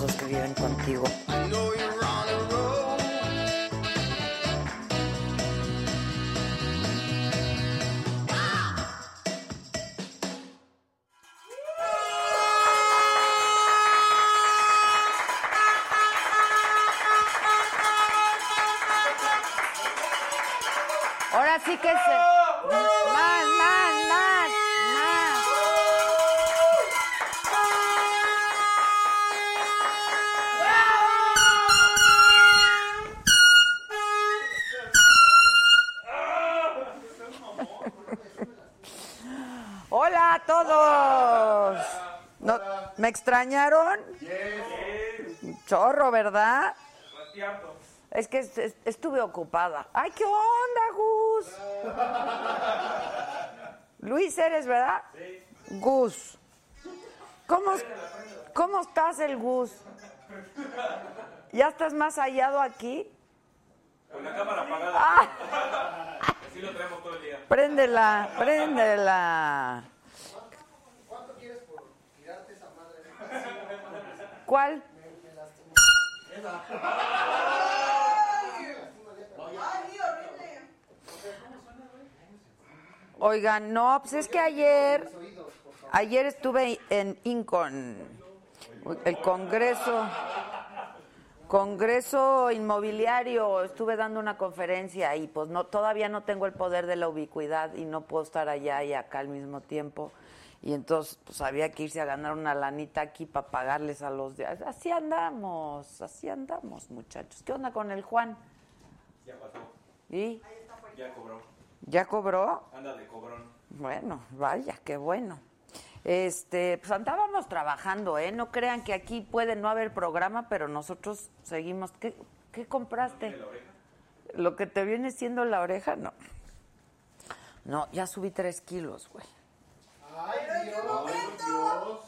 Dos que viven contigo. ¿Me extrañaron? Chorro, ¿verdad? Es que es- es- estuve ocupada. ¡Ay, qué onda, Gus! Luis eres, ¿verdad? Sí. Gus. ¿Cómo, ¿Cómo estás, el Gus? ¿Ya estás más hallado aquí? Con la cámara apagada. Ah. Así lo traemos todo el día. Préndela, préndela. ¿Cuál? Oigan, no, pues es que ayer, ayer estuve en Incon, el Congreso, Congreso Inmobiliario, estuve dando una conferencia y pues no, todavía no tengo el poder de la ubicuidad y no puedo estar allá y acá al mismo tiempo. Y entonces pues había que irse a ganar una lanita aquí para pagarles a los de... Así andamos, así andamos, muchachos. ¿Qué onda con el Juan? Ya pasó. ¿Y? Ya cobró. ¿Ya cobró? Anda de cobrón. Bueno, vaya, qué bueno. Este, pues andábamos trabajando, ¿eh? No crean que aquí puede no haber programa, pero nosotros seguimos. ¿Qué, qué compraste? Lo que te viene siendo la oreja, no. No, ya subí tres kilos, güey. Ay, Dios,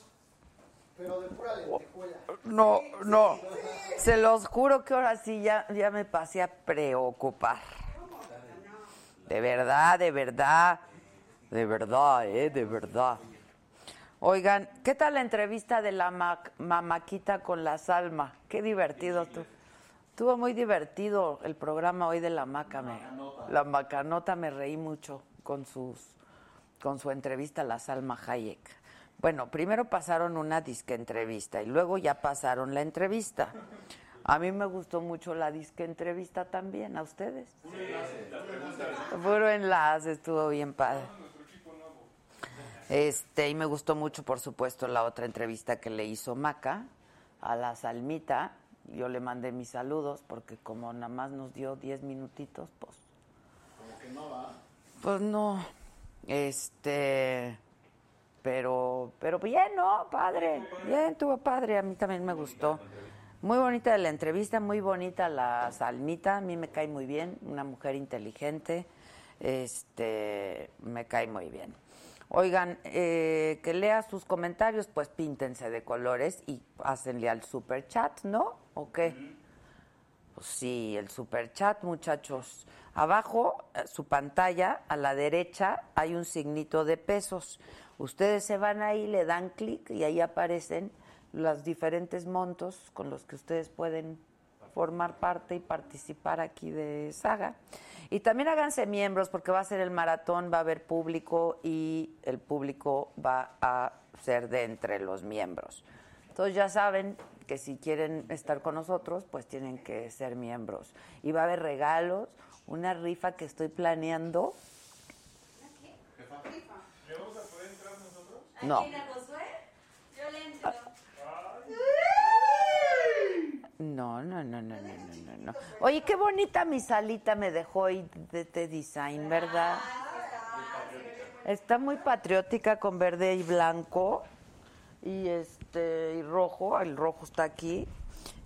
Pero de pura lentejuela. No, no. Se los juro que ahora sí ya, ya me pasé a preocupar. De verdad, de verdad. De verdad, eh, de verdad. Oigan, ¿qué tal la entrevista de la ma- mamaquita con la Salma? Qué divertido tú. Estuvo muy divertido el programa hoy de la maca. Me, la macanota me reí mucho con sus con su entrevista a la Salma Hayek. Bueno, primero pasaron una disque entrevista y luego ya pasaron la entrevista. A mí me gustó mucho la disque entrevista también, ¿a ustedes? Puro enlace, estuvo bien padre. Este, y me gustó mucho, por supuesto, la otra entrevista que le hizo Maca a la Salmita. Yo le mandé mis saludos porque como nada más nos dio 10 minutitos, pues Como que no va. pues no, este, pero, pero bien, ¿no? Padre, bien, tuvo padre, a mí también me gustó. Muy bonita la entrevista, muy bonita la Salmita, a mí me cae muy bien, una mujer inteligente, este, me cae muy bien. Oigan, eh, que lea sus comentarios, pues píntense de colores y hácenle al super chat, ¿no? ¿O qué? Pues sí, el super chat, muchachos. Abajo, eh, su pantalla, a la derecha, hay un signito de pesos. Ustedes se van ahí, le dan clic y ahí aparecen los diferentes montos con los que ustedes pueden formar parte y participar aquí de Saga. Y también háganse miembros porque va a ser el maratón, va a haber público y el público va a ser de entre los miembros. Entonces ya saben que si quieren estar con nosotros, pues tienen que ser miembros. Y va a haber regalos, una rifa que estoy planeando. ¿Le vamos a poder entrar nosotros? No. Yo le entro. No, no, no, no, no, no, no, no. Oye, qué bonita mi salita me dejó hoy de, de design, ¿verdad? Está muy patriótica con verde y blanco y este y rojo, el rojo está aquí.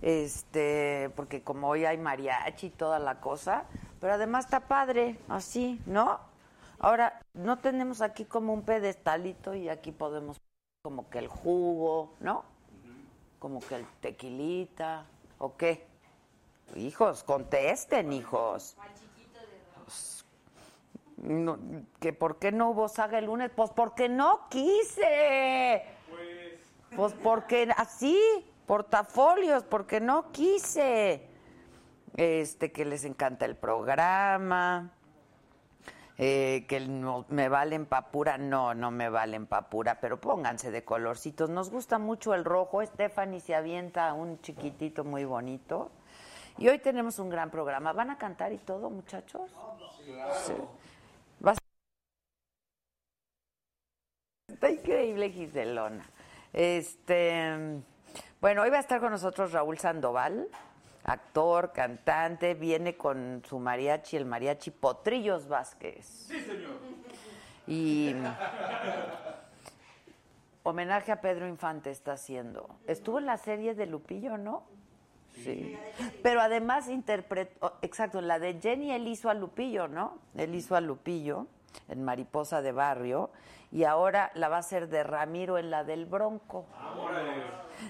Este, porque como hoy hay mariachi y toda la cosa, pero además está padre, así, ¿no? Ahora, no tenemos aquí como un pedestalito y aquí podemos como que el jugo, ¿no? Como que el tequilita, ¿o qué? Hijos, contesten, hijos. Pues, que por qué no hubo saga el lunes, pues porque no quise. Pues porque así, portafolios, porque no quise. Este, que les encanta el programa, eh, que no, me valen papura, no, no me valen papura, pero pónganse de colorcitos. Nos gusta mucho el rojo, Stephanie se avienta un chiquitito muy bonito. Y hoy tenemos un gran programa. ¿Van a cantar y todo, muchachos? Sí. Está increíble Giselona. Este, bueno, hoy va a estar con nosotros Raúl Sandoval, actor, cantante, viene con su mariachi, el mariachi Potrillos Vázquez. Sí, señor. Y homenaje a Pedro Infante está haciendo. Estuvo en la serie de Lupillo, ¿no? Sí. Pero además interpretó, exacto, la de Jenny él hizo a Lupillo, ¿no? Él hizo a Lupillo en Mariposa de Barrio y ahora la va a hacer de Ramiro en la del Bronco.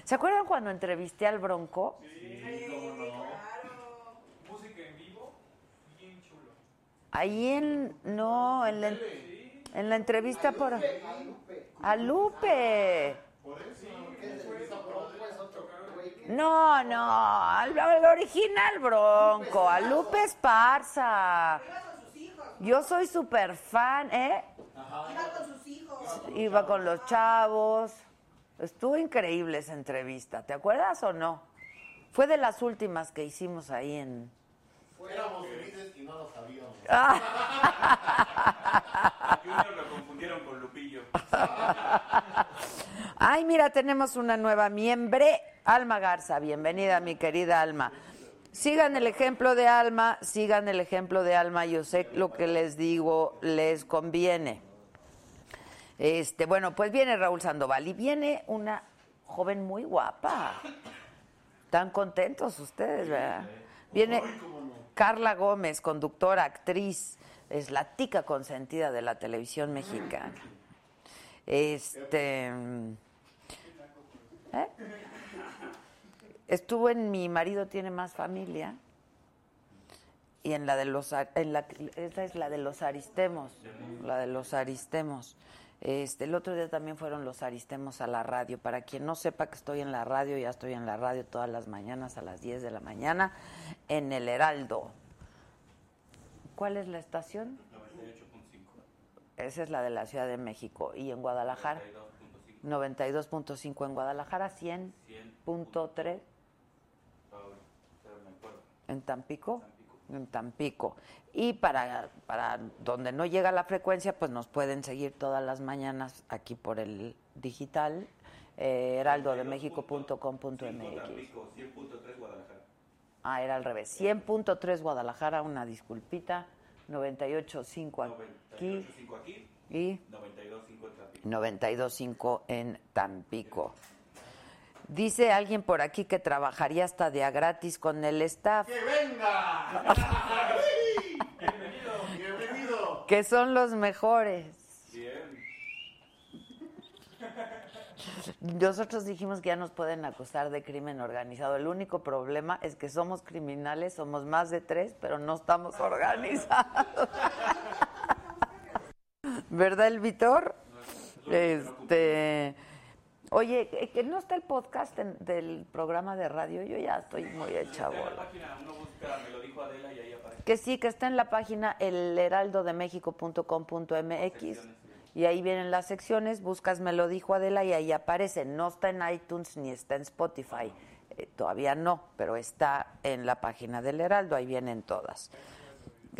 ¿Se acuerdan cuando entrevisté al Bronco? Música en vivo, bien chulo. Ahí en, no, en la, en la entrevista por... A Lupe. No, no, al, al original Bronco, a Lupe Esparza. Yo soy súper fan, ¿eh? Iba con sus hijos. Iba con los chavos. Estuvo increíble esa entrevista, ¿te acuerdas o no? Fue de las últimas que hicimos ahí en... Éramos felices y no lo sabíamos. A Junior lo confundieron con Lupillo. Ay, mira, tenemos una nueva miembre, Alma Garza. Bienvenida, mi querida Alma. Sigan el ejemplo de Alma, sigan el ejemplo de Alma. Yo sé lo que les digo les conviene. Este, bueno, pues viene Raúl Sandoval y viene una joven muy guapa. Están contentos ustedes, ¿verdad? Viene Carla Gómez, conductora, actriz, es la tica consentida de la televisión mexicana. Este. ¿eh? Estuvo en Mi marido tiene más familia y en la de los en la esa es la de los Aristemos, la de los Aristemos. Este, el otro día también fueron los Aristemos a la radio. Para quien no sepa que estoy en la radio, ya estoy en la radio todas las mañanas a las 10 de la mañana en el Heraldo. ¿Cuál es la estación? 98.5. Esa es la de la Ciudad de México. ¿Y en Guadalajara? 92.5 en Guadalajara, 100.3 en Tampico. En Tampico. Y para, para donde no llega la frecuencia, pues nos pueden seguir todas las mañanas aquí por el digital, eh, heraldodemexico.com.mx. Tampico, 100.3 Guadalajara. Ah, era al revés. 100.3 Guadalajara, una disculpita. 98.5 aquí 98.5 aquí, y 92.5 en Tampico. 92.5 en Tampico. Dice alguien por aquí que trabajaría hasta de a gratis con el staff, ¡Que venga! ¡Bienvenido! ¡Bienvenido! que son los mejores. Bien. Nosotros dijimos que ya nos pueden acusar de crimen organizado. El único problema es que somos criminales, somos más de tres, pero no estamos organizados. ¿Verdad, el Vitor? Este, oye, ¿que- que no está el podcast en- del programa de radio. Yo ya estoy muy hecha bola. Que sí, que está en la página elheraldodemexico.com.mx y ahí vienen las secciones, buscas Me lo dijo Adela y ahí aparece. No está en iTunes ni está en Spotify. Eh, todavía no, pero está en la página del Heraldo, ahí vienen todas.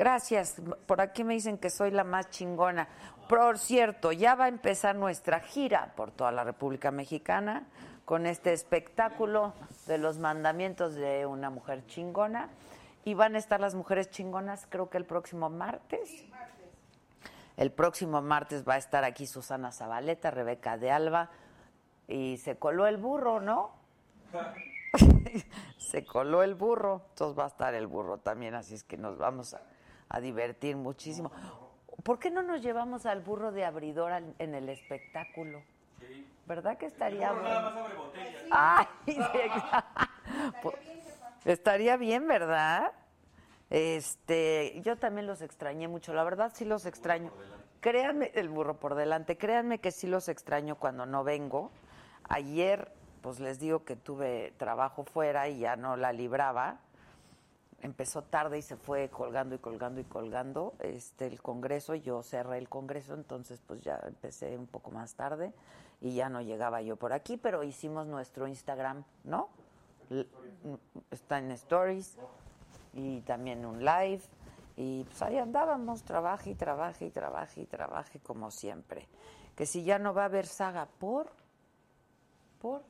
Gracias. Por aquí me dicen que soy la más chingona. Por cierto, ya va a empezar nuestra gira por toda la República Mexicana con este espectáculo de los mandamientos de una mujer chingona. Y van a estar las mujeres chingonas, creo que el próximo martes. El próximo martes va a estar aquí Susana Zabaleta, Rebeca de Alba. Y se coló el burro, ¿no? se coló el burro. Entonces va a estar el burro también, así es que nos vamos a, a divertir muchísimo. ¿Por qué no nos llevamos al burro de abridor al- en el espectáculo? ¿Verdad que estaría Burro nada bueno? más abre botellas. Ay, sí, pues, estaría bien, ¿verdad? Este, yo también los extrañé mucho, la verdad sí los extraño. Créanme, el burro por delante, créanme que sí los extraño cuando no vengo. Ayer, pues les digo que tuve trabajo fuera y ya no la libraba. Empezó tarde y se fue colgando y colgando y colgando este el congreso. Yo cerré el congreso, entonces pues ya empecé un poco más tarde y ya no llegaba yo por aquí, pero hicimos nuestro Instagram, ¿no? Está en Stories y también un live. Y pues ahí andábamos, trabaje y trabaje y trabaje y trabaje como siempre. Que si ya no va a haber saga, ¿por? ¿Por?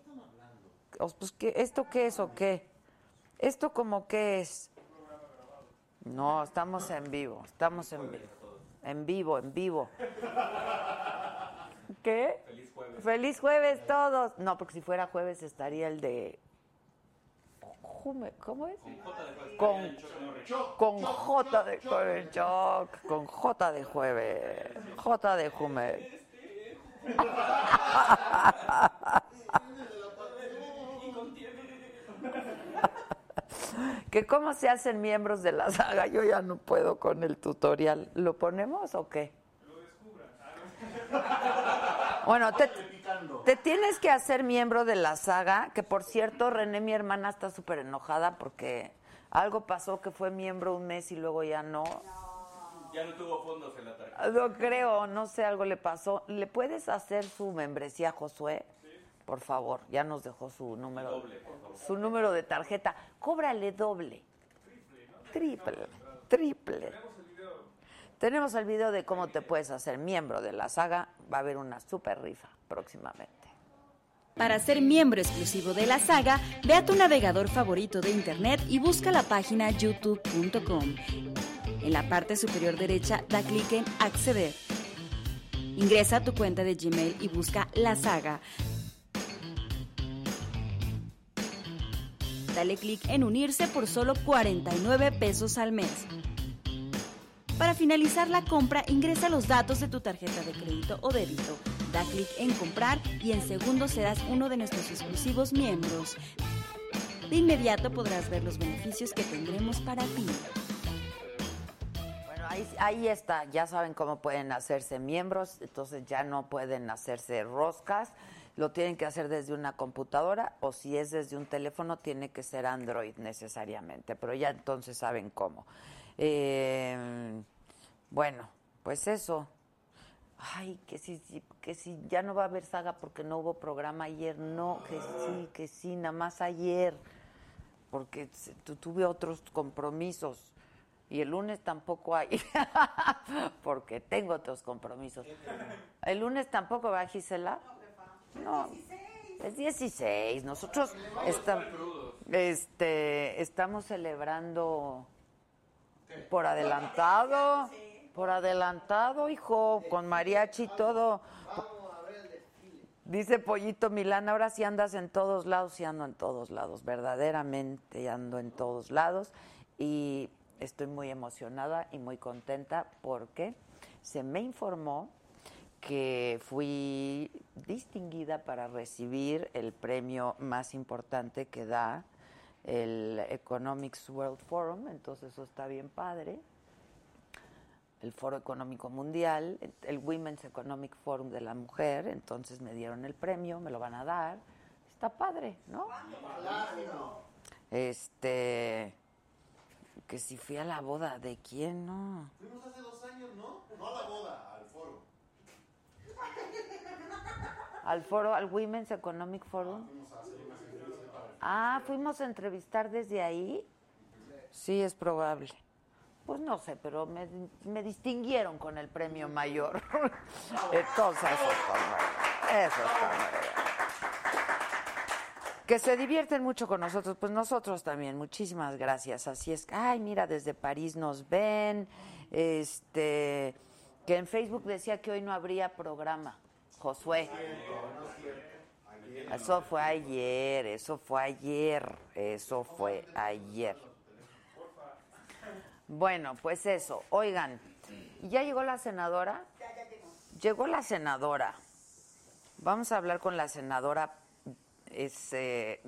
Pues, ¿qué, ¿Esto qué es o qué? ¿Esto como qué es? No, estamos en vivo, estamos en vivo. En vivo, en vivo. ¿Qué? Feliz jueves. Feliz jueves todos. No, porque si fuera jueves estaría el de... ¿Cómo es? Jueves. Con, con J de Choc, con J de jueves, J de Jume. que cómo se hacen miembros de la saga, yo ya no puedo con el tutorial. ¿Lo ponemos o qué? Bueno, te, te tienes que hacer miembro de la saga, que por cierto, René, mi hermana, está súper enojada porque algo pasó que fue miembro un mes y luego ya no. Ya no tuvo fondos en la tarjeta. No creo, no sé, algo le pasó. ¿Le puedes hacer su membresía a Josué? Por favor, ya nos dejó su número. Doble, por favor. Su número de tarjeta. Cóbrale doble. Triple. Triple. Tenemos el video de cómo te puedes hacer miembro de la saga. Va a haber una super rifa próximamente. Para ser miembro exclusivo de la saga, ve a tu navegador favorito de internet y busca la página youtube.com. En la parte superior derecha da clic en Acceder. Ingresa a tu cuenta de Gmail y busca la saga. Dale clic en unirse por solo 49 pesos al mes. Para finalizar la compra, ingresa los datos de tu tarjeta de crédito o débito. Da clic en comprar y en segundos serás uno de nuestros exclusivos miembros. De inmediato podrás ver los beneficios que tendremos para ti. Bueno, ahí, ahí está, ya saben cómo pueden hacerse miembros, entonces ya no pueden hacerse roscas, lo tienen que hacer desde una computadora o si es desde un teléfono tiene que ser Android necesariamente, pero ya entonces saben cómo. Eh, bueno, pues eso. Ay, que si, que si ya no va a haber saga porque no hubo programa ayer, no, que sí, que sí, nada más ayer, porque tuve otros compromisos. Y el lunes tampoco hay, porque tengo otros compromisos. El lunes tampoco va Gisela. No, es 16. Nosotros esta- este, estamos celebrando por adelantado, por adelantado, hijo, con mariachi y todo. Dice Pollito Milán, ahora sí andas en todos lados, sí ando en todos lados, verdaderamente ando en todos lados y estoy muy emocionada y muy contenta porque se me informó que fui distinguida para recibir el premio más importante que da el Economics World Forum, entonces eso está bien padre el Foro Económico Mundial, el Women's Economic Forum de la Mujer, entonces me dieron el premio, me lo van a dar. Está padre, ¿no? Este que si fui a la boda de quién, no. Fuimos hace dos años, ¿no? No a la boda, al foro. Al foro, al Women's Economic Forum. Ah, fuimos a entrevistar desde ahí. Sí, es probable. Pues no sé, pero me, me distinguieron con el premio mayor. Entonces, eso está. Eso que se divierten mucho con nosotros, pues nosotros también, muchísimas gracias. Así es, ay, mira, desde París nos ven, este, que en Facebook decía que hoy no habría programa, Josué. Eso fue ayer, eso fue ayer, eso fue ayer. Bueno, pues eso, oigan, ¿ya llegó la senadora? Llegó la senadora. Vamos a hablar con la senadora es eh,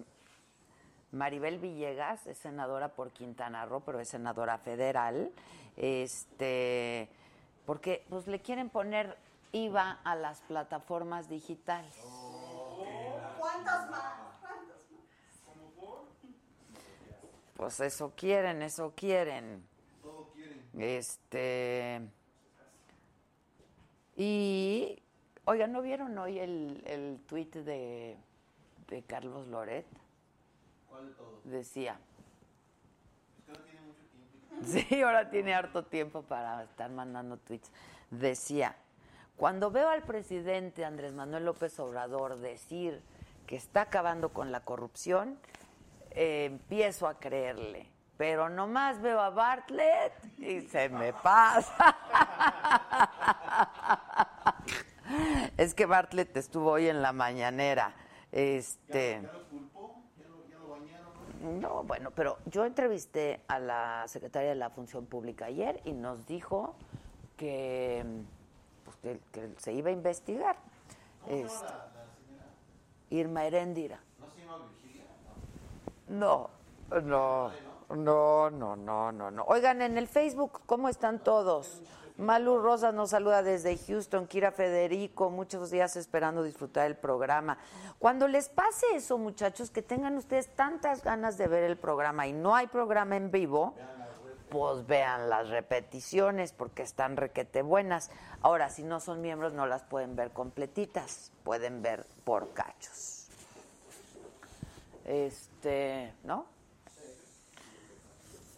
Maribel Villegas, es senadora por Quintana Roo, pero es senadora federal. Este, porque pues le quieren poner IVA a las plataformas digitales. ¿Cuántos más? ¿Cuántos Pues eso quieren, eso quieren. Este. Y. Oigan, ¿no vieron hoy el, el tuit de, de Carlos Loret? ¿Cuál de todos? Decía. Usted no tiene mucho tiempo. Sí, ahora tiene harto tiempo para estar mandando tweets. Decía, cuando veo al presidente Andrés Manuel López Obrador decir que está acabando con la corrupción, eh, empiezo a creerle. Pero nomás veo a Bartlett y se me pasa. Es que Bartlett estuvo hoy en la mañanera. Este. ¿Ya lo culpó? ¿Ya lo, ya lo bañaron? No, bueno, pero yo entrevisté a la secretaria de la Función Pública ayer y nos dijo que, que, que se iba a investigar. Este, Irma Heréndira. ¿No se llama Virgilia? No, no, no, no, no, no, no. Oigan, en el Facebook, ¿cómo están todos? Malu Rosa nos saluda desde Houston, Kira Federico, muchos días esperando disfrutar el programa. Cuando les pase eso, muchachos, que tengan ustedes tantas ganas de ver el programa y no hay programa en vivo, pues vean las repeticiones porque están requete buenas. Ahora, si no son miembros, no las pueden ver completitas, pueden ver por cachos. Este, ¿no?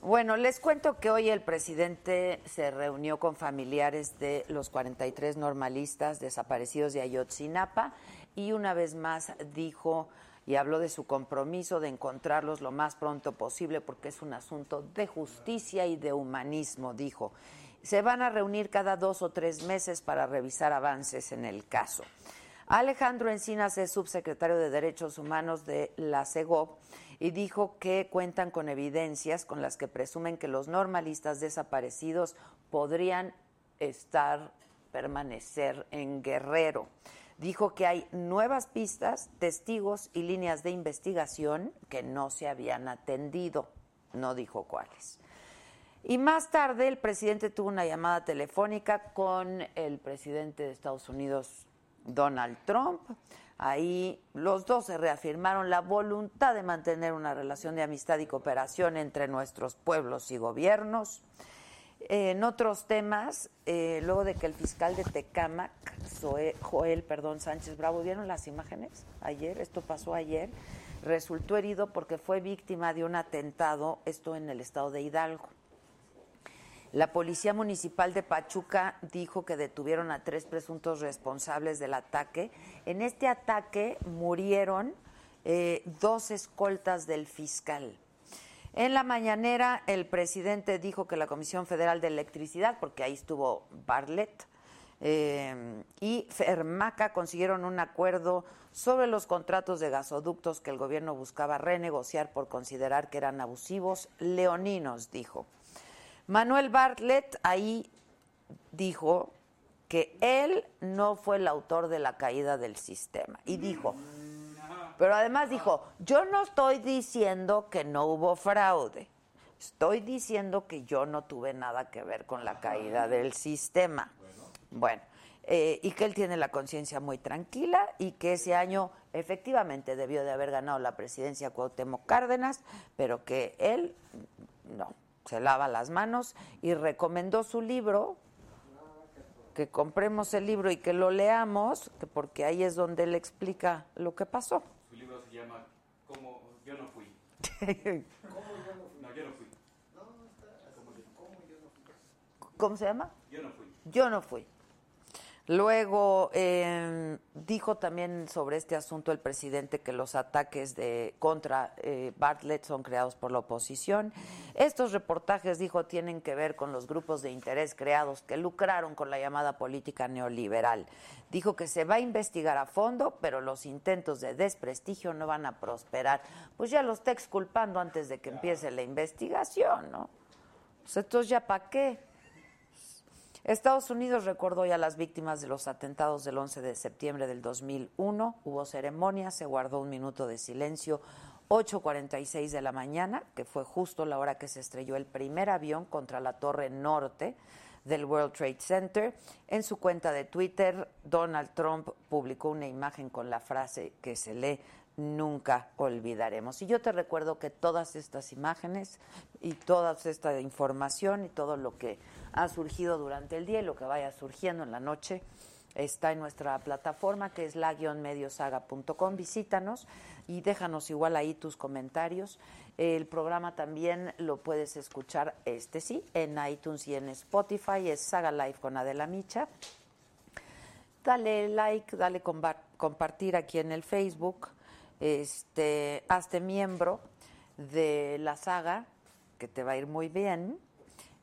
Bueno, les cuento que hoy el presidente se reunió con familiares de los 43 normalistas desaparecidos de Ayotzinapa y una vez más dijo y habló de su compromiso de encontrarlos lo más pronto posible porque es un asunto de justicia y de humanismo, dijo. Se van a reunir cada dos o tres meses para revisar avances en el caso. Alejandro Encinas es subsecretario de Derechos Humanos de la CEGOP y dijo que cuentan con evidencias con las que presumen que los normalistas desaparecidos podrían estar, permanecer en Guerrero. Dijo que hay nuevas pistas, testigos y líneas de investigación que no se habían atendido. No dijo cuáles. Y más tarde el presidente tuvo una llamada telefónica con el presidente de Estados Unidos, Donald Trump. Ahí los dos se reafirmaron la voluntad de mantener una relación de amistad y cooperación entre nuestros pueblos y gobiernos. En otros temas, eh, luego de que el fiscal de Tecámac, Zoe- Joel perdón, Sánchez Bravo, ¿vieron las imágenes ayer? Esto pasó ayer. Resultó herido porque fue víctima de un atentado, esto en el estado de Hidalgo. La Policía Municipal de Pachuca dijo que detuvieron a tres presuntos responsables del ataque. En este ataque murieron eh, dos escoltas del fiscal. En la mañanera, el presidente dijo que la Comisión Federal de Electricidad, porque ahí estuvo Bartlett, eh, y Fermaca consiguieron un acuerdo sobre los contratos de gasoductos que el gobierno buscaba renegociar por considerar que eran abusivos. Leoninos, dijo. Manuel Bartlett ahí dijo que él no fue el autor de la caída del sistema. Y dijo, pero además dijo, yo no estoy diciendo que no hubo fraude, estoy diciendo que yo no tuve nada que ver con la caída del sistema. Bueno, eh, y que él tiene la conciencia muy tranquila y que ese año efectivamente debió de haber ganado la presidencia Cuauhtémoc Cárdenas, pero que él no, se lava las manos y recomendó su libro, que compremos el libro y que lo leamos, que porque ahí es donde él explica lo que pasó. Su libro se llama Como Yo no fui. No, yo no fui. ¿Cómo se llama? Yo no fui. Yo no fui. Luego eh, dijo también sobre este asunto el presidente que los ataques de contra eh, Bartlett son creados por la oposición. Estos reportajes, dijo, tienen que ver con los grupos de interés creados que lucraron con la llamada política neoliberal. Dijo que se va a investigar a fondo, pero los intentos de desprestigio no van a prosperar. Pues ya lo está exculpando antes de que empiece la investigación, ¿no? Pues entonces ya para qué. Estados Unidos recordó ya a las víctimas de los atentados del 11 de septiembre del 2001. Hubo ceremonia, se guardó un minuto de silencio. 8.46 de la mañana, que fue justo la hora que se estrelló el primer avión contra la torre norte del World Trade Center. En su cuenta de Twitter, Donald Trump publicó una imagen con la frase que se lee nunca olvidaremos. Y yo te recuerdo que todas estas imágenes y toda esta información y todo lo que ha surgido durante el día y lo que vaya surgiendo en la noche está en nuestra plataforma que es la-mediosaga.com. Visítanos y déjanos igual ahí tus comentarios. El programa también lo puedes escuchar, este sí, en iTunes y en Spotify. Es Saga Live con Adela Micha. Dale like, dale compartir aquí en el Facebook este, hazte miembro de la saga, que te va a ir muy bien.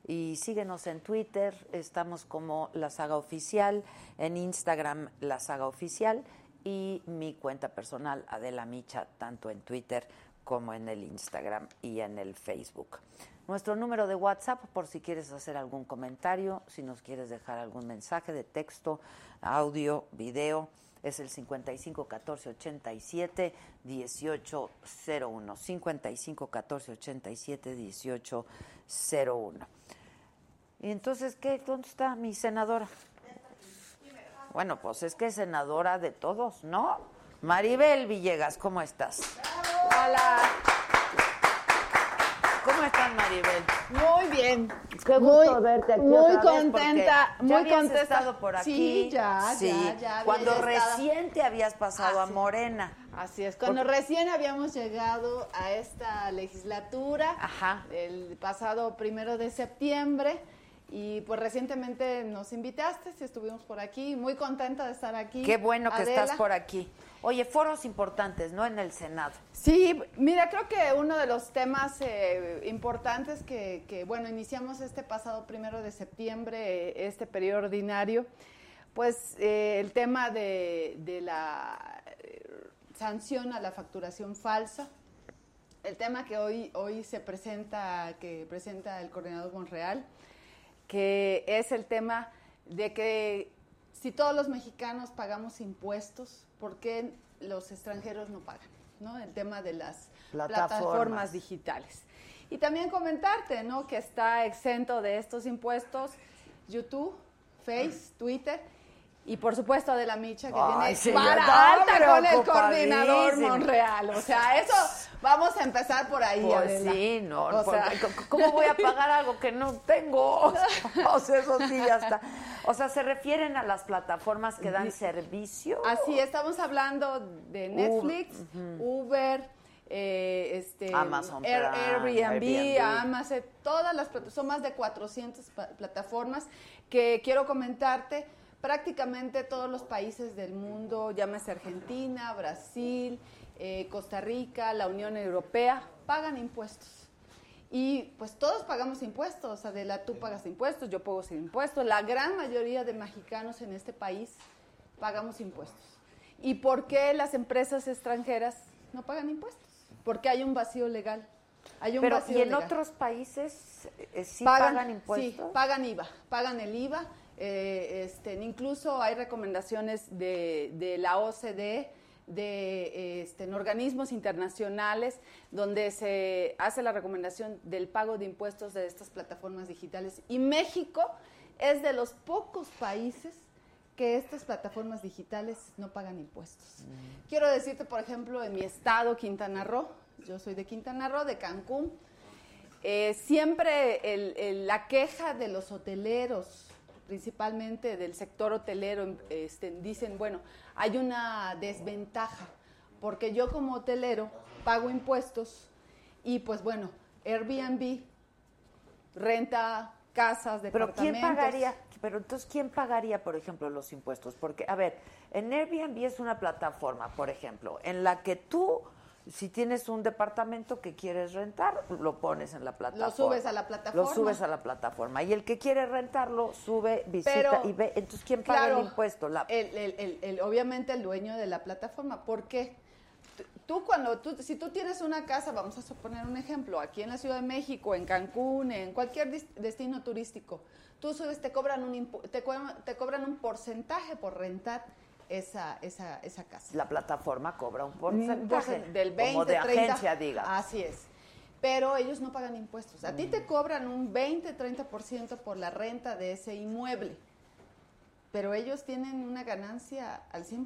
Y síguenos en Twitter, estamos como La Saga Oficial, en Instagram La Saga Oficial y mi cuenta personal Adela Micha, tanto en Twitter como en el Instagram y en el Facebook. Nuestro número de WhatsApp por si quieres hacer algún comentario, si nos quieres dejar algún mensaje de texto, audio, video es el 55 14 87 18 01. 55 14 87 18 01. Y entonces, ¿qué? ¿Dónde está mi senadora? Bueno, pues es que es senadora de todos, ¿no? Maribel Villegas, ¿cómo estás? Hola. ¿Cómo estás, Maribel? Muy bien. Qué gusto verte aquí Muy otra vez, contenta, ya muy habías contenta. estado por aquí. Sí, ya, Sí, ya, ya. Cuando estado. recién te habías pasado Ah, a sí. Morena. Así es, cuando recién habíamos llegado a esta legislatura, Ajá. el pasado primero de septiembre, y pues recientemente nos invitaste, si estuvimos por aquí, muy contenta de estar aquí. Qué bueno que Adela. estás por aquí. Oye, foros importantes, ¿no? En el Senado. Sí, mira, creo que uno de los temas eh, importantes que, que, bueno, iniciamos este pasado primero de septiembre, eh, este periodo ordinario, pues eh, el tema de, de la eh, sanción a la facturación falsa, el tema que hoy, hoy se presenta, que presenta el coordinador Monreal, que es el tema de que si todos los mexicanos pagamos impuestos, ¿por qué los extranjeros no pagan? ¿no? El tema de las Plataformas. plataformas, digitales. Y también comentarte ¿no? que está exento de estos impuestos YouTube, Face, Twitter y por supuesto de la Micha que Ay, viene sí, para alta con el coordinador. Monreal. O sea, eso vamos a empezar por ahí. Pues Adela. sí, no. O sea, ¿Cómo voy a pagar algo que no tengo? O sea, eso sí ya está. O sea, se refieren a las plataformas que dan servicio. Así, estamos hablando de Netflix, Uber, eh, este, Amazon Air- Airbnb, Airbnb. Amazon, todas las plata- son más de 400 pa- plataformas que quiero comentarte. Prácticamente todos los países del mundo, llámese Argentina, Brasil, eh, Costa Rica, la Unión Europea, pagan impuestos. Y pues todos pagamos impuestos, Adela, tú pagas impuestos, yo pago sin impuestos, la gran mayoría de mexicanos en este país pagamos impuestos. ¿Y por qué las empresas extranjeras no pagan impuestos? Porque hay un vacío legal. Hay un Pero, vacío ¿y en legal. otros países eh, sí pagan, impuestos? Sí, pagan IVA, pagan el IVA. Eh, este, incluso hay recomendaciones de, de la OCDE, de este, en organismos internacionales, donde se hace la recomendación del pago de impuestos de estas plataformas digitales. Y México es de los pocos países que estas plataformas digitales no pagan impuestos. Quiero decirte, por ejemplo, en mi estado, Quintana Roo, yo soy de Quintana Roo, de Cancún, eh, siempre el- el- la queja de los hoteleros, principalmente del sector hotelero, este, dicen, bueno, hay una desventaja, porque yo como hotelero pago impuestos y pues bueno, Airbnb renta casas, Pero departamentos. ¿quién pagaría, pero entonces, ¿quién pagaría, por ejemplo, los impuestos? Porque, a ver, en Airbnb es una plataforma, por ejemplo, en la que tú, si tienes un departamento que quieres rentar, lo pones en la plataforma. subes a la plataforma. Lo subes a la plataforma. Y el que quiere rentarlo, sube, visita Pero, y ve. Entonces, ¿quién paga Claro, el impuesto? La- el- el- obviamente el dueño de la plataforma. ¿Por qué? Tú- cuando tú, si tú tienes una casa, vamos a suponer un ejemplo, aquí en la Ciudad de México, en Cancún, en cualquier destino turístico, tú subes, te cobran un te, co- te cobran un porcentaje por rentar esa, esa, esa casa. la plataforma cobra un Un porcentaje. porcen- del 20, como de 30, agencia, diga. Así es. Pero ellos no pagan impuestos. A ti te cobran un 20, 30% por la renta de ese inmueble. Pero ellos tienen una ganancia al 100%,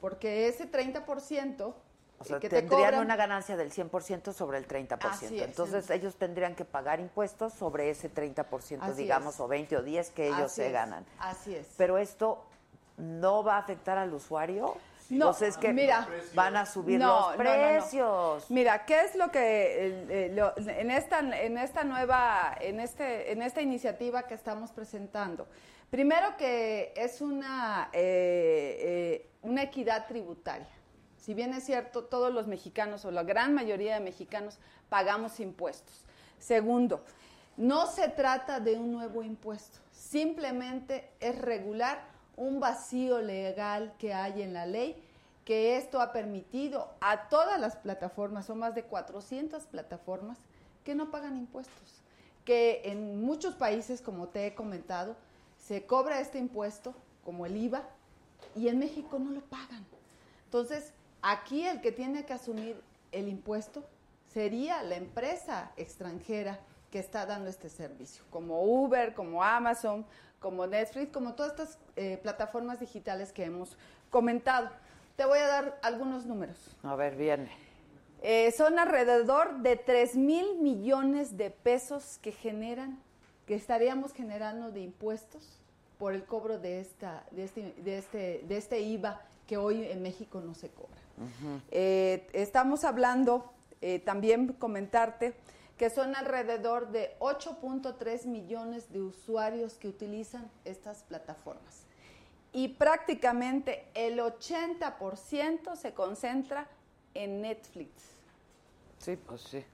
porque ese 30% O sea, que te tendrían cobran una ganancia del 100% sobre el 30%. Así es, Entonces, ellos tendrían que pagar impuestos sobre ese 30%, Así digamos, es. o 20 o 10 que ellos Así se es, ganan. Así es. Pero esto no va a afectar al usuario. No, o sea, es que mira, van a subir No, los no, precios. Mira, ¿qué es lo que eh, lo- en esta en esta nueva en este en esta iniciativa que estamos presentando? Primero que es una eh, eh, una equidad tributaria. Si bien es cierto, todos los mexicanos o la gran mayoría de mexicanos pagamos impuestos. Segundo, no se trata de un nuevo impuesto, simplemente es regular un vacío legal que hay en la ley, que esto ha permitido a todas las plataformas, son más de 400 plataformas, que no pagan impuestos, que en muchos países, como te he comentado, se cobra este impuesto, como el IVA, y en México no lo pagan. Entonces, aquí el que tiene que asumir el impuesto sería la empresa extranjera que está dando este servicio, como Uber, como Amazon, como Netflix, como todas estas eh, plataformas digitales que hemos comentado. Te voy a dar algunos números. A ver, viene. Eh, son alrededor de 3 mil millones de pesos que generan, que estaríamos generando de impuestos por el cobro de, esta, de, este, de, este, de este IVA que hoy en México no se cobra. Eh, estamos hablando, eh, también comentarte, que son alrededor de 8.3 millones de usuarios que utilizan estas plataformas. Y prácticamente el 80% se concentra en Netflix. Sí, pues sí.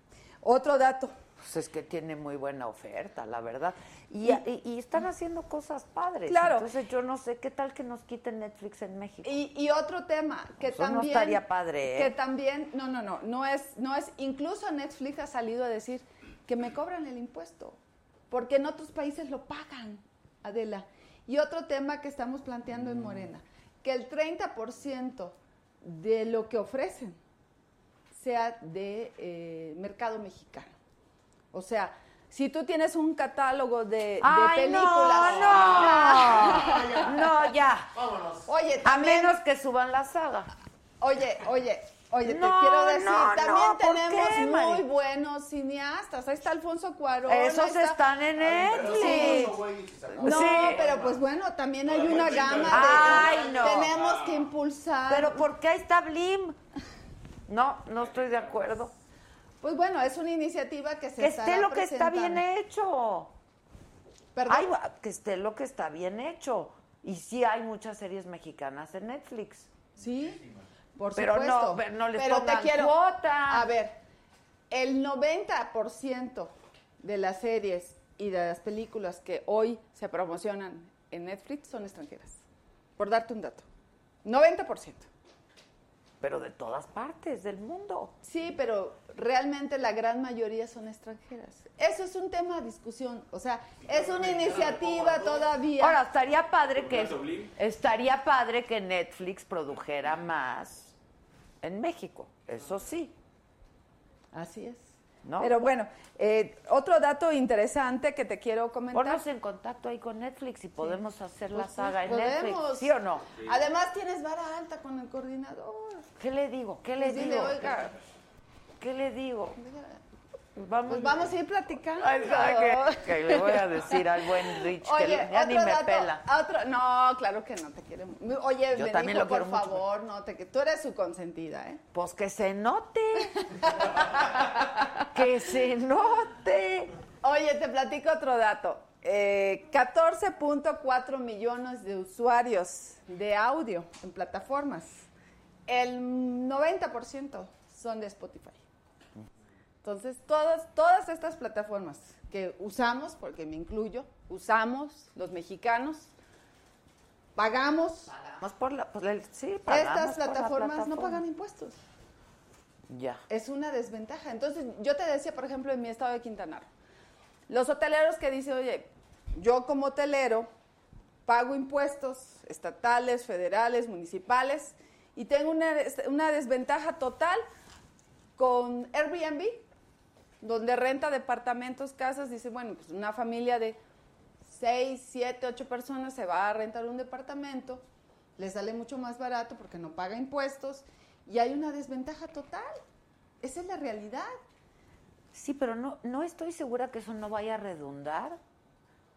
Otro dato, Pues es que tiene muy buena oferta, la verdad. Y, y- y están haciendo cosas padres. Claro. Entonces yo no sé qué tal que nos quiten Netflix en México. Y, y otro tema que Eso no también estaría padre, ¿eh? que también no no no no es no es incluso Netflix ha salido a decir que me cobran el impuesto porque en otros países lo pagan Adela y otro tema que estamos planteando en Morena que el 30% de lo que ofrecen sea de eh, mercado mexicano o sea si tú tienes un catálogo de, de ¡Ay, películas no! No, no, ya. oye A menos que suban la saga. Oye, oye, oye, No, te quiero decir, no, también no, ¿por tenemos qué, muy Mari? buenos cineastas. Ahí está Alfonso Cuarón. Esos está- están en Netflix. No, Sí. pero pues bueno, también hay una gama de... Ay, no. Tenemos que impulsar... Pero ¿por qué ahí está Blim? No, no estoy de acuerdo. Pues bueno, es una iniciativa que se Que esté lo que está bien hecho. Perdón. Ay, que esté lo que está bien hecho. Y sí hay muchas series mexicanas en Netflix. Sí, por Pero supuesto. no, pero no les Pero te quiero, cuota. A ver, el 90% de las series y de las películas que hoy se promocionan en Netflix son extranjeras. Por darte un dato. 90%. Pero de todas partes del mundo. Sí, pero realmente la gran mayoría son extranjeras. Eso es un tema de discusión. O sea, es una iniciativa todavía. Ahora, estaría padre que estaría padre que Netflix produjera más en México. Eso sí. Así es. ¿No? Pero bueno, eh, otro dato interesante que te quiero comentar. Ponnos en contacto ahí con Netflix y podemos hacer la Pues saga en podemos. Netflix. ¿Sí o no? Además tienes vara alta con el coordinador. ¿Qué le digo? ¿Qué le Pues dile, digo? oiga, ¿Qué le digo? Vamos. pues vamos a ir platicando. Ay, ¿sabe qué? Que le voy a decir al buen Rich Oye, que ya ni me dato, pela. otro- no, claro que no te quiere. Oye, Yo también dijo, lo por mucho. favor, no te que tú eres su consentida, ¿eh? Pues que se note. que se note. Oye, te platico otro dato. eh, 14.4 millones de usuarios de audio en plataformas. El 90% son de Spotify. Entonces, todas, todas estas plataformas que usamos, porque me incluyo, usamos los mexicanos, pagamos, Vamos por la, por sí, pagamos estas por la plataformas no plataforma. pagan impuestos. Ya. Es una desventaja. Entonces, yo te decía, por ejemplo, en mi estado de Quintana Roo, los hoteleros que dicen, oye, yo como hotelero pago impuestos estatales, federales, municipales, y tengo una, una desventaja total con Airbnb, donde renta departamentos, casas, dice, bueno, pues una familia de seis, siete, ocho personas se va a rentar un departamento, le sale mucho más barato porque no paga impuestos y hay una desventaja total. Esa es la realidad. Sí, pero no, no estoy segura que eso no vaya a redundar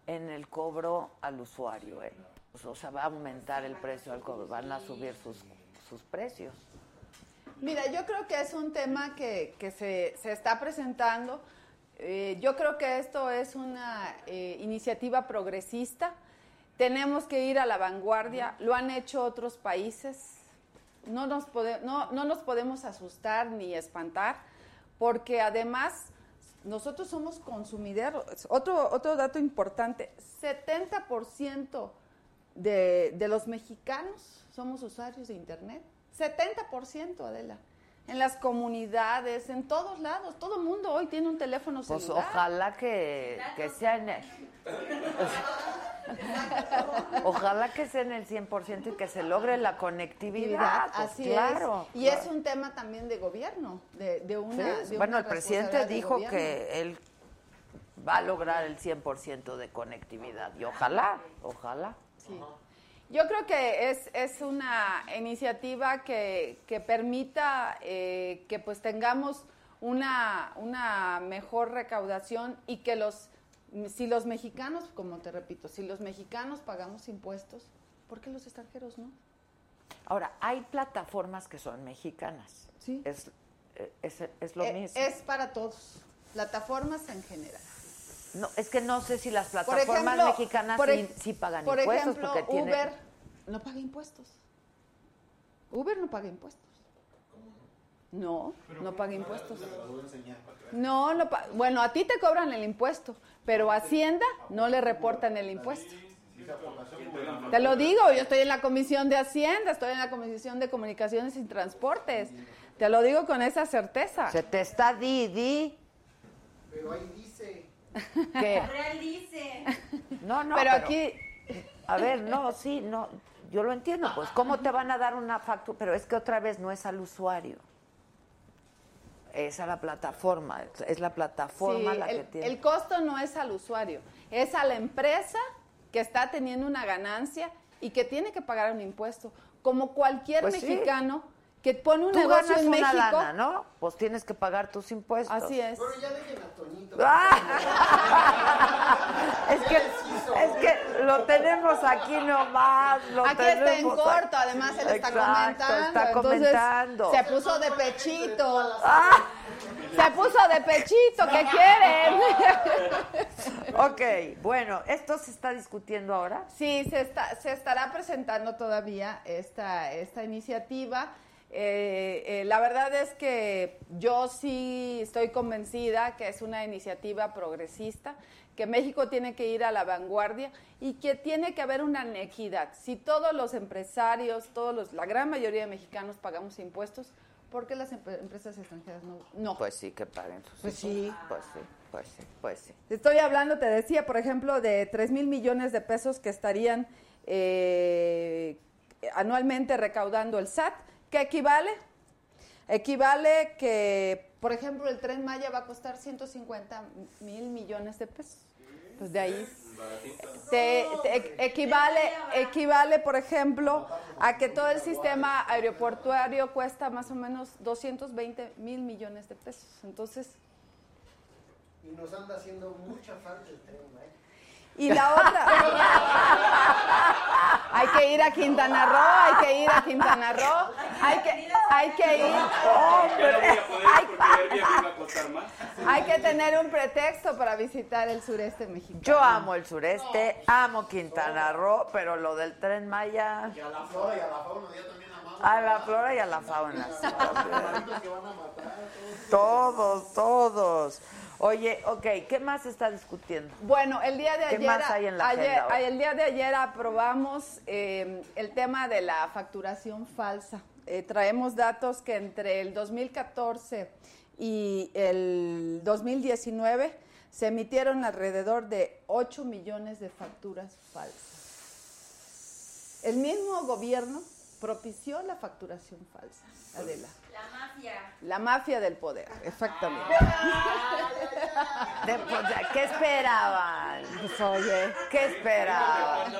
en el cobro al usuario. ¿eh? O sea, va a aumentar el precio al cobro, van a subir sus, sus precios. Mira, yo creo que es un tema que, que se, se está presentando. Eh, yo creo que esto es una eh, iniciativa progresista. Tenemos que ir a la vanguardia. Lo han hecho otros países. No nos, pode- no, no nos podemos asustar ni espantar, porque además nosotros somos consumidores. Otro, otro dato importante, 70% de, de los mexicanos somos usuarios de Internet. 70%, Adela. En las comunidades, en todos lados. Todo el mundo hoy tiene un teléfono Pues celular. ojalá que, que sea en el... Ojalá que sea en el 100% y que se logre la conectividad. pues así claro. es. Y es un tema también de gobierno, de, de una. Sí, de bueno, una el presidente dijo que él va a lograr el 100% de conectividad. Y ojalá, ojalá. Sí. Yo creo que es, es una iniciativa que, que permita eh, que pues tengamos una, una mejor recaudación y que los, si los mexicanos, como te repito, si los mexicanos pagamos impuestos, ¿por qué los extranjeros no? Ahora, hay plataformas que son mexicanas. Sí. Es, eh, es, es lo Eh, mismo. Es para todos, plataformas en general. No, es que no sé si las plataformas ejemplo, mexicanas por sí, sí pagan por impuestos ejemplo, porque tienen... Uber no paga impuestos. Uber no paga impuestos. No, no paga impuestos. No, no pa- bueno, a ti te cobran el impuesto, pero a Hacienda no le reportan el impuesto. Te lo digo, yo estoy en la Comisión de Hacienda, estoy en la Comisión de Comunicaciones y Transportes. Te lo digo con esa certeza. Se te está di, di. Pero ahí No, no, pero pero, aquí A ver, no, sí, no, yo lo entiendo, pues, ¿cómo te van a dar una factura? Pero es que otra vez no es al usuario, es a la plataforma, es la plataforma Sí, la el, que tiene. el costo no es al usuario, es a la empresa que está teniendo una ganancia y que tiene que pagar un impuesto. Como cualquier Pues sí. Que pone un Tú negocio ganas en una México. lana, ¿no? Pues tienes que pagar tus impuestos. Así es. Pero ya dejen a Toñito. ¡Ah! es, que, es que lo tenemos aquí nomás. Lo Aquí está en corto, además él está Exacto, comentando. Está entonces, comentando. Se puso de pechito. ¡Ah! Se puso de pechito, ¿qué quieren? Ok, bueno, ¿esto se está discutiendo ahora? Sí, se, está, se estará presentando todavía esta, esta iniciativa. Eh, eh, la verdad es que yo sí estoy convencida que es una iniciativa progresista, que México tiene que ir a la vanguardia y que tiene que haber una equidad. Si todos los empresarios, todos los, la gran mayoría de mexicanos pagamos impuestos, ¿por qué las empre- empresas extranjeras no? No. Pues sí, que paguen sus Pues sí. Pues sí, pues sí, pues sí. Estoy hablando, te decía, por ejemplo, de 3 mil millones de pesos que estarían eh, anualmente recaudando el SAT. ¿Qué equivale? Equivale que, por ejemplo, el tren Maya va a costar 150 mil millones de pesos. Pues de ahí te, te equivale, equivale, por ejemplo, a que todo el sistema aeroportuario cuesta más o menos 220 mil millones de pesos. Entonces, Y nos anda haciendo mucha falta el tren, ¿eh? Y la otra. Hay que ir a Quintana Roo, hay que ir a Quintana Roo, hay que, hay que ir. Poder Hay, que tener un pretexto para visitar el sureste mexicano. Yo amo el sureste, amo Quintana Roo, pero lo del tren Maya. Y a la flora y a la fauna, yo también amamos. A la flora y a la fauna. Todos, todos. Oye, ok, ¿qué más se está discutiendo? Bueno, el día de ¿Qué ayer, más hay en la ayer- agenda hoy? el día de ayer aprobamos eh, el tema de la facturación falsa. Eh, traemos datos que entre el 2014 y el 2019 se emitieron alrededor de 8 millones de facturas falsas. El mismo gobierno propició la facturación falsa, Adela. La mafia. La mafia del poder, exactamente. De- pues, ¿Qué esperaban? Pues, oye, ¿Qué esperaban? De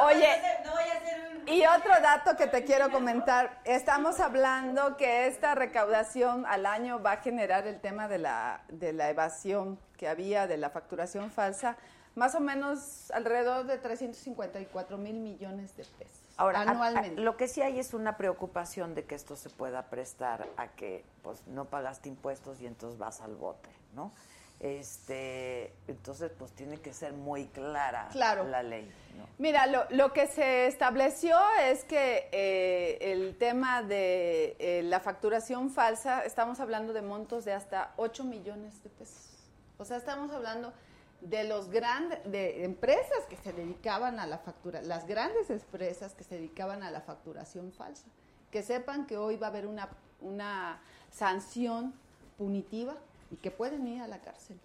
oye, No voy a hacer un... Y otro dato que te quiero comentar, estamos hablando que esta recaudación al año va a generar el tema de la, de la evasión que había, de la facturación falsa, más o menos alrededor de 354 mil millones de pesos Ahora, a- a- anualmente. lo que sí hay es una preocupación de que esto se pueda prestar a que pues no pagaste impuestos y entonces vas al bote, ¿no? Este, entonces pues tiene que ser muy clara Claro. la ley, ¿no? Mira, lo, lo que se estableció es que eh, el tema de eh, la facturación falsa, estamos hablando de montos de hasta 8 millones de pesos. O sea, estamos hablando de los grandes, de empresas que se dedicaban a la factura, las grandes empresas que se dedicaban a la facturación falsa. Que sepan que hoy va a haber una, una sanción punitiva y que pueden ir a la cárcel.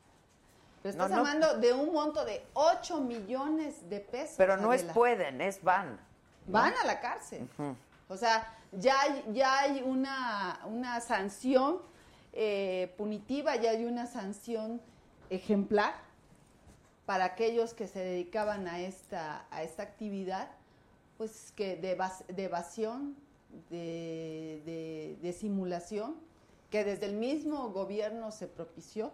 Pero estás no. hablando de un monto de 8 millones de pesos. Pero no es pueden, es van. Van a la cárcel. O sea, ya hay, ya hay una, una sanción eh, punitiva, ya hay una sanción ejemplar para aquellos que se dedicaban a esta, a esta actividad, pues que de, de evasión, de, de- de simulación, que desde el mismo gobierno se propició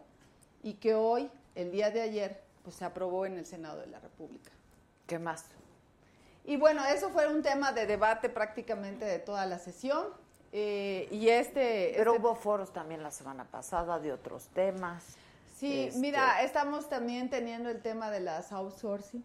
y que hoy, el día de ayer, pues se aprobó en el Senado de la República. ¿Qué más? Y bueno, eso fue un tema de debate prácticamente de toda la sesión. eh, y este... Pero este- hubo foros también la semana pasada de otros temas. Sí, Este- mira, estamos también teniendo el tema de las outsourcing.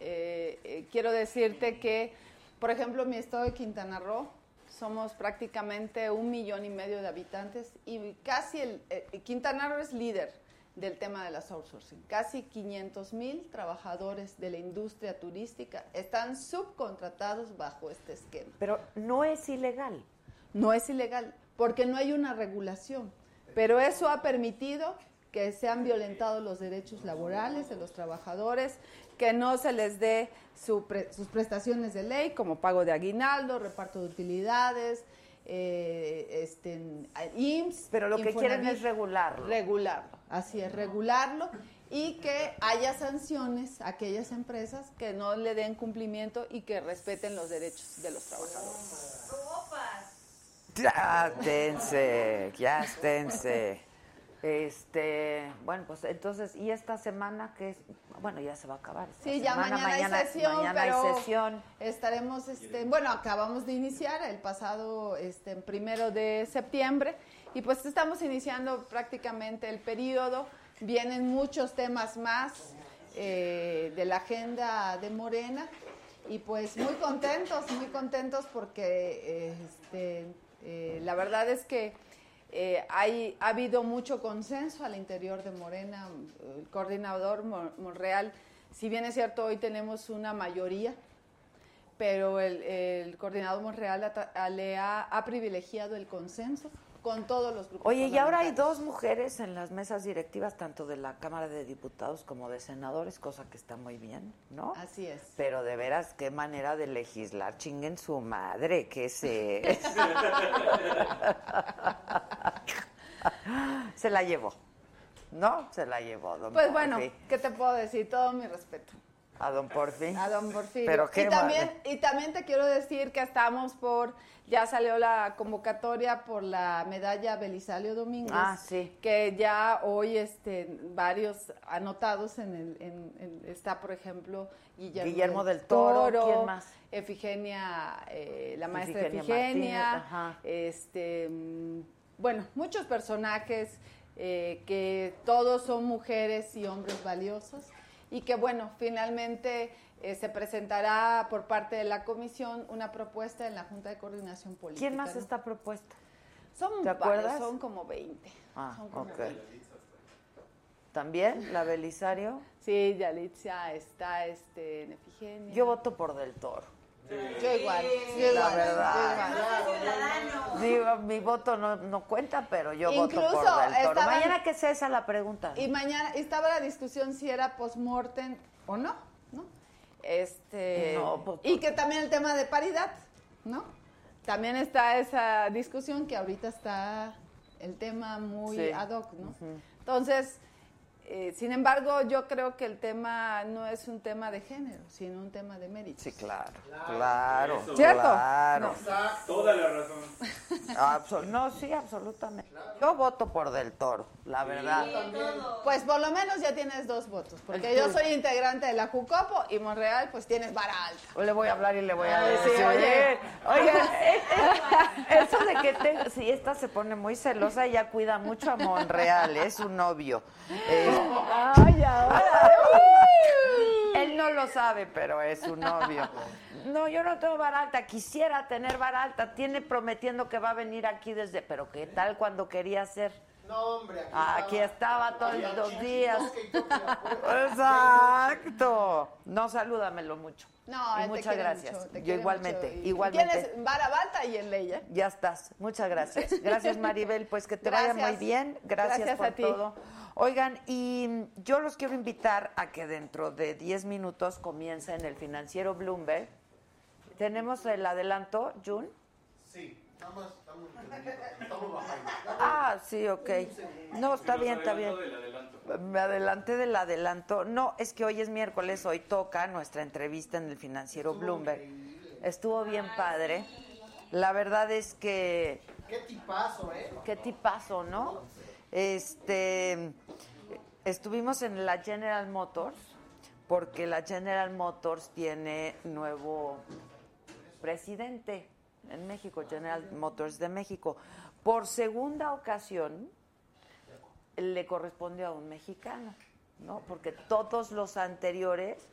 Eh, eh, quiero decirte que, por ejemplo, mi estado de Quintana Roo, somos prácticamente un millón y medio de habitantes y casi el... eh, Quintana Roo es líder del tema de las outsourcing. Casi 500 mil trabajadores de la industria turística están subcontratados bajo este esquema. Pero no es ilegal. No es ilegal, porque no hay una regulación, pero eso ha permitido que se han violentado los derechos laborales de los trabajadores, que no se les dé su pre- sus prestaciones de ley, como pago de aguinaldo, reparto de utilidades, eh, este, IMSS. Pero lo que quieren es regularlo. Regularlo, así es, regularlo y que haya sanciones a aquellas empresas que no le den cumplimiento y que respeten los derechos de los trabajadores. Ya esténse, ya esténse. Este, bueno, pues entonces, ¿y esta semana qué es? Bueno, ya se va a acabar. esta Sí, ya semana. mañana, hay sesión, mañana pero hay sesión. estaremos, este, bueno, acabamos de iniciar el pasado, este, primero de septiembre y pues estamos iniciando prácticamente el periodo. Vienen muchos temas más eh, de la agenda de Morena y pues muy contentos, muy contentos porque eh, este, eh, la verdad es que eh, hay, ha habido mucho consenso al interior de Morena. El coordinador Mon- Monreal, si bien es cierto, hoy tenemos una mayoría, pero el, coordinador Monreal le ha privilegiado el consenso con todos los grupos. Oye, y ahora hay dos mujeres en las mesas directivas, tanto de la Cámara de Diputados como de senadores, cosa que está muy bien, ¿no? Así es. Pero de veras, qué manera de legislar, chinguen su madre, que se... se la llevó, ¿no? Se la llevó, don Pues bueno. ¿qué te puedo decir? Todo mi respeto. A don Porfi. A don Porfirio. Pero qué y también, y también te quiero decir que estamos por, ya salió la convocatoria por la medalla Belisario Domínguez. Ah, sí. Que ya hoy este, varios anotados en el, en- en- está por ejemplo Guillermo, Guillermo del Toro, ¿quién más? Efigenia, eh, la maestra Efigenia Efigenia, Martínez, ajá. este, mm, bueno, muchos personajes eh, que todos son mujeres y hombres valiosos y que bueno, finalmente eh, se presentará por parte de la comisión una propuesta en la Junta de Coordinación Política. ¿Quién más ¿no? está propuesta? Son ¿Te acuerdas? son como 20. Ah, son como ok. 20. ¿También? ¿La Belisario? Sí, Yalitza está este, en Efigenia. Yo voto por Del Toro. Yo igual, yo La igual, verdad. yo igual. Digo, mi voto no, no cuenta, pero yo voto Incluso por Del Toro. estaban- Mañana que sea esa la pregunta. Y mañana estaba la discusión si era post-mortem o no, ¿no? Este, No, pues, y que también el tema de paridad, ¿no? También está esa discusión que ahorita está el tema muy Sí. ad hoc, ¿no? Entonces, eh, sin embargo, yo creo que el tema no es un tema de género, sino un tema de mérito. Sí, claro, claro, ¿Cierto? claro. Toda la razón. Absol- no, sí, absolutamente. Yo voto por Del Toro, la verdad. Pues por lo menos ya tienes dos votos, porque yo soy integrante de la Jucopo y Monreal pues tienes vara alta. Le voy a hablar y le voy a Ay, decir, sí, oye, oye. oye, eh, eh, eso de que te, si esta se pone muy celosa, ella cuida mucho a Monreal, es su novio. Eh, Ay, ahora. él no lo sabe, pero es su novio. No, yo no tengo vara alta, quisiera tener vara alta, tiene prometiendo que va a venir aquí desde, pero ¿qué tal cuando quería hacer? No, hombre, aquí, Aquí estaba todos los días. Exacto. No, salúdamelo mucho. No, Y muchas gracias. mucho, te Yo igualmente, mucho y- igualmente. Tienes vara alta y en ley, ¿eh? Ya estás. Muchas gracias. Gracias, Maribel. Pues que te vaya Gracias. muy bien. Gracias, Gracias por a ti. todo. Oigan, y yo los quiero invitar a que dentro de 10 minutos comience en el financiero Bloomberg. Tenemos el adelanto, June. Sí, nada más estamos, estamos bajando. Ah, sí, ok. No, está bien, está bien. Me adelanté del adelanto. No, es que hoy es miércoles, hoy toca nuestra entrevista en el financiero Bloomberg. Estuvo bien padre. La verdad es que Qué tipazo, ¿eh? qué tipazo, ¿no? Este estuvimos en la General Motors porque la General Motors tiene nuevo presidente en México, General Motors de México. Por segunda ocasión le correspondió a un mexicano, ¿no? Porque todos los anteriores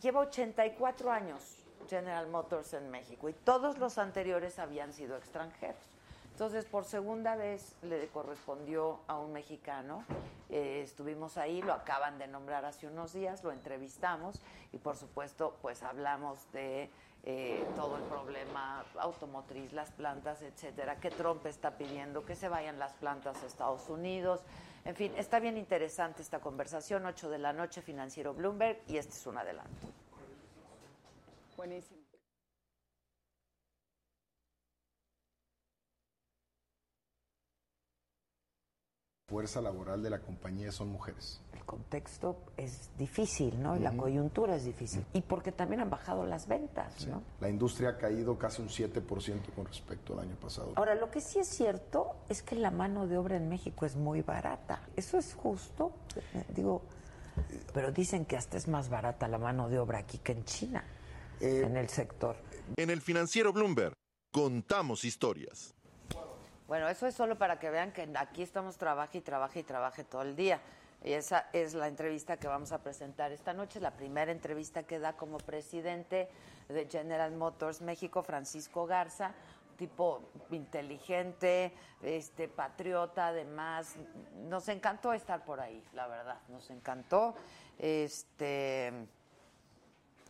lleva 84 años General Motors en México y todos los anteriores habían sido extranjeros. Entonces, por segunda vez le correspondió a un mexicano. Eh, estuvimos ahí, lo acaban de nombrar hace unos días, lo entrevistamos y, por supuesto, pues hablamos de eh, todo el problema automotriz, las plantas, etcétera, que Trump está pidiendo que se vayan las plantas a Estados Unidos. En fin, está bien interesante esta conversación. 8 de la noche, Financiero Bloomberg, y este es un adelanto. Buenísimo. Fuerza laboral de la compañía son mujeres. El contexto es difícil, ¿no? Y la coyuntura es difícil. Y porque también han bajado las ventas, Sí. ¿no? La industria ha caído casi un 7% con respecto al año pasado. Ahora, lo que sí es cierto es que la mano de obra en México es muy barata. ¿Eso es justo? Eh, Digo, pero dicen que hasta es más barata la mano de obra aquí que en China, Eh, en el sector. En el financiero Bloomberg, contamos historias. Bueno, eso es solo para que vean que aquí estamos trabaje y trabaje y trabaje todo el día. Y esa es la entrevista que vamos a presentar esta noche, la primera entrevista que da como presidente de General Motors México, Francisco Garza, tipo inteligente, este patriota, además. Nos encantó estar por ahí, la verdad, nos encantó. Este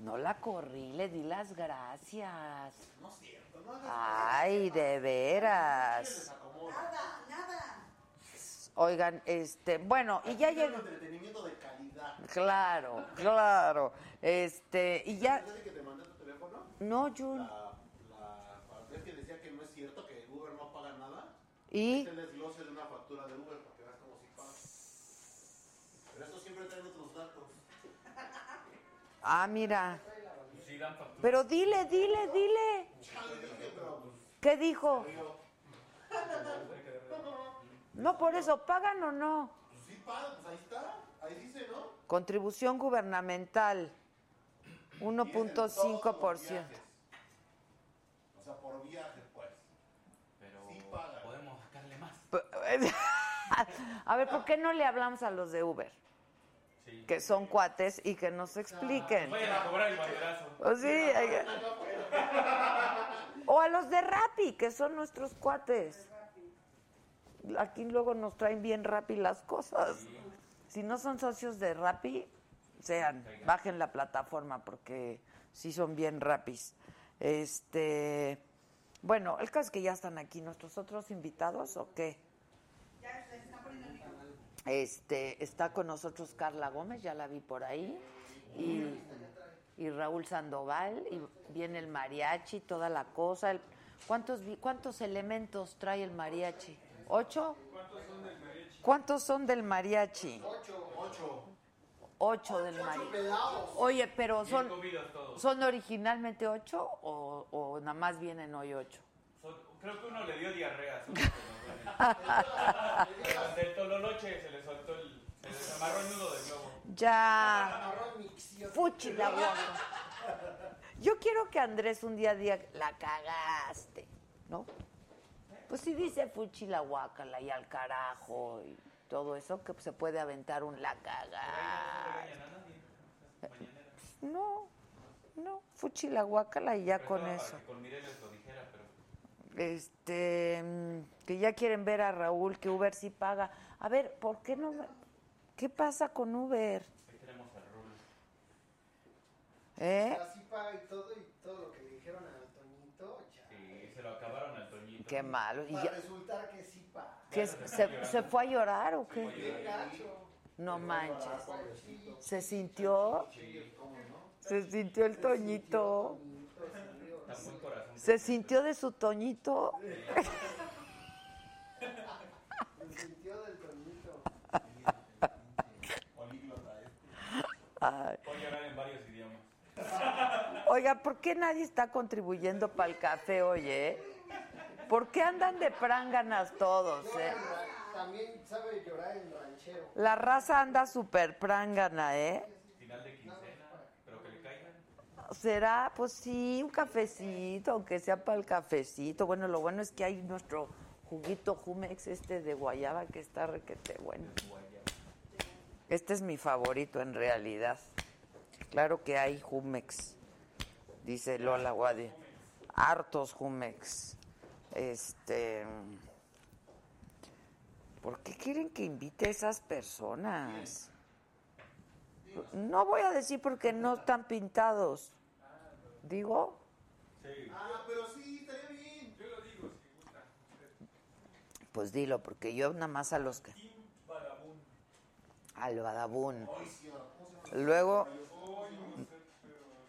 no la corrí, le di las gracias. No cierto, Ay, de veras. Nada, nada. Oigan, este, bueno, y ya llegó. Entretenimiento de calidad. Claro, claro. Este, y ya. ¿Sabes que te mandé tu teléfono? No, Jun. La, la, que decía que no es cierto, que Uber no paga nada. Y. Es el desglose de una factura de Uber para que veas cómo sí paga. Pero eso siempre traen otros datos. Ah, mira. Pero dile, dile, dile. ¿Qué dijo? No, por eso, ¿pagan o no? Pues sí, paga, pues ahí está. Ahí dice, ¿no? Contribución gubernamental, 1.5%. O sea, por viaje, pues. Pero Sí pagan. podemos sacarle más. A ver, ¿por qué no le hablamos a los de Uber? Sí. Que son cuates y que nos expliquen. Vayan a cobrar el banderazo. O sí, hay O a los de Rappi, que son nuestros cuates. Aquí luego nos traen bien Rappi las cosas. Si no son socios de Rappi, sean, bajen la plataforma porque sí son bien Rappis. Este, bueno, el caso es que ya están aquí nuestros otros invitados, ¿o qué? Este, está con nosotros Carla Gómez, ya la vi por ahí, y, y Raúl Sandoval, y viene el mariachi, toda la cosa. el- ¿cuántos, ¿Cuántos elementos trae el mariachi? ¿Ocho? ¿Cuántos son del mariachi? Ocho, ocho. Ocho del mariachi. Oye, pero son. ¿son originalmente ocho o, o nada más vienen hoy ocho? Creo que uno le dio diarrea. Pero Del tololoche se le soltó el... Se le desamarró el nudo del globo. Ya. Amarró mixio. Fuchi la guaca. Yo quiero que Andrés un día diga, la cagaste, ¿no? Pues si dice fuchi la guacala y al carajo y todo eso, que se puede aventar un la cagaste. No, no, fuchi la guacala y ya Pero con eso. Con Mireles lo pero... Este, mm, que ya quieren ver a Raúl, que Uber sí paga. A ver, ¿por qué no? me- ¿Qué pasa con Uber? Ahí tenemos a Rul. ¿Eh? Así paga y todo, y todo lo que le dijeron a Toñito, ya. Sí, se lo acabaron al Toñito. Qué malo. Y Para ya- resultar que sí paga. ¿Qué, se, ¿Se fue a llorar o qué? Qué gacho. No manches. ¿Se sintió? ¿Se sintió el Toñito? ¿Se sintió de su Toñito? Se sintió del Toñito. Ay. Puedo llorar en varios idiomas. Oiga, ¿por qué nadie está contribuyendo para el café hoy, eh? ¿Por qué andan de pránganas todos, eh? También sabe llorar en ranchero. La raza anda súper prángana, ¿eh? Final de quincena, pero que le caigan. ¿Será? Pues sí, un cafecito, aunque sea para el cafecito. Bueno, lo bueno es que hay nuestro juguito Jumex este de guayaba que está requete bueno. Este es mi favorito en realidad. Claro que hay Jumex, dice Lola Guadi. Hartos Jumex. Este. ¿Por qué quieren que invite a esas personas? No voy a decir porque no están pintados. ¿Digo? Ah, pero sí, estaría bien. Yo lo digo, Pues dilo, porque yo nada más a los que... Al badabún. Luego...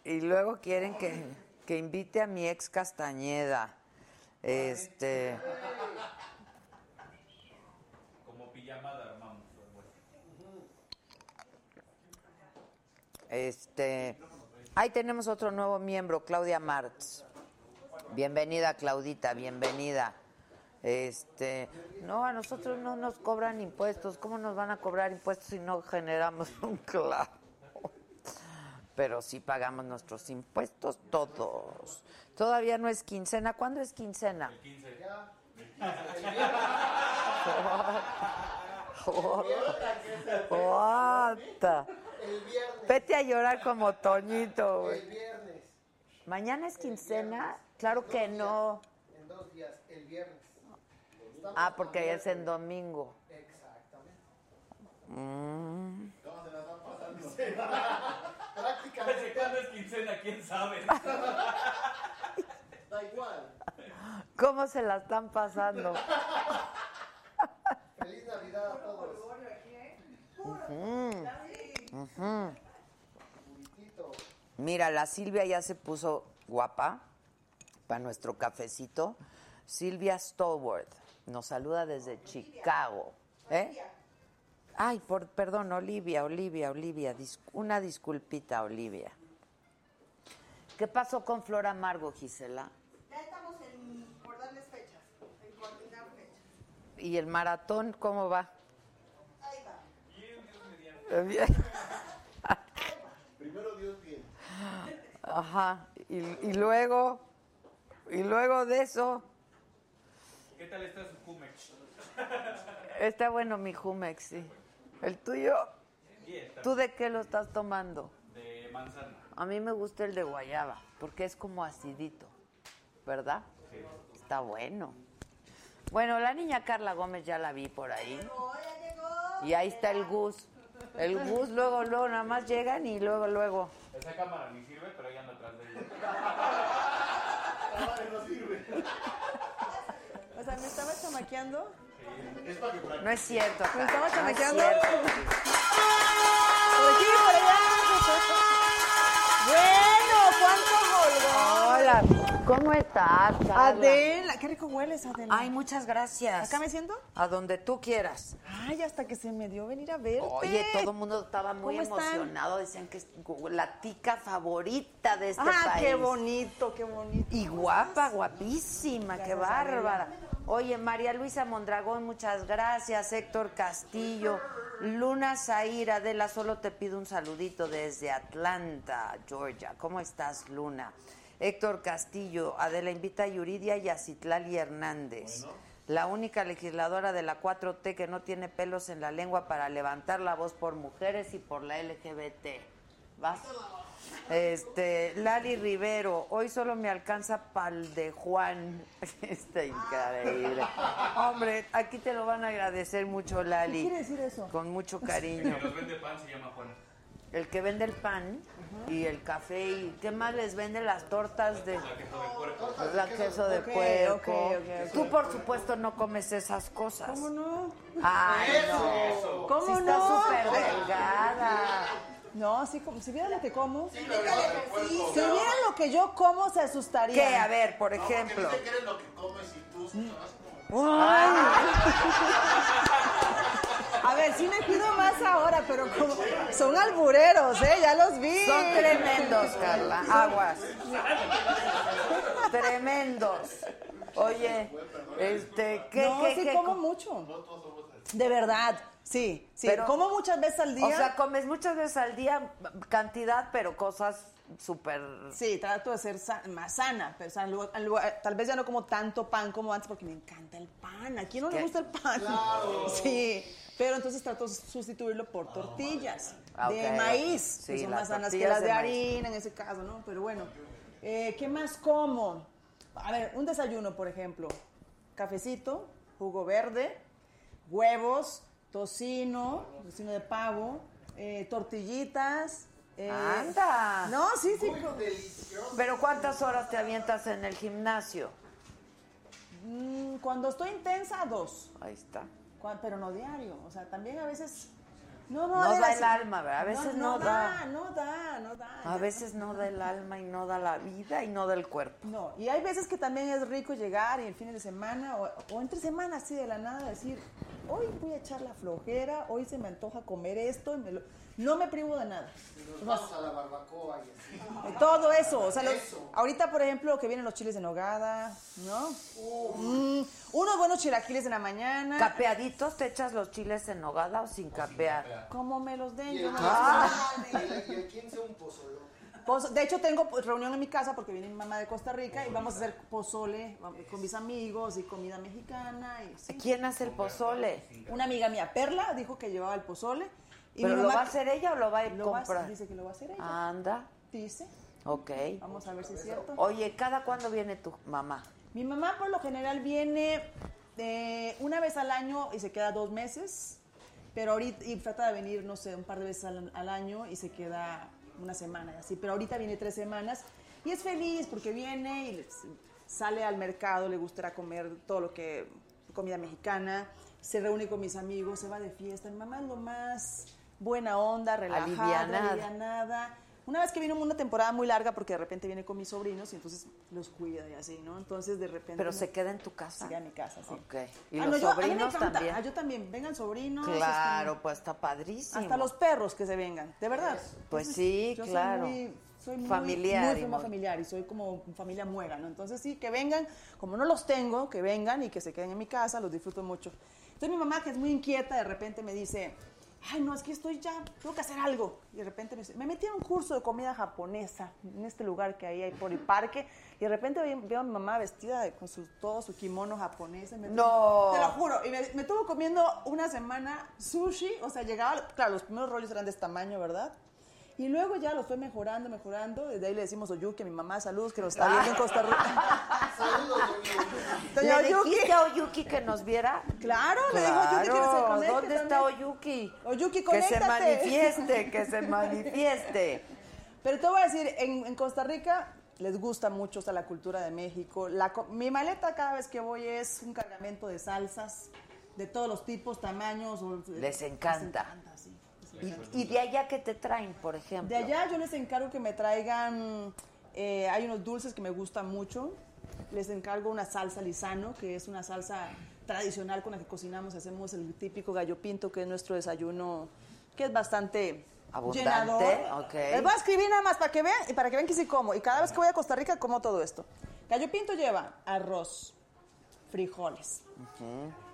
Y luego quieren que, que invite a mi ex Castañeda. Este... Como pijamada armamos. Este... Ahí tenemos otro nuevo miembro, Claudia Martz. Bienvenida, Claudita, bienvenida. Este, no, a nosotros no nos cobran impuestos. ¿Cómo nos van a cobrar impuestos si no generamos un clavo? Pero sí pagamos nuestros impuestos todos. Todavía no es quincena. ¿Cuándo es quincena? 15. Ota. El viernes. Vete a llorar como Toñito. güey. El viernes. ¿Mañana es quincena? Claro que no. En dos días. El viernes. Estamos Ah, porque es en domingo. Exactamente. Mm. ¿Desde Prácticamente. cuándo es quincena? ¿Quién sabe? Da igual. ¿Cómo se la están pasando? Feliz Navidad a todos. Mira, la Silvia ya se puso guapa para nuestro cafecito. Silvia Stowworth nos saluda desde Chicago. ¿Eh? Ay, por, perdón, Olivia, Olivia, Olivia. dis- una disculpita, Olivia. ¿Qué pasó con Flor Amargo, Gisela? Ya estamos en, por darles fechas, en coordinar fechas. ¿Y el maratón cómo va? Primero Dios bien. Ajá. Y, y luego, y luego de eso, ¿Qué tal está su Cumex? está bueno mi Jumex, sí. ¿El tuyo? Bien, ¿Tú de qué lo estás tomando? de manzana. A mí me gusta el de guayaba, porque es como acidito, ¿verdad? Está bueno. Bueno, la niña Carla Gómez ya la vi por ahí. Y ahí está el Gus. El Gus luego, luego, nada más llegan y luego, luego. Esa cámara ni sirve, pero ella anda atrás de ella. no sirve. O sea, me estaba chamaqueando. Es para que practique. No es cierto. Me estaba no es chamaqueando. cierto. Por aquí, por allá. Bueno, ¿cuánto holgón? Hola, ¿cómo estás, Carla? Adela, qué rico hueles, Adela. Ay, muchas gracias. ¿Acá me siento? A donde tú quieras. Ay, hasta que se me dio venir a verte. Oye, todo el mundo estaba muy emocionado. Decían que es la tica favorita de este Ah, país. qué bonito, qué bonito. Y guapa, guapísima, qué bárbara. Oye, María Luisa Mondragón, muchas gracias. Héctor Castillo, Luna Zaira, Adela, solo te pido un saludito desde Atlanta, Georgia. ¿Cómo estás, Luna? Héctor Castillo, Adela invita a Yuridia y a Citlali Hernández. La única legisladora de la 4T que no tiene pelos en la lengua para levantar la voz por mujeres y por la LGBT. ¿Vas? Este, Lali Rivero, hoy solo me alcanza pal de Juan. Está increíble. Hombre, aquí te lo van a agradecer mucho, Lali. ¿Qué quiere decir eso? Con mucho cariño. que nos vende pan se llama Juan. El que vende el pan y el café y ¿qué más les vende? Las tortas de La queso de puerco. Tú por supuesto no comes esas cosas. ¿Cómo no? Ay, no. ¿Cómo Sí no? está súper delgada. No, sí, como, si vieran lo que como. Si vieran lo que yo como, se asustaría. ¿Qué? A ver, por No, ejemplo. que eres lo que comes y tú Mm. como... A ver, sí me pido más ahora, pero como son albureros, ¿eh? Ya los vi. Son tremendos, Carla. Aguas. tremendos. Oye, este, ¿qué, no, qué, sí qué como co- mucho. De verdad, sí, sí. Pero- como muchas veces al día. O sea, comes muchas veces al día cantidad, pero cosas súper... Sí, trato de ser más sana, pero o sea, luego- al lugar- tal vez ya no como tanto pan como antes porque me encanta el pan. ¿A quién no le gusta el pan? Sí, pero entonces trato de sustituirlo por tortillas Ah, de ok. maíz, Sí, que son las más sanas que tortillas las de harina en ese caso, ¿no? Pero bueno, eh, ¿qué más como? A ver, un desayuno, por ejemplo, cafecito, jugo verde, huevos, tocino, tocino de pavo, eh, tortillitas. eh, ¡Anda! No, sí, sí. Pero ¿cuántas horas te avientas en el gimnasio? Mm, Cuando estoy intensa, dos. Ahí está. Pero no diario. O sea, también a veces. No, no, No da el alma, ¿verdad? A veces no da. No da, no da. A veces no da el alma y no da la vida y no da el cuerpo. No, y hay veces que también es rico llegar y el fin de semana o, o entre semana así de la nada decir, hoy voy a echar la flojera, hoy se me antoja comer esto y me lo- no me privo de nada. Nos vamos a la barbacoa y así. Todo eso, o sea, los- Eso. ahorita por ejemplo que vienen los chiles de nogada, ¿no? Mm, unos buenos chilaquiles en la mañana. ¿Capeaditos te echas los chiles en nogada o sin capear? Como me los den. Y yo el, no- Ah. y el- y el 15 un pozolón. Pozo- De hecho, tengo pues, reunión en mi casa porque viene mi mamá de Costa Rica y vamos a hacer pozole con mis amigos y comida mexicana. Y, sí. ¿Quién hace el pozole? Una amiga mía, Perla, dijo que llevaba el pozole. Y ¿Pero mi lo mamá- va a hacer ella o lo va a ir Lo va comprar? dice que lo va a hacer ella. Anda. Dice. Ok. Vamos a ver si es cierto. Oye, ¿cada cuándo viene tu mamá? Mi mamá por lo general viene eh, una vez al año y se queda dos meses, pero ahorita y trata de venir, no sé, un par de veces al, al año y se queda una semana y así, pero ahorita viene tres semanas y es feliz porque viene y sale al mercado, le gustará comer todo lo que comida mexicana, se reúne con mis amigos, se va de fiesta. Mi mamá es lo más buena onda, relajada, Alivianada. alivianada. Una vez que vino una temporada muy larga porque de repente viene con mis sobrinos y entonces los cuida y así, ¿no? Entonces de repente ¿Pero me- se queda en tu casa? se queda en mi casa, sí. Ok. ¿Y Ah, los no, yo- a mí me sobrinos encanta. también? Ah, yo también. Vengan sobrinos. Claro, este, pues está padrísimo. hasta los perros que se vengan, de verdad. Pues Entonces, sí, yo soy claro. muy soy muy Familiar muy, muy- familiar y soy como familia muera, ¿no? Entonces sí, que vengan, como no los tengo, que vengan y que se queden en mi casa, los disfruto mucho. Entonces mi mamá, que es muy inquieta, de repente me dice, ay, no, es que estoy ya, tengo que hacer algo. Y de repente me me metí en un curso de comida japonesa en este lugar que ahí hay por el parque. Y de repente veo, veo a mi mamá vestida de- con su, todo su kimono japonés. y me- No. Te lo juro. Y me, me estuvo comiendo una semana sushi. O sea, llegaba, claro, los primeros rollos eran de este tamaño, ¿verdad? Y luego ya los fue mejorando, mejorando. Desde ahí le decimos Oyuki a mi mamá, salud, que nos está viendo en Costa Rica. Doña ¿Le Oyuki. dijiste a Oyuki que nos viera? Claro, le dijo Oyuki que se Claro, conecte ¿Dónde está. Oyuki? Oyuki, Que se conéctate. manifieste, que se manifieste. Pero te voy a decir, en, en Costa Rica les gusta mucho o sea, la cultura de México. La co- mi maleta cada vez que voy es un cargamento de salsas de todos los tipos, tamaños. o- Les encanta. ¿Y, y de allá qué te traen, por ejemplo? De allá yo les encargo que me traigan, eh, hay unos dulces que me gustan mucho. Les encargo una salsa lisano, que es una salsa tradicional con la que cocinamos. Hacemos el típico gallo pinto, que es nuestro desayuno, que es bastante Abundante, llenador. ok. Les voy a escribir nada más para que vean y para que vean que sí como. Y cada vez que voy a Costa Rica como todo esto. Gallo pinto lleva arroz, frijoles,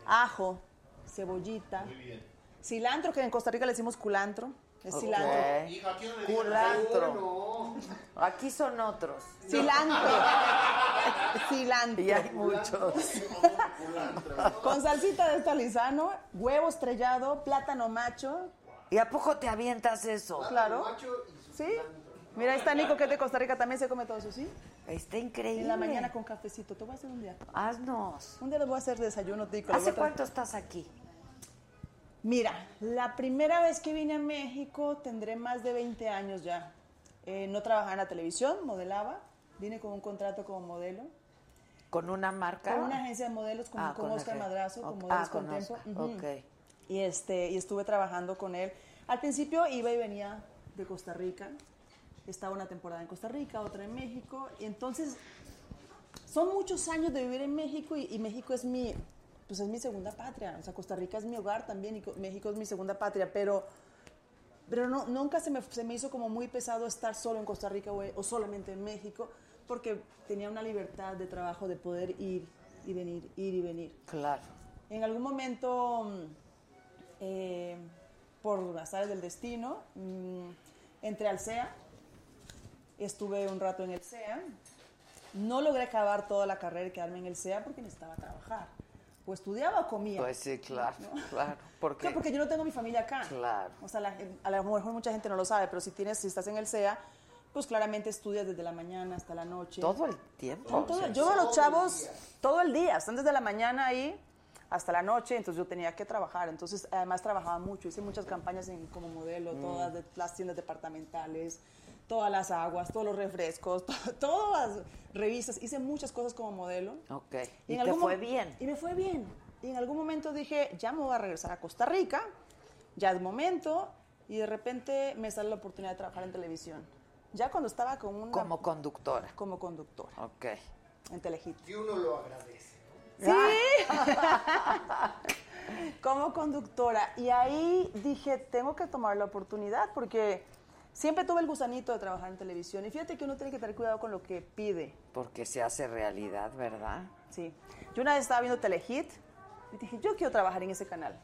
ajo, cebollita, cilantro, que en Costa Rica le decimos culantro. Es Ok. cilantro. Hija, aquí no Culantro. Aquí son otros. Cilantro. Cilantro. Y hay muchos. Con salsita de esta lisano, huevo estrellado, plátano macho. ¿Y a poco te avientas eso? Claro. ¿Sí? Mira, ahí está Nico, que es de Costa Rica, también se come todo eso, ¿sí? Está increíble. En la mañana con cafecito. Te voy a hacer un día. Haznos. Un día les voy a hacer desayuno voy ¿Hace cuánto estás aquí? Mira, la primera vez que vine a México tendré más de 20 años ya. Eh, no trabajaba en la televisión, modelaba. Vine con un contrato como modelo. ¿Con una marca? Con una agencia de modelos, con, Ah, con con Oscar Madrazo, con ok. Modelos Ah, con con Tempo. Oscar, Ujú. ok. Y, este, y estuve trabajando con él. Al principio iba y venía de Costa Rica. Estaba una temporada en Costa Rica, otra en México. Y entonces, son muchos años de vivir en México y, y México es mi, pues es mi segunda patria. O sea, Costa Rica es mi hogar también y Co- México es mi segunda patria. Pero, pero no, nunca se me, se me hizo como muy pesado estar solo en Costa Rica o, o solamente en México porque tenía una libertad de trabajo de poder ir y venir, ir y venir. Claro. En algún momento, mm, eh, por azares del destino, mm, entré al CEA, estuve un rato en el CEA, no logré acabar toda la carrera y quedarme en el CEA porque necesitaba trabajar. O estudiaba o comía. Pues sí, claro, ¿no? claro. ¿Por qué? Claro, porque yo no tengo mi familia acá. Claro. O sea, la- a lo mejor mucha gente no lo sabe, pero si tienes, si estás en el CEA, pues claramente estudias desde la mañana hasta la noche. Todo el tiempo. No, todo- yo veo a los chavos todo el día, están desde la mañana ahí hasta la noche, entonces yo tenía que trabajar. Entonces, además trabajaba mucho, hice muchas campañas en- como modelo, Mm. todas de, las tiendas departamentales, todas las aguas, todos los refrescos, to- todas las revistas, hice muchas cosas como modelo. Ok. Y ¿Y, en te algún fue bien? Y me fue bien. Y en algún momento dije, ya me voy a regresar a Costa Rica, ya es momento, y de repente me sale la oportunidad de trabajar en televisión. Ya cuando estaba con una... Como conductora. Como conductora, Ok. en Telehit. Y uno lo agradece. Sí. Como conductora. Y ahí dije, tengo que tomar la oportunidad porque siempre tuve el gusanito de trabajar en televisión. Y fíjate que uno tiene que tener cuidado con lo que pide. Porque se hace realidad, ¿verdad? Sí. Yo una vez estaba viendo Telehit y dije, yo quiero trabajar en ese canal.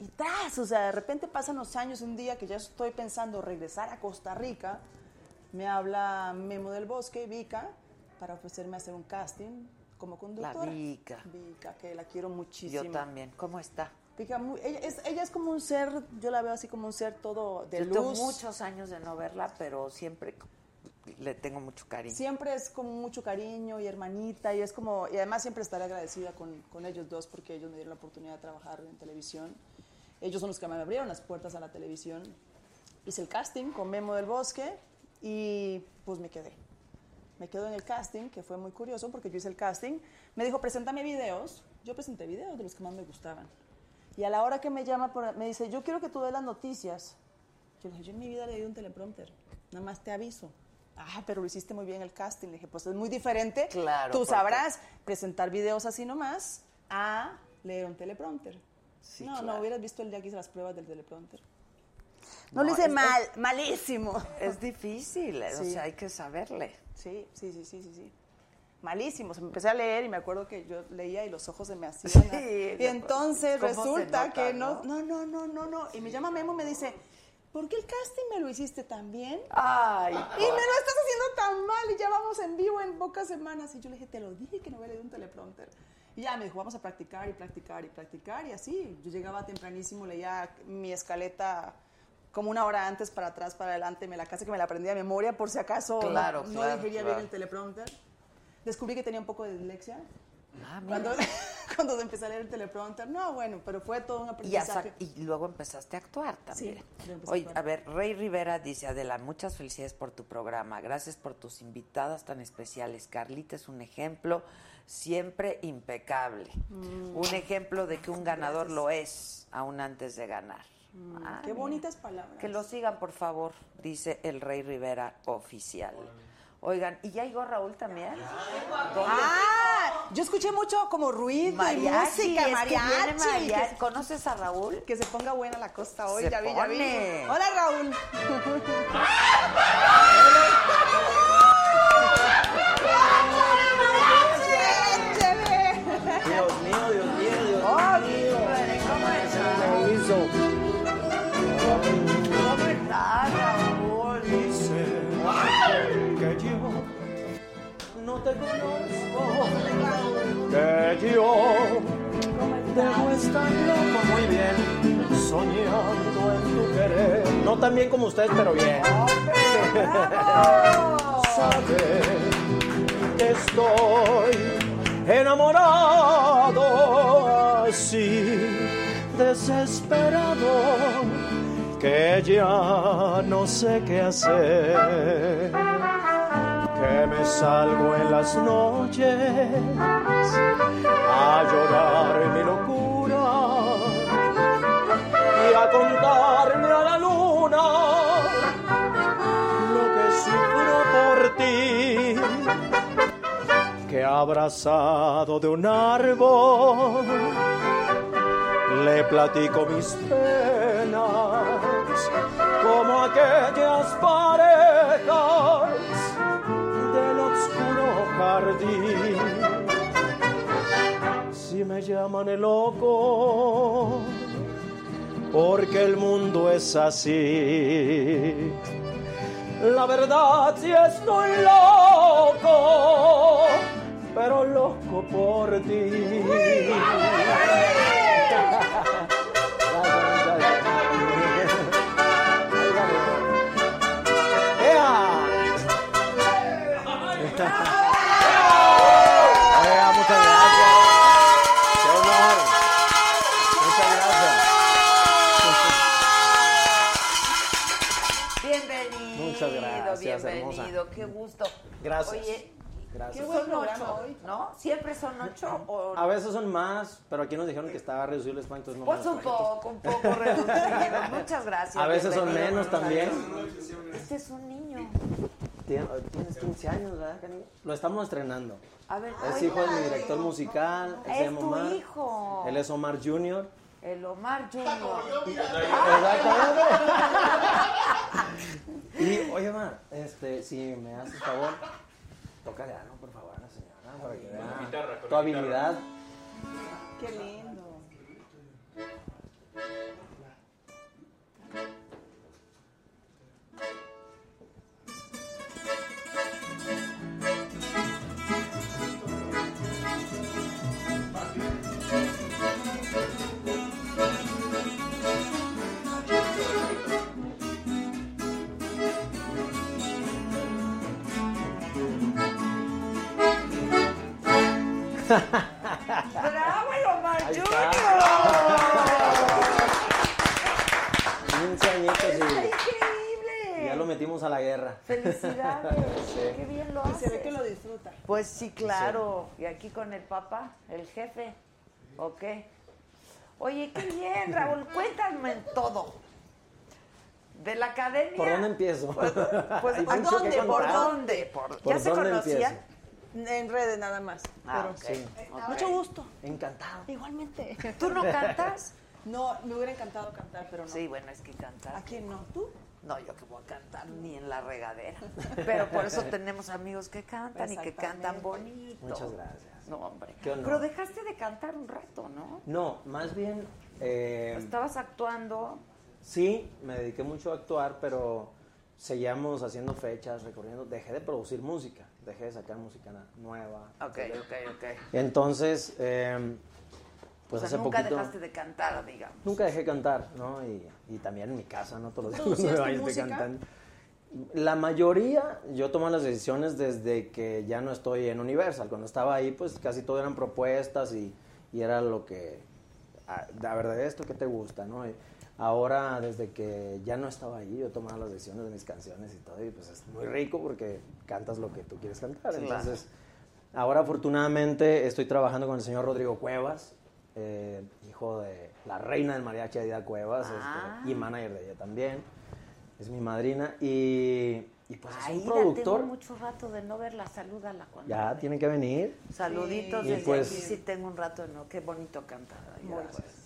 Y tras, o sea, de repente pasan los años, un día que ya estoy pensando regresar a Costa Rica, me habla Memo del Bosque, Vika, para ofrecerme hacer un casting como conductora. Vika. Vika, que la quiero muchísimo. Yo también. ¿Cómo está? Ella, es, ella es como un ser, yo la veo así como un ser todo de Yo luz. tengo muchos años de no verla, pero siempre le tengo mucho cariño. Siempre es como mucho cariño y hermanita y es como, y además siempre estaré agradecida con, con ellos dos porque ellos me dieron la oportunidad de trabajar en televisión. Ellos son los que me abrieron las puertas a la televisión. Hice el casting con Memo del Bosque y pues me quedé. Me quedo en el casting, que fue muy curioso porque yo hice el casting. Me dijo, preséntame videos. Yo presenté videos de los que más me gustaban. Y a la hora que me llama, por- me dice, yo quiero que tú des las noticias. Yo le dije, yo en mi vida le di un teleprompter. Nada más te aviso. Ah, pero lo hiciste muy bien el casting. Le dije, pues es muy diferente. Claro, Tú porque- sabrás presentar videos así nomás a leer un teleprompter. Sí, no, claro. no, hubieras visto el día que hice las pruebas del teleprompter. No, lo No, hice es- mal, malísimo. Es difícil, eh, o Sí. sea, hay que saberle. Sí, sí, sí, sí, sí, sí. Malísimo. Se me empecé a leer y me acuerdo que yo leía y los ojos se me hacían. Sí, y entonces ¿cómo se resulta nota, que no? no, no, no, no, no. Y me llama Memo y me dice, ¿por qué el casting me lo hiciste tan bien? Ay, Y me lo estás haciendo tan mal y ya vamos en vivo en pocas semanas. Y yo le dije, te lo dije que no había leído un teleprompter. Y ya me dijo, vamos a practicar y practicar y practicar. Y así, yo llegaba tempranísimo, leía mi escaleta como una hora antes, para atrás, para adelante, me la casi que me la aprendía de memoria por si acaso no- Claro, no, claro, digería claro. bien el teleprompter. Descubrí que tenía un poco de dislexia. Ah, mira. Cuando, cuando empecé a leer el teleprompter, no, bueno, pero fue todo un aprendizaje. y luego empezaste a actuar también. Sí, a Oye, actuar. a ver, Rey Rivera dice, Adela, muchas felicidades por tu programa. Gracias por tus invitadas tan especiales. Carlita es un ejemplo siempre impecable. Mm. Un ejemplo de que un ganador lo es, aún antes de ganar. Ah, Qué mira. bonitas palabras. Que lo sigan, por favor, dice el Rey Rivera oficial. Oigan, ¿y ya llegó Raúl también? ¿Dónde? Ah, yo escuché mucho como ruido Mariachi, y música, es que mariachi. viene mariachi. que- ¿Conoces a Raúl? Que se ponga buena la costa hoy, Se ya vi, ya vi. Hola, Raúl. que yo debo estar loco muy bien, soñando en tu querer. No tan bien como ustedes, pero bien. Sabe que estoy enamorado así, desesperado, que ya no sé qué hacer que me salgo en las noches a llorar mi locura y a contarle a la luna lo que sufro por ti que abrazado de un árbol. Le platico mis penas como aquellas parejas Si me llaman el loco, porque el mundo es así. La verdad si estoy loco, pero loco por ti. Hermosa. Qué gusto. Gracias. Oye, Gracias. ¿qué son ocho? ¿No? ¿Siempre son ocho? O... A veces son más, pero aquí nos dijeron que estaba reducido el espacio, entonces no Pues un poco, un poco reducido. Muchas gracias. A veces son menos también. Este es un niño. Tien- Tienes 15 años, ¿verdad? Lo estamos estrenando. A ver, Es hijo de mi director musical. Es tu Omar. hijo. Él es Omar Jr. El Omar Junior. Y, oye, Omar, este, si me haces favor, tócale algo, por favor, a la señora, para que vea guitarra, con tu la habilidad. Qué lindo. ¡Bravo, Omar Junior! está. 15 añitos ¡Está y, y increíble! ya lo metimos a la guerra. ¡Felicidades! Sí. ¡Qué bien lo Y haces! se ve que lo disfruta. Pues sí, claro. Y aquí con el papá, el jefe. ¿Ok? Oye, qué bien, Raúl. Cuéntame todo. De la academia. ¿Por dónde empiezo? Pues, pues, Hay ¿por mucho que dónde? ¿Por dónde? Por- ¿Por ¿Ya se dónde conocían? empiezo? En redes nada más. Ah, pero. Sí. Mucho gusto. Encantado. Igualmente. ¿Tú no cantas? No, me hubiera encantado cantar, pero no. Sí, bueno, es que cantar. ¿A quién no? ¿Tú? No, yo que voy a cantar ni en la regadera. Pero por eso tenemos amigos que cantan y que cantan bonito. Muchas gracias. No, hombre. Qué honor. Pero dejaste de cantar un rato, ¿no? No, más bien... eh, Estabas actuando. Sí, me dediqué mucho a actuar, pero seguíamos haciendo fechas, recorriendo. Dejé de producir música, dejé de sacar música nueva. Ok, ok, ok. Entonces, eh, pues o sea, hace nunca poquito... dejaste de cantar, digamos. Nunca dejé cantar, ¿no? Y, y también en mi casa, ¿no? Todos los días ¿Producías me cantando. La mayoría, yo tomo las decisiones desde que ya no estoy en Universal. Cuando estaba ahí, pues casi todo eran propuestas y, y era lo que, ah, la verdad, esto que te gusta, ¿no? Y ahora, desde que ya no estaba ahí, yo tomaba las decisiones de mis canciones y todo, y pues es muy rico porque cantas lo que tú quieres cantar. Entonces, ahora afortunadamente estoy trabajando con el señor Rodrigo Cuevas, eh, hijo de la reina del mariachi Aida Cuevas, este, Ah. y manager de ella también. Es mi madrina y, y pues es Ay, un tengo productor. mucho rato de no verla. Salúdala cuando Ya tiene que venir. Saluditos Y desde pues- aquí. Sí, tengo un rato de no. Qué bonito cantar. Gracias.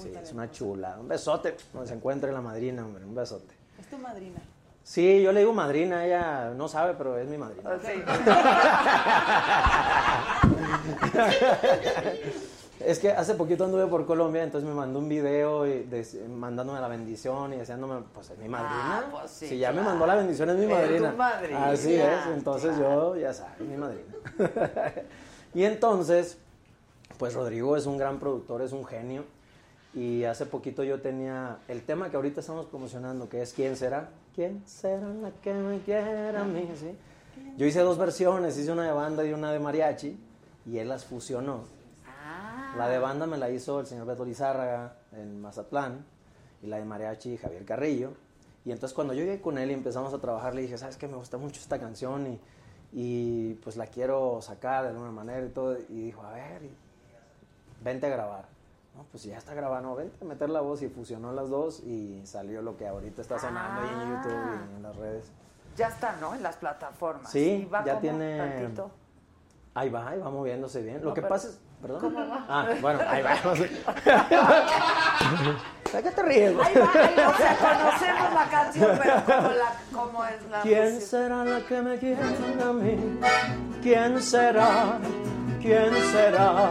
Sí, es una chula. Un besote. Donde se encuentre la madrina, hombre. Un besote. Es tu madrina. Sí, yo le digo madrina, ella no sabe, pero es mi madrina. es que hace poquito anduve por Colombia, entonces me mandó un video y de- mandándome la bendición y deseándome, pues es mi madrina. Ah, pues sí, si ya me mandó la bendición es mi Es tu madrina. madrina, Así es, entonces yo ya sabes, mi madrina. y entonces, pues Rodrigo es un gran productor, es un genio. Y hace poquito yo tenía el tema que ahorita estamos promocionando, que es ¿Quién será? ¿Quién será la que me quiera a mí? ¿Sí? Yo hice dos versiones, hice una de banda y una de mariachi, y él las fusionó. La de banda me la hizo el señor Beto Lizárraga en Mazatlán, y la de mariachi Javier Carrillo. Y entonces cuando yo llegué con él y empezamos a trabajar, le dije, ¿sabes qué? Me gusta mucho esta canción y, y pues la quiero sacar de alguna manera y todo. Y dijo, a ver, y- vente a grabar. No, pues ya está grabando, vente a meter la voz y fusionó las dos y salió lo que ahorita está sonando ahí en YouTube y en las redes. Ya está, ¿no? En las plataformas. Sí, ¿Y va ya como tiene- tantito? Ahí va, ahí va moviéndose bien. Lo que pasa es... ¿Perdón? ¿Cómo va? Ah, bueno, ahí va. ¿De qué te ríes? Ahí va, ahí va. O sea, conocemos la canción, pero ¿cómo, la, cómo es la ¿Quién música? será la que me quiera a mí? ¿Quién será? ¿Quién será?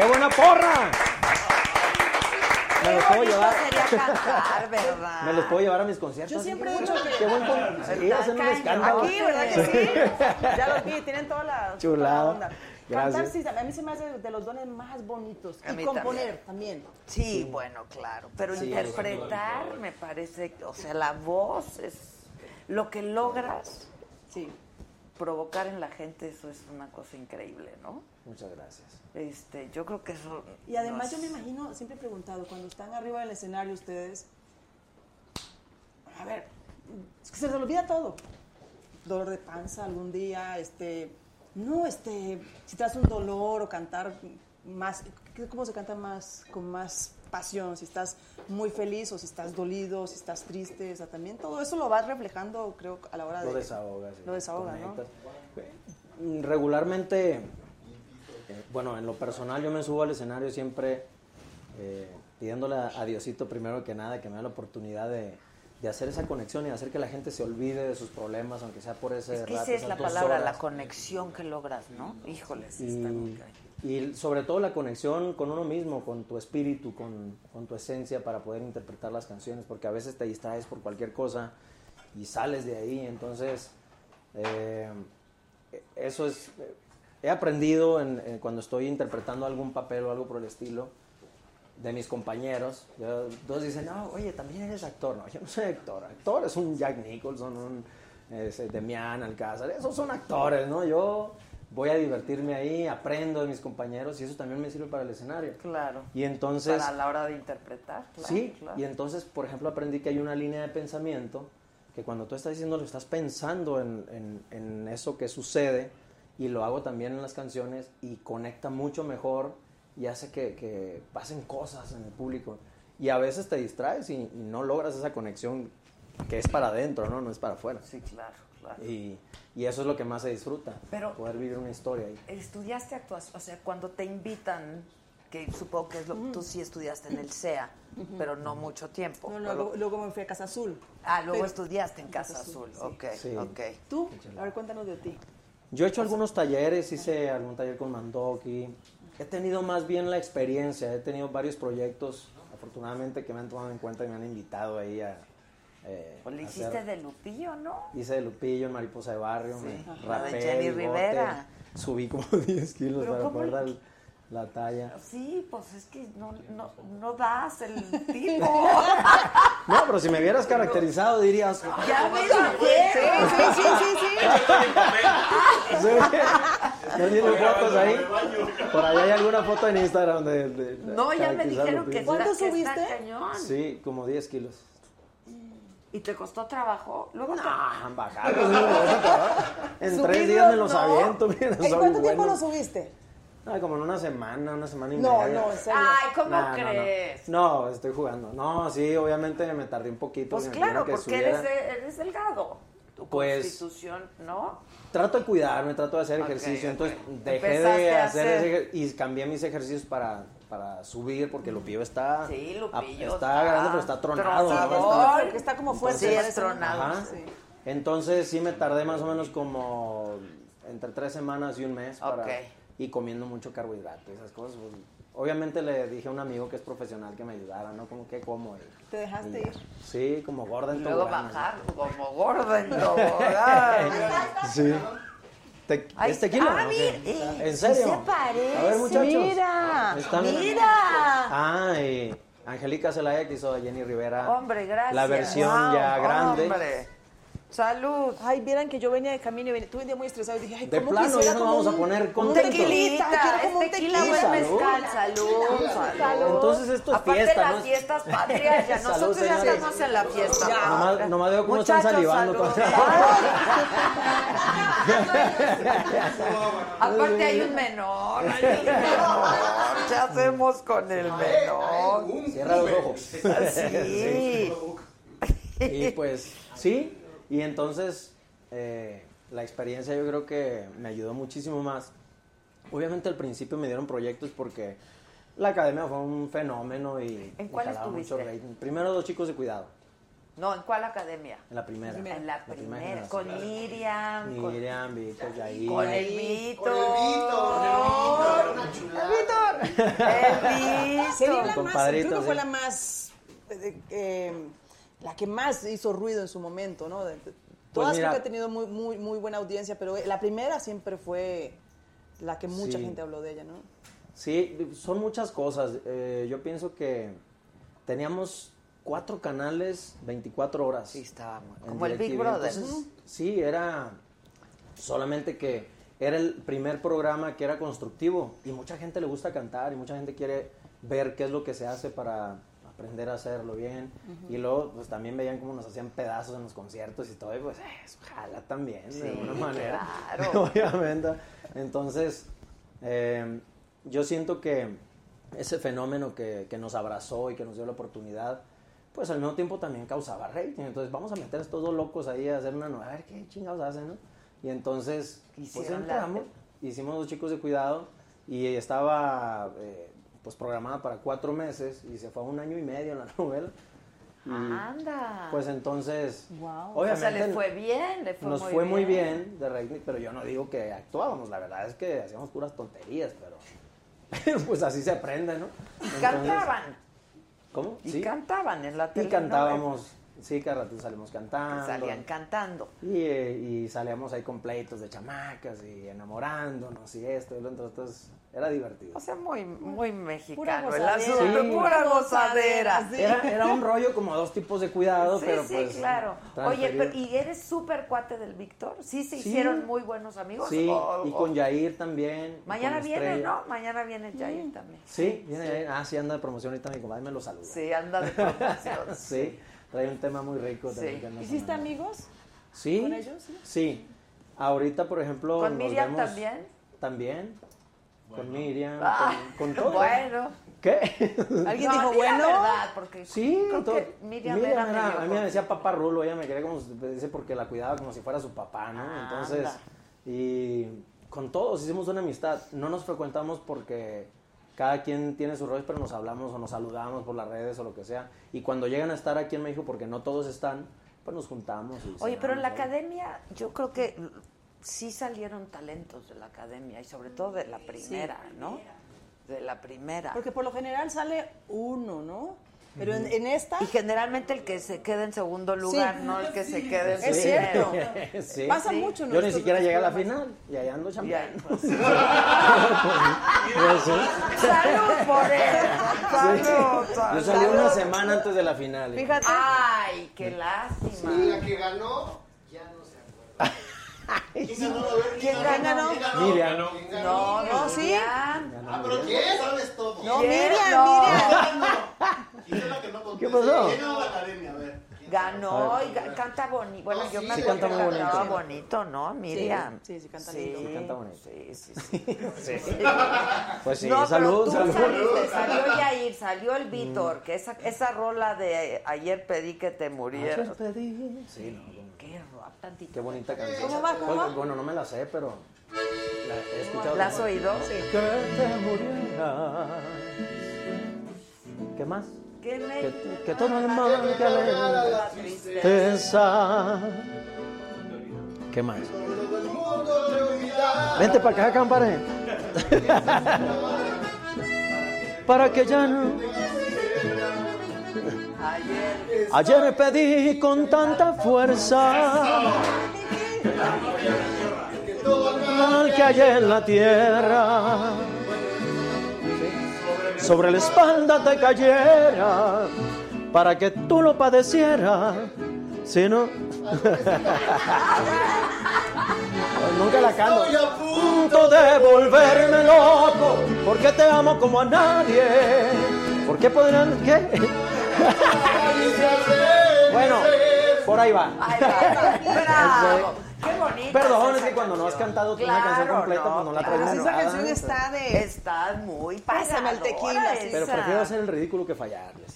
¡Qué buena porra! Me los puedo llevar. sería cantar, ¿verdad? Me los puedo llevar a mis conciertos. Yo siempre he Qué dicho que- Qué buen con... Sí, hacen un Caño. escándalo. Aquí, ¿verdad que sí? Ya los vi, tienen toda la Chulada. toda la onda. Cantar sí, a mí se me hace de los dones más bonitos. A y componer también. Sí, bueno, claro. Pero Sí. interpretar me parece, o sea, la voz es lo que logras sí. provocar en la gente, eso es una cosa increíble, ¿no? Muchas gracias. Este, yo creo que eso. Y además no yo me imagino, siempre he preguntado, cuando están arriba del escenario ustedes, a ver, es que se les olvida todo. Dolor de panza algún día, este, no, este, si traes un dolor o cantar más, ¿qué- ¿cómo se canta más, con más pasión? Si estás muy feliz o si estás dolido, si estás triste, o sea, también todo eso lo vas reflejando, creo, a la hora de... Lo desahogas. sí. Lo desahoga, ¿no? Regularmente, eh, bueno, en lo personal yo me subo al escenario siempre eh, pidiéndole a, Diosito primero que nada que me dé la oportunidad de, de hacer esa conexión y de hacer que la gente se olvide de sus problemas, aunque sea por ese Es que rato, esa es la palabra, la conexión que logras, ¿no? Híjole, sí está muy y, sobre todo la conexión con uno mismo, con tu espíritu, con, con tu esencia para poder interpretar las canciones, porque a veces te distraes por cualquier cosa y sales de ahí. Entonces, eh, eso es, he aprendido en- en cuando estoy interpretando algún papel o algo por el estilo de mis compañeros. Yo- todos dicen, no, oye, también eres actor. No, yo no soy actor. Actor es un Jack Nicholson, un ese, Demian Alcázar. Esos son actores, ¿no? Yo voy a divertirme ahí, aprendo de mis compañeros y eso también me sirve para el escenario. Claro. Y entonces... Para la hora de interpretar. claro, sí, claro. y entonces, por ejemplo, aprendí que hay una línea de pensamiento que cuando tú estás diciendo lo estás pensando en, en- en eso que sucede y lo hago también en las canciones y conecta mucho mejor y hace que, que pasen cosas en el público. Y a veces te distraes y, y no logras esa conexión que es para adentro, ¿no? No es para afuera. Sí, claro, claro. Y, y eso es lo que más se disfruta, Pero- poder vivir una historia ahí. Estudiaste actuación, o sea, cuando te invitan, que supongo que es lo tú sí estudiaste en el CEA, pero no mucho tiempo. No, luego, luego me fui a Casa Azul. ah, luego Pero- estudiaste en Casa Azul. sí. Ok, Sí. ok. ¿Tú? A ver, cuéntanos de ti. Yo he hecho algunos talleres, hice algún taller con Mandoki. He tenido más bien la experiencia, he tenido varios proyectos, afortunadamente, que me han tomado en cuenta y me han invitado ahí a. eh, Pues le hiciste hacer- de Lupillo, ¿no? Hice de Lupillo en Mariposa de Barrio, Sí. me de rapé, Jenny bigote, Rivera. Subí como 10 kilos Pero para ¿cómo poder le- dar la talla. Sí, pues es que no, no, no das el tipo. No, pero si me vieras caracterizado dirías. ya me dijeron. Sí, sí, sí, sí, Sí. ¿No tienen fotos ahí? Por ahí hay alguna foto en Instagram de. de- de No, ya me dijeron que, ¿Cuánto subiste? cañón. Sí, como 10 kilos. ¿Y te costó trabajo? Luego te- Ah, bajar, pues, no trabajo. En tres días me los no. aviento, mira, ¿En cuánto tiempo bueno. lo subiste? Ah, como en una semana, una semana y No, media. no, en serio. Ay, ¿cómo No, no, no. crees? No, estoy jugando. No, sí, obviamente me tardé un poquito. Pues claro, que porque eres, subiera. eres delgado. Tu Pues- constitución, ¿no? Trato de cuidarme, trato de hacer ejercicio. Entonces dejé de hacer, hacer- y cambié mis ejercicios para, para subir, porque Lupillo está. Sí, Lupillo a- está está grande, pero está tronado. ¿no? tronador. Está- como fuerte. Sí, es parece, ¿no? tronado. Ajá. Sí. Entonces sí me tardé más o menos como entre tres semanas y un mes para, Ok. Y comiendo mucho carbohidrato y esas cosas. pues, obviamente le dije a un amigo que es profesional que me ayudara, ¿no? Como que como. Te dejaste y- ir. Sí, como gorda en luego tobogán, bajar como gordo en tobogán. Sí. Te, Ay, ¿Es tequila? ah, mira, eh, ¿En serio? se parece. A ver, muchachos. Mira, Está- mira. Ah, y Angélica Zelaya que hizo Jenny Rivera. Hombre, gracias. La versión Wow, ya grande. Hombre. Salud. Ay, vieran que yo venía de camino y venía, tuve un día muy estresado y dije, ay, De ¿cómo plano, ya nos vamos a poner un contentos. tequilita, quiero como un es tequila, tequila. buen Salud. mezcal. Salud, salud. Entonces esto es Aparte fiesta, las ¿no? fiestas patrias, ya Salud, nosotros ya señores. estamos en la fiesta. Nomás, nomás veo cómo están Muchachos, salivando. salud. Aparte hay un menor, hay un menor. ¿Qué hacemos con el menor? Cierra los ojos. Sí. Y pues, sí. Y entonces, eh, la experiencia yo creo que me ayudó muchísimo más. Obviamente al principio me dieron proyectos porque la academia fue un fenómeno y ¿En cuál jalaba mucho estuviste? rating. Primero dos chicos de cuidado, No, ¿en cuál academia? en la primera. En la primera, generación. con Miriam, con, Miriam, Víctor, Yair. con el Vito. Con el Víctor, el Víctor. El Vito. Sería la más, creo que fue la más, eh, eh, la que más hizo ruido en su momento, ¿no? De- de- Todas mira. creo que ha tenido muy, muy, muy buena audiencia, pero la primera siempre fue la que mucha Sí. gente habló de ella, ¿no? Sí, son muchas cosas. Eh, yo pienso que teníamos cuatro canales 24 horas. Sí, estábamos. Como el Big. Brother. Entonces, sí, era solamente que era el primer programa que era constructivo y mucha gente le gusta cantar y mucha gente quiere ver qué es lo que se hace para aprender a hacerlo bien y luego pues también veían cómo nos hacían pedazos en los conciertos y todo y pues eh, eso jala también de Sí, alguna manera claro. obviamente entonces eh, yo siento que ese fenómeno que, que nos abrazó y que nos dio la oportunidad pues al mismo tiempo también causaba rating. Entonces vamos a meter a estos dos locos ahí a hacer una nueva, a ver qué chingados hacen, ¿no? Y entonces, pues entramos, hicimos dos chicos de cuidado y estaba eh, pues programada para cuatro meses y se fue a un año y medio en la novela. Y, Anda. Pues entonces, Wow. o sea, le fue bien, le fue nos muy fue muy bien. de rating, pero yo no digo que actuábamos, la verdad es que hacíamos puras tonterías, pero pues así se aprende, ¿no? Y Entonces- cantaban. ¿Cómo? Y Sí. cantaban en la Y tele. cantábamos Sí, cada rato salimos cantando. Salían cantando. Y, eh, y salíamos ahí con pleitos de chamacas y enamorándonos y esto y lo. Entonces, era divertido. O sea, muy, muy mexicano. Pura el gozadera. asunto, Sí. pura gozadera. Sí. Era, era un rollo como dos tipos de cuidado, Sí, pero sí, pues. claro. Oye, pero, ¿y eres súper cuate del Víctor? ¿Sí se Sí. hicieron muy buenos amigos? Sí, O- y con Yair también. Mañana viene, Estrella. ¿no? Mañana viene Jair también. Sí, viene Yair. Ah, sí, anda de promoción ahorita, mi compadre me lo saluda. Sí, anda de promoción. sí, trae un tema muy rico también. ¿Hiciste amigos? Sí. con ellos, sí? Sí. Ahorita, por ejemplo. ¿Con Miriam vemos- también? También. Con Miriam, Ah, con, con todo. Bueno. ¿Qué? ¿Alguien No, dijo bueno? verdad, porque Sí, creo todo. que Miriam, era, medio a mí me decía papá Rulo, ella me quería como, porque la cuidaba como si fuera su papá, ¿no? Ah, Entonces, anda. y con todos hicimos una amistad. No nos frecuentamos porque cada quien tiene sus roles, pero nos hablamos o nos saludamos por las redes o lo que sea. Y cuando llegan a estar aquí en México, porque no todos están, pues nos juntamos. y Oye, pero en la academia yo creo que sí salieron talentos de la academia y sobre todo de la primera, ¿no? De la primera. Porque por lo general sale uno, ¿no? Pero en, en esta Y generalmente el que se queda en segundo lugar, Sí. no el que se quede en Es cierto. Sí. pasa Sí. mucho. en Yo ni siquiera llegué a la final y allá ando chambeando. ahí, pues, Pues sí. Salud por eso. Salud. Yo salí salud. una semana antes de la final. Fíjate. Ay, qué lástima. Y la que ganó, ya no se acuerda. ¿Quién ganó? ¿Quién ganó? Miriam. ¿Quién ganó? No, No, no, sí. Ah, pero ¿quién? Sabes todo. No. Miriam, No. Miriam. ¿Quién es la que no contesta? ¿Qué pasó? ¿Quién ganó la academia? A ver. ¿quién Ganó A y ga- canta bonito. Bueno, No, yo sí, me sí acuerdo canta que cantaba bonito. bonito, ¿no? Miriam. sí, sí, canta lindo. Sí, canta bonito. Sí, sí, sí. Pues sí, no, salud, salud. saliste, salió Yair, salió el Víctor, que esa, esa rola de ayer pedí que te murieras. Sí, no, como- Qué rap tantito. qué bonita canción. ¿Cómo va, cómo Oye, va? Bueno, no me la sé, pero la he escuchado. ¿La has como- oído? Que te murieras. ¿Qué más? Que me Que, que todo el mal que alegra la tristeza. ¿Qué más? Vente para acá, campare. para que ya no. Ayer. Ayer pedí con tanta fuerza mal que hay en la tierra sobre la espalda te cayera para que tú lo padecieras. Si no. Nunca la canto. Estoy a punto. de volverme loco porque te amo como a nadie. ¿Por qué podrían.? ¿Qué? bueno, por ahí va. Ay, va, bravo. Qué bonito. Perdón, es que cuando no has cantado tú una canción completa, pues no la claro. traes Esa grabada. canción está de... Está muy Pásame el tequila. Pero esa. prefiero hacer el ridículo que fallarles.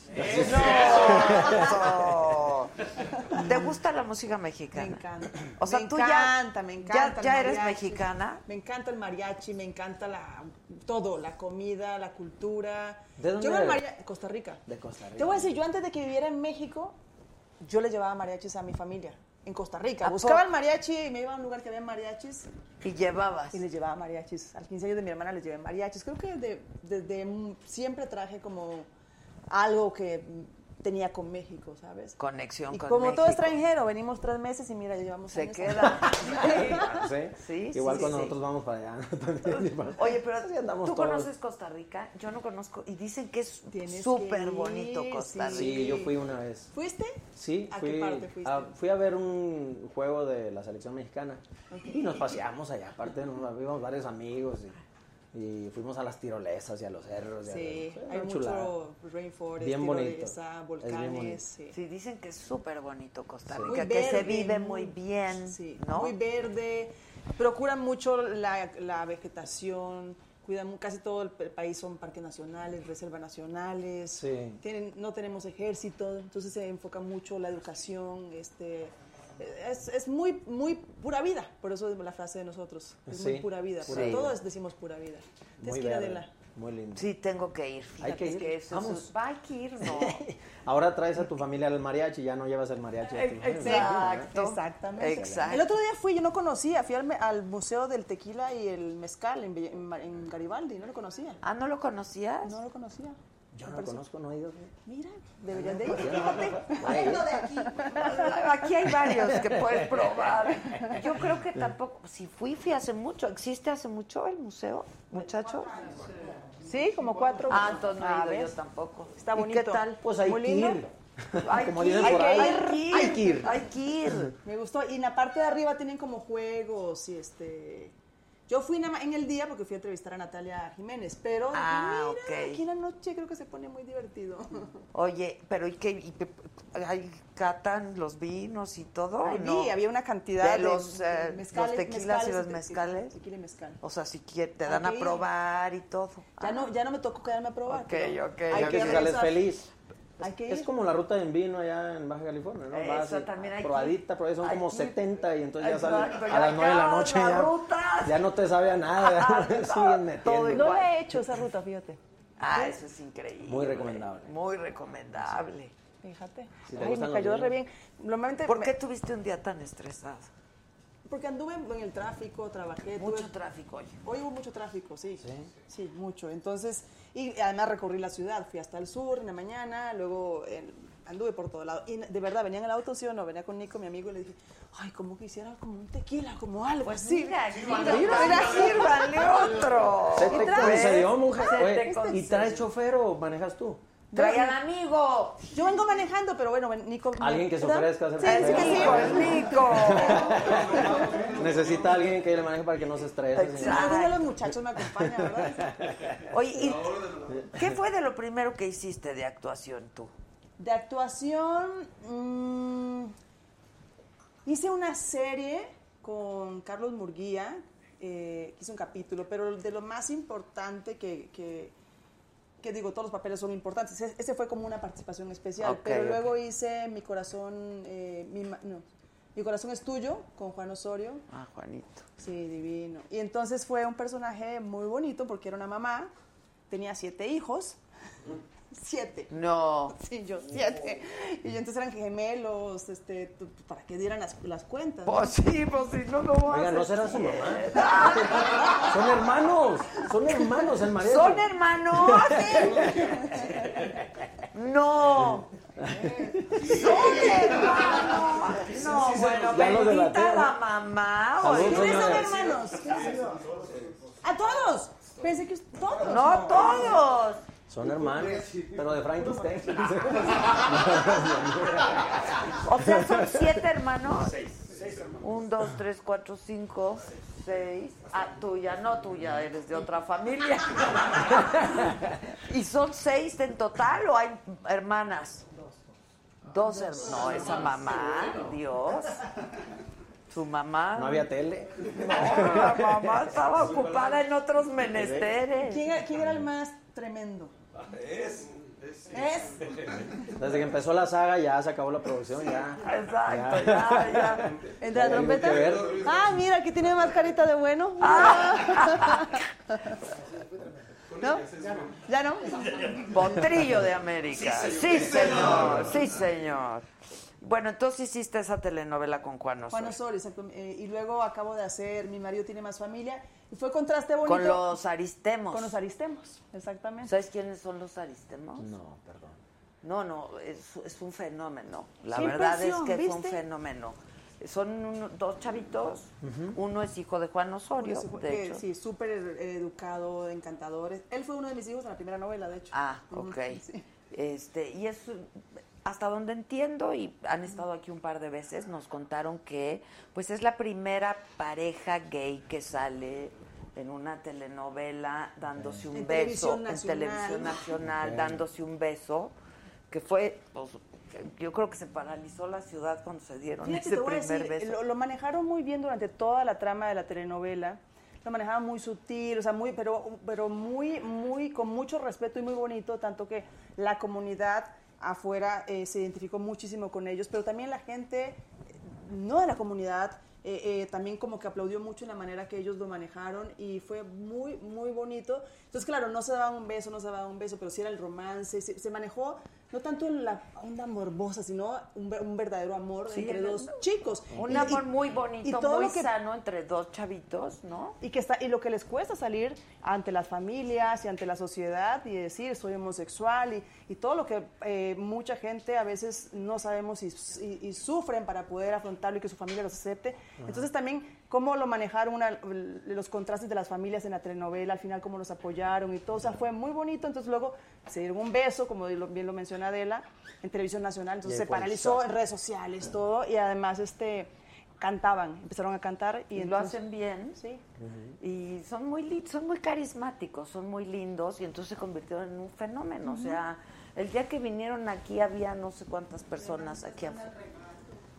No. ¿Te gusta la música mexicana? Me encanta. O sea, me tú ya- encanta, me encanta. ya- ya eres mexicana. Me encanta el mariachi, me encanta la todo, la comida, la cultura. ¿De dónde yo eres? mariachi, Costa Rica. De Costa Rica. Te voy a decir, yo antes de que viviera en México, yo le llevaba mariachis a mi familia en Costa Rica. ¿A Buscaba el mariachi y me iba a un lugar que había mariachis Y llevabas. y les llevaba mariachis. Al 15 años de mi hermana les llevé mariachis. Creo que de- desde siempre traje como algo que tenía con México, ¿sabes? Conexión Y con como todo extranjero, venimos tres meses y mira, llevamos Se años. queda. ¿Sí? Sí, Igual sí, cuando sí. nosotros vamos para allá. también. Oye, pero ¿tú todos. conoces Costa Rica? Yo no conozco. Y dicen que es súper bonito Costa. Rica. Sí, yo fui una vez. ¿Fuiste? Sí, ¿A fui, qué parte fuiste? a, fui a ver un juego de la selección mexicana y nos paseamos allá. Aparte, nos vimos varios amigos y, y fuimos a las tirolesas y a los cerros. y a- Sí, fue hay mucho rainforest, Bien bonito. bien volcanes. Sí. Sí, dicen que es súper bonito Costa Muy Rica, que se verde, vive muy- bien, Sí, ¿no? muy verde. Procuran mucho la, la vegetación. Cuidan mu- casi todo el, país son parques nacionales, reservas nacionales. Sí. Tienen, no tenemos ejército, entonces se enfoca mucho la educación. Este, es, es muy, muy pura vida, por eso es la frase de nosotros. Es muy Sí, pura vida. vida. todos decimos pura vida. Tienes Muy que ir, Adela. muy lindo. Sí, tengo que ir. Fíjate Hay que ir. eso es- Vamos. Va, hay que ir, ¿no? Ahora traes a tu familia al mariachi, ya no llevas el mariachi. a tu. Exacto. Exactamente. Exacto. El otro día fui, yo no conocía, fui al, me- al Museo del Tequila y el Mezcal en, en en Garibaldi, no lo conocía. Ah, ¿no lo conocías? No lo conocía. Yo no lo conozco, no he ido. Mira, deberían de ir, fíjate. De aquí. Aquí hay varios que puedes probar. Yo creo que tampoco, si fui, fui hace mucho. ¿Existe hace mucho el museo, muchacho? Sí, como cuatro. Ah, entonces no he ido yo tampoco. Está ¿Y bonito. qué tal? Pues hay que Como que dicen ir, hay que ir. Hay que ir. Hay que ir. Me gustó. Y en la parte de arriba tienen como juegos y este. Yo fui nada más en el día porque fui a entrevistar a Natalia Jiménez, pero dije, Ah, mira, ok. aquí en la noche creo que se pone muy divertido. Oye, pero ¿y qué? ¿Y pe- ¿Hay catan los vinos y todo? Ahí no? vi, había una cantidad de los, de eh, mezcales, los tequilas y los mezcales. Tequila y mezcal. O sea, si quiere, te Hay dan a probar y todo. Ya no, ya no me tocó quedarme a probar. Ok, ok, hay ok. Que si sales feliz. Hay que Es ir. como la ruta en vino allá en Baja California, ¿no? Vas Eso también hay que probadita, ahí son hay como que- 70 y entonces ya sales a las 9 de la noche. la Ya, ya no te sabe a nada, ya siguen metiendo. No la he hecho esa ruta, fíjate. Ah, eso es increíble. Muy recomendable. Muy recomendable. Fíjate. Si Ay, me cayó re bien. Normalmente ¿Por me- qué tuviste un día tan estresado? Porque anduve en el tráfico, trabajé. Mucho tuve- tráfico, oye. Hoy hubo mucho tráfico, sí. Sí, mucho. Entonces, y además recorrí la ciudad. Fui hasta el sur en la mañana, luego en- anduve por todo lado. Y de verdad, venía en el auto, sí o no, venía con Nico, mi amigo, y le dije, ay, como quisiera como un tequila, como algo así. mira, mira, mira, sírvale otro. Se te mujer. Se te Oye, ¿Y traes chofer o manejas tú? Trae al amigo. Yo vengo manejando, pero bueno, Nico... Alguien que se ofrezca a ser Sí, sí, sí. Nico, es Nico. Necesita alguien que le maneje para que no se estrese. Exacto. Alguno de los muchachos me acompaña, ¿verdad? Oye, ¿y ¿qué fue de lo primero que hiciste de actuación tú? De actuación, mm, hice una serie con Carlos Murguía, eh, hice un capítulo, pero de lo más importante que, que, que digo, todos los papeles son importantes, ese, fue como una participación especial, Ok, pero luego hice Mi Corazón, eh, mi, no, mi Corazón es Tuyo, con Juan Osorio, Ah, Juanito. Sí, divino. Y entonces fue un personaje muy bonito porque era una mamá, tenía siete hijos. Siete. No. Sí, yo siete. Y yo entonces eran gemelos, este, tu- para que dieran las, las cuentas. ¿no? Pues sí, pues sí, no lo Oiga, ¿no será su mamá? Son hermanos, son hermanos el marido. ¿Son hermanos? No. Son hermanos. No, bueno, bendita la mamá. ¿Quiénes son hermanos? ¡A todos! Pensé que todos. No, todos. Son hermanos, pero de Frankenstein. O sea, son siete hermanos. Un, dos, tres, cuatro, cinco, seis. Ah, tuya, no tuya, eres de otra familia. ¿Y son seis en total o hay hermanas? Dos hermanas. No, esa mamá, Dios. Su mamá. No había tele. No, la mamá estaba ocupada en otros menesteres. ¿Quién, era- quién era el más tremendo? Es. ¿Es? Desde que empezó la saga ya se acabó la producción, ya. Exacto, ya, ya. ¿El de la trompeta? Ah, mira, que tiene más carita de bueno. ¿No? ¿Ya no? Potrillo de América. Sí, señor. Sí, señor. Bueno, entonces hiciste esa telenovela con Juan Osorio. Juan Osorio, exacto. Eh, y luego acabo de hacer Mi marido tiene más familia. Y fue contraste bonito. Con los aristemos. Con los aristemos, exactamente. ¿Sabes quiénes son los aristemos? No, perdón. No, no, es, es un fenómeno. La Qué verdad es que es un ¿viste? fenómeno. Son uno- dos chavitos. Uno es hijo de Juan Osorio, de fue- hecho. sí, súper eh, educado, encantador. Él fue uno de mis hijos en la primera novela, de hecho. Ah, ok. sí. Este, y es hasta donde entiendo y han estado aquí un par de veces nos contaron que pues es la primera pareja gay que sale en una telenovela dándose un En beso televisión en televisión nacional dándose un beso que fue pues, yo creo que se paralizó la ciudad cuando se dieron Fíjate, ese te voy a primer decir, beso. Lo, lo manejaron muy bien durante toda la trama de la telenovela. Lo manejaban muy sutil, o sea, muy, pero, pero muy, muy, con mucho respeto y muy bonito, tanto que la comunidad afuera eh, se identificó muchísimo con ellos, pero también la gente eh, no de la comunidad eh, también como que aplaudió mucho la manera que ellos lo manejaron y fue muy, muy bonito. Entonces, claro, no se daban un beso, no se daban un beso, pero sí era el romance, se manejó no tanto la onda morbosa, sino un, ver- un verdadero amor Sí, entre dos chicos. Un Y- amor muy bonito, y todo muy lo que- sano entre dos chavitos, ¿no? y que está y lo que les cuesta salir ante las familias y ante la sociedad y decir soy homosexual y, y todo lo que eh, mucha gente a veces no sabemos y, y- y sufren para poder afrontarlo y que su familia los acepte. Entonces también cómo lo manejaron, una- los contrastes de las familias en la telenovela, al final cómo los apoyaron y todo, o sea, fue muy bonito. Entonces luego se dieron un beso, como bien lo menciona Adela, en televisión nacional, entonces se paralizó en redes sociales, todo, y además este cantaban, empezaron a cantar y, Y lo hacen bien. Sí. Y son muy son muy carismáticos, son muy lindos y entonces se convirtieron en un fenómeno. O sea, el día que vinieron aquí había no sé cuántas personas aquí afuera.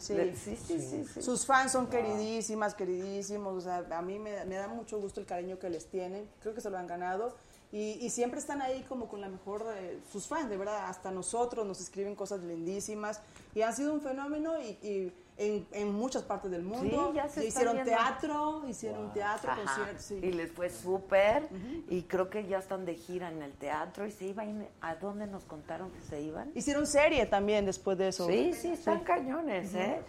Sí. Sí, sí, sí, sí. Sus fans son queridísimas, queridísimos. O sea, a mí me, me da mucho gusto el cariño que les tienen. Creo que se lo han ganado. Y, y siempre están ahí como con la mejor de sus fans, de verdad. Hasta nosotros nos escriben cosas lindísimas. Y han sido un fenómeno y, y en, en muchas partes del mundo. Sí, ya se hicieron viendo. teatro, hicieron teatro, Ajá. conciertos. sí. Y les fue súper. Y creo que ya están de gira en el teatro. ¿Y se iban? ¿A dónde nos contaron que se iban? Hicieron serie también después de eso. Sí, sí, están cañones, ¿eh?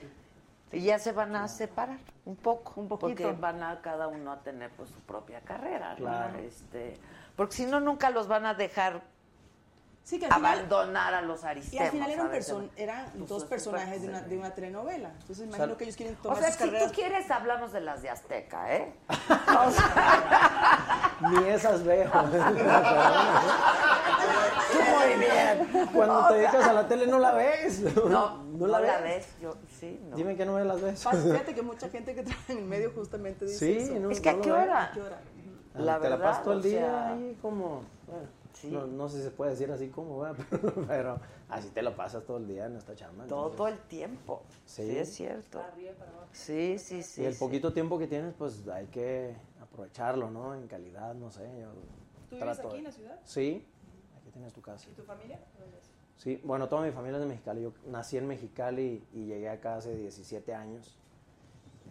Y ya se van a separar un poco, Un poquito. porque van a cada uno a tener pues su propia carrera, ¿no? Claro. Este, porque si no nunca los van a dejar Sí, que al final- abandonar a los Y aristemos. al final eran, ¿sabes? perso- eran Pues, dos es personajes de una, de una telenovela. Entonces imagino que ellos quieren O tomar sea, sus si carreras. tú quieres, hablamos de las de Azteca, ¿eh? Ni esas veo. Tú muy bien. Cuando O te sea- dedicas a la tele no la ves. No, no la ves. Yo, sí, no. Dime que no las ves. Pasa, Fíjate que mucha gente que trabaja en el medio justamente dice Sí, eso. no, Es que ¿a no qué ves. hora? ¿A qué hora? Ah, La te la verdad, pasas todo el o día sea- ahí como... bueno, Sí. no, no sé si se puede decir así como, ¿verdad? pero así te lo pasas todo el día en esta chamba. entonces- Todo el tiempo. Sí, Sí. es cierto. Sí, sí, sí. y el sí. poquito tiempo que tienes, pues hay que aprovecharlo, ¿no? En calidad, no sé. Yo ¿Tú vives trato aquí de- en la ciudad? Sí, aquí tienes tu casa. ¿Y tu familia? Sí, bueno, toda mi familia es de Mexicali. Yo nací en Mexicali y llegué acá hace 17 años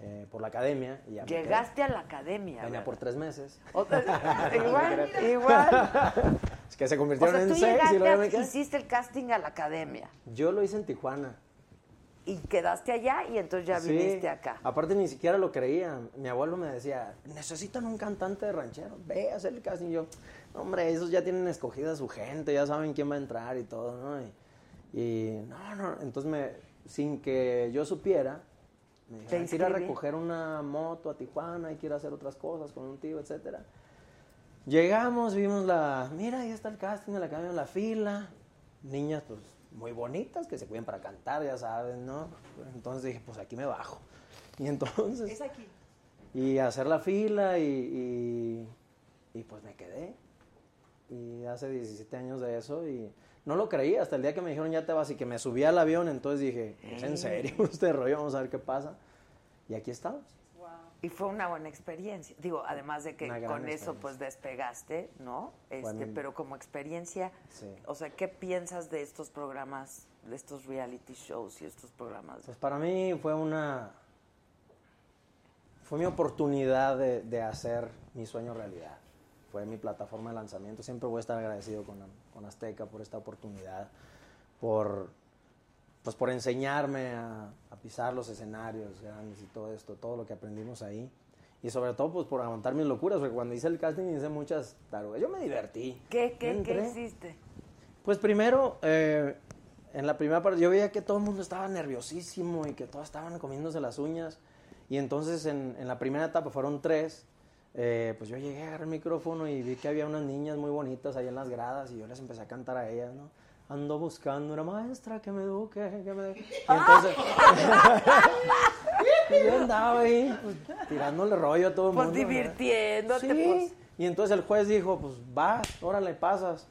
eh, por la academia. Y ya. Llegaste a la academia. Venía por tres meses. O sea, igual, igual. Es que se O convirtieron tú en seis y luego a- hiciste el casting a la academia Yo lo hice en Tijuana. y quedaste allá y entonces ya Sí. viniste acá. Aparte ni siquiera lo creía. Mi abuelo me decía, necesitan un cantante de ranchero, ve a hacer el casting. Y yo, "No, hombre, esos ya tienen escogida su gente, ya saben quién va a entrar y todo, ¿no? Y, y, no, no, entonces me, sin que yo supiera, me hay que ir a recoger una moto a Tijuana, hay que ir a hacer otras cosas con un tío, etcétera. Llegamos, vimos la, mira, ahí está el casting de la academia, la fila, niñas pues muy bonitas que se cuiden para cantar, ya saben, ¿no? Entonces dije, pues aquí me bajo. Y entonces... Es aquí. Y hacer la fila y, y, y, pues me quedé. Y hace 17 años de eso y no lo creí hasta el día que me dijeron ya te vas y que me subí al avión, entonces dije, ¿es en serio este rollo? Vamos a ver qué pasa. Y aquí estamos. Y fue una buena experiencia. Digo, además de que con eso pues despegaste, ¿no? Este, Bueno, pero como experiencia, Sí. o sea, ¿qué piensas de estos programas, de estos reality shows y estos programas? Pues para mí fue una... Fue mi oportunidad de, de hacer mi sueño realidad. Fue mi plataforma de lanzamiento. Siempre voy a estar agradecido con, con Azteca por esta oportunidad, por, pues por enseñarme a, a pisar los escenarios grandes y todo esto, todo lo que aprendimos ahí. Y sobre todo pues por aguantar mis locuras, porque cuando hice el casting hice muchas tarugas. Yo me divertí. ¿Qué, qué, qué hiciste? Pues primero, eh, en la primera parte yo veía que todo el mundo estaba nerviosísimo y que todos estaban comiéndose las uñas. Y entonces en, en la primera etapa fueron tres. Eh, pues yo llegué a agarrar el micrófono y vi que había unas niñas muy bonitas ahí en las gradas y yo les empecé a cantar a ellas, ¿no? Ando buscando una maestra que me eduque, que me... Y entonces... y yo andaba ahí pues, tirándole rollo a todo el Pues mundo. ¿verdad? divirtiéndote, Sí. pues. Y entonces el juez dijo, pues vas, órale, pasas.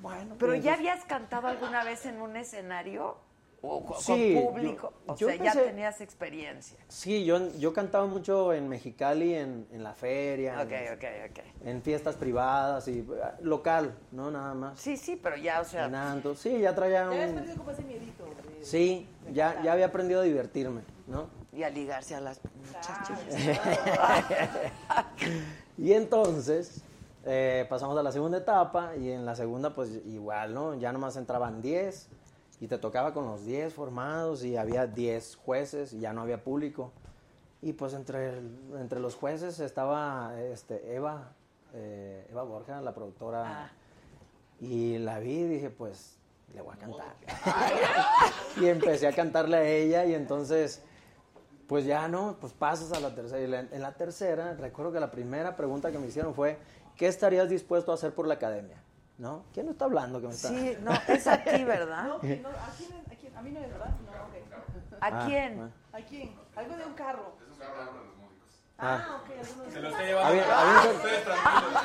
Bueno, ¿Pero ya habías cantado alguna vez en un escenario? ¿O co- Sí, con público? yo- o yo sea, ya tenías experiencia. Sí, yo, yo cantaba mucho en Mexicali, en, en la feria, Ok, en, ok, ok. en fiestas privadas y eh, local, no nada más. Sí, sí, pero ya, o sea... En Antos. Sí, ya traía Ya habías un... perdido como ese miedito. de- Sí, ya, ya había aprendido a divertirme, ¿no? Y a ligarse a las muchachas. y entonces, eh, pasamos a la segunda etapa y en la segunda pues igual, ¿no? Ya nomás entraban 10 y te tocaba con los 10 formados y había 10 jueces y ya no había público. Y pues entre, el- entre los jueces estaba este, Eva, eh, Eva Borja, la productora. Y la vi y dije, pues le voy a cantar. y empecé a cantarle a ella y entonces, pues ya no, pues pasas a la tercera. Y la- en la tercera, recuerdo que la primera pregunta que me hicieron fue, ¿qué estarías dispuesto a hacer por la academia? ¿No? ¿Quién no está hablando que me está? Sí, no, es a ti, ¿verdad? No, que no, ¿a, quién, a, quién? ¿A mí no es verdad? No, ok. ¿A Ah, quién? ¿A quién? Algo de un carro. Es un carro de los músicos. Ah, ok, alguno de Se lo está llevando. Avi- para- avienten- Ustedes tranquilos.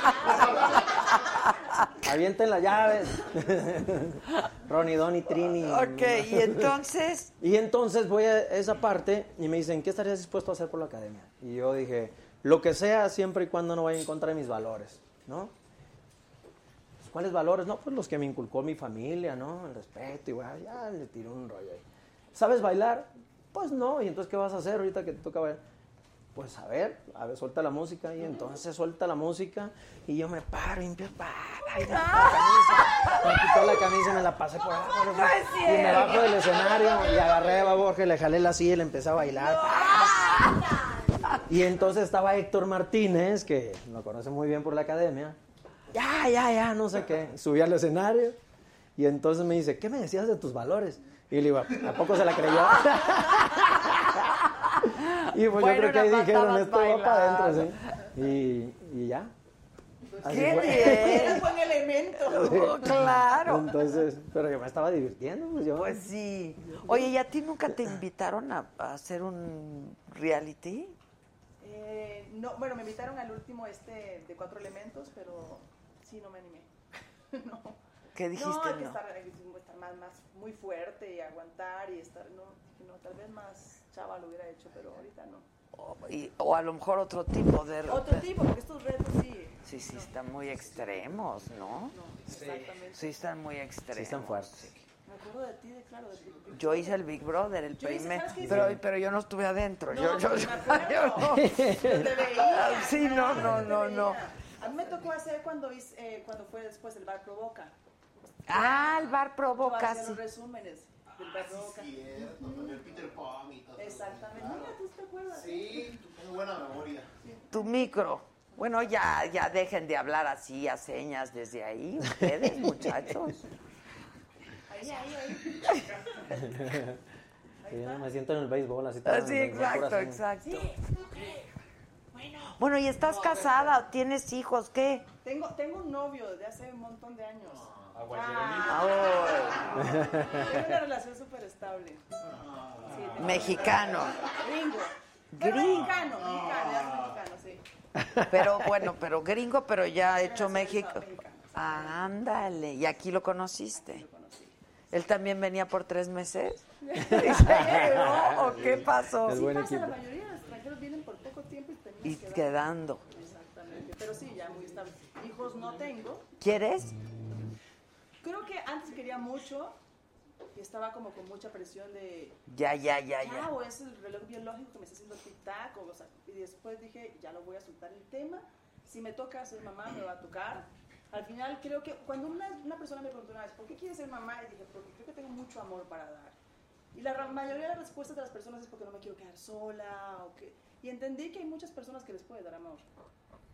Avienten las llaves. Ronnie, Donny, Trini. Ok, y entonces, Y entonces voy a esa parte y me dicen, ¿qué estarías dispuesto a hacer por la academia? Y yo dije, lo que sea siempre y cuando no vaya en contra de mis valores, ¿no? ¿Cuáles valores? No, pues los que me inculcó mi familia, ¿no? El respeto y bueno, ya le tiré un rollo ahí. ¿Sabes bailar? Pues no, ¿y entonces qué vas a hacer ahorita que te toca bailar? Pues a ver, a ver, suelta la música y entonces suelta la música y yo me paro y empiezo pa. Me quité la camisa y me la pasé por abajo. Y me bajo del escenario y agarré a Borja, le jalé la silla y le empecé a bailar. Y entonces estaba Héctor Martínez, que lo conoce muy bien por la academia. Ya, ya, ya, no sé qué. Subí al escenario y entonces me dice, ¿qué me decías de tus valores? Y le digo, ¿a poco se la creyó? y pues Bueno, yo creo que ahí dijeron, esto va para adentro, ¿sí? Y, y ya. Así ¡Qué bien! buen elemento. Oh, claro. Entonces, pero yo me estaba divirtiendo, pues yo. Pues sí. Oye, ¿y a ti nunca te invitaron a, a hacer un reality? Eh, no, bueno, me invitaron al último este de cuatro elementos, pero sí, no me animé. no. ¿Qué dijiste? No, hay que no? estar, hay que estar más, más muy fuerte y aguantar y estar, no, no, tal vez más chava lo hubiera hecho, pero ahorita no. O, y- o a lo mejor otro tipo de... Otro tipo, porque estos retos sí. Sí, sí, están muy extremos, ¿no? Exactamente. Sí, están muy extremos. Sí, están fuertes. Me acuerdo de ti, de claro, de ti. Yo hice el Big Brother, el primer, pero, pero yo no estuve adentro. No, yo, yo, yo- yo no. Yo te veía. Sí, no, no, no, no. A mí me tocó hacer cuando, hice, eh, cuando fue después el bar Provoca. Ah, el bar Yo provoca, hacía sí. los resúmenes del bar Provoca. Cierto, con el Peter Pan y todo. Exactamente. Mira, ¿tú te acuerdas? Sí, tengo buena memoria. Tu micro. Bueno, ya, ya dejen de hablar así a señas desde ahí, ustedes, muchachos. Ahí, ahí, ahí. Sí, yo me siento en el béisbol, así. Ah, tan- Sí, tan- exacto, exacto. Bueno, ¿y estás casada? ¿Tienes hijos? ¿Qué? Tengo, tengo un novio desde hace un montón de años. Ah, Tengo una relación súper estable. Sí, tengo- Mexicano. Gringo. Gringo. Mexicano, mexicano, ya es mexicano, sí. Pero bueno, pero gringo, pero ya hecho México. Ándale, y aquí lo conociste. Él también venía por tres meses. ¿O qué pasó? Es Sí buen pasa, equipo. la mayoría de los extranjeros vienen por poco tiempo y quedando. Exactamente, pero sí, ya muy estable. Hijos no tengo. ¿Quieres? Creo que antes quería mucho y estaba como con mucha presión de Ya, ya, ya, ya, o es el reloj biológico que me está haciendo tic-tac, o, o sea, y después dije, ya lo voy a soltar el tema, si me toca ser mamá, me va a tocar. Al final creo que cuando una, una persona me preguntó una vez, ¿por qué quieres ser mamá? Y dije, porque creo que tengo mucho amor para dar. Y la mayoría de las respuestas de las personas es porque no me quiero quedar sola, o que... Y entendí que hay muchas personas que les puede dar amor.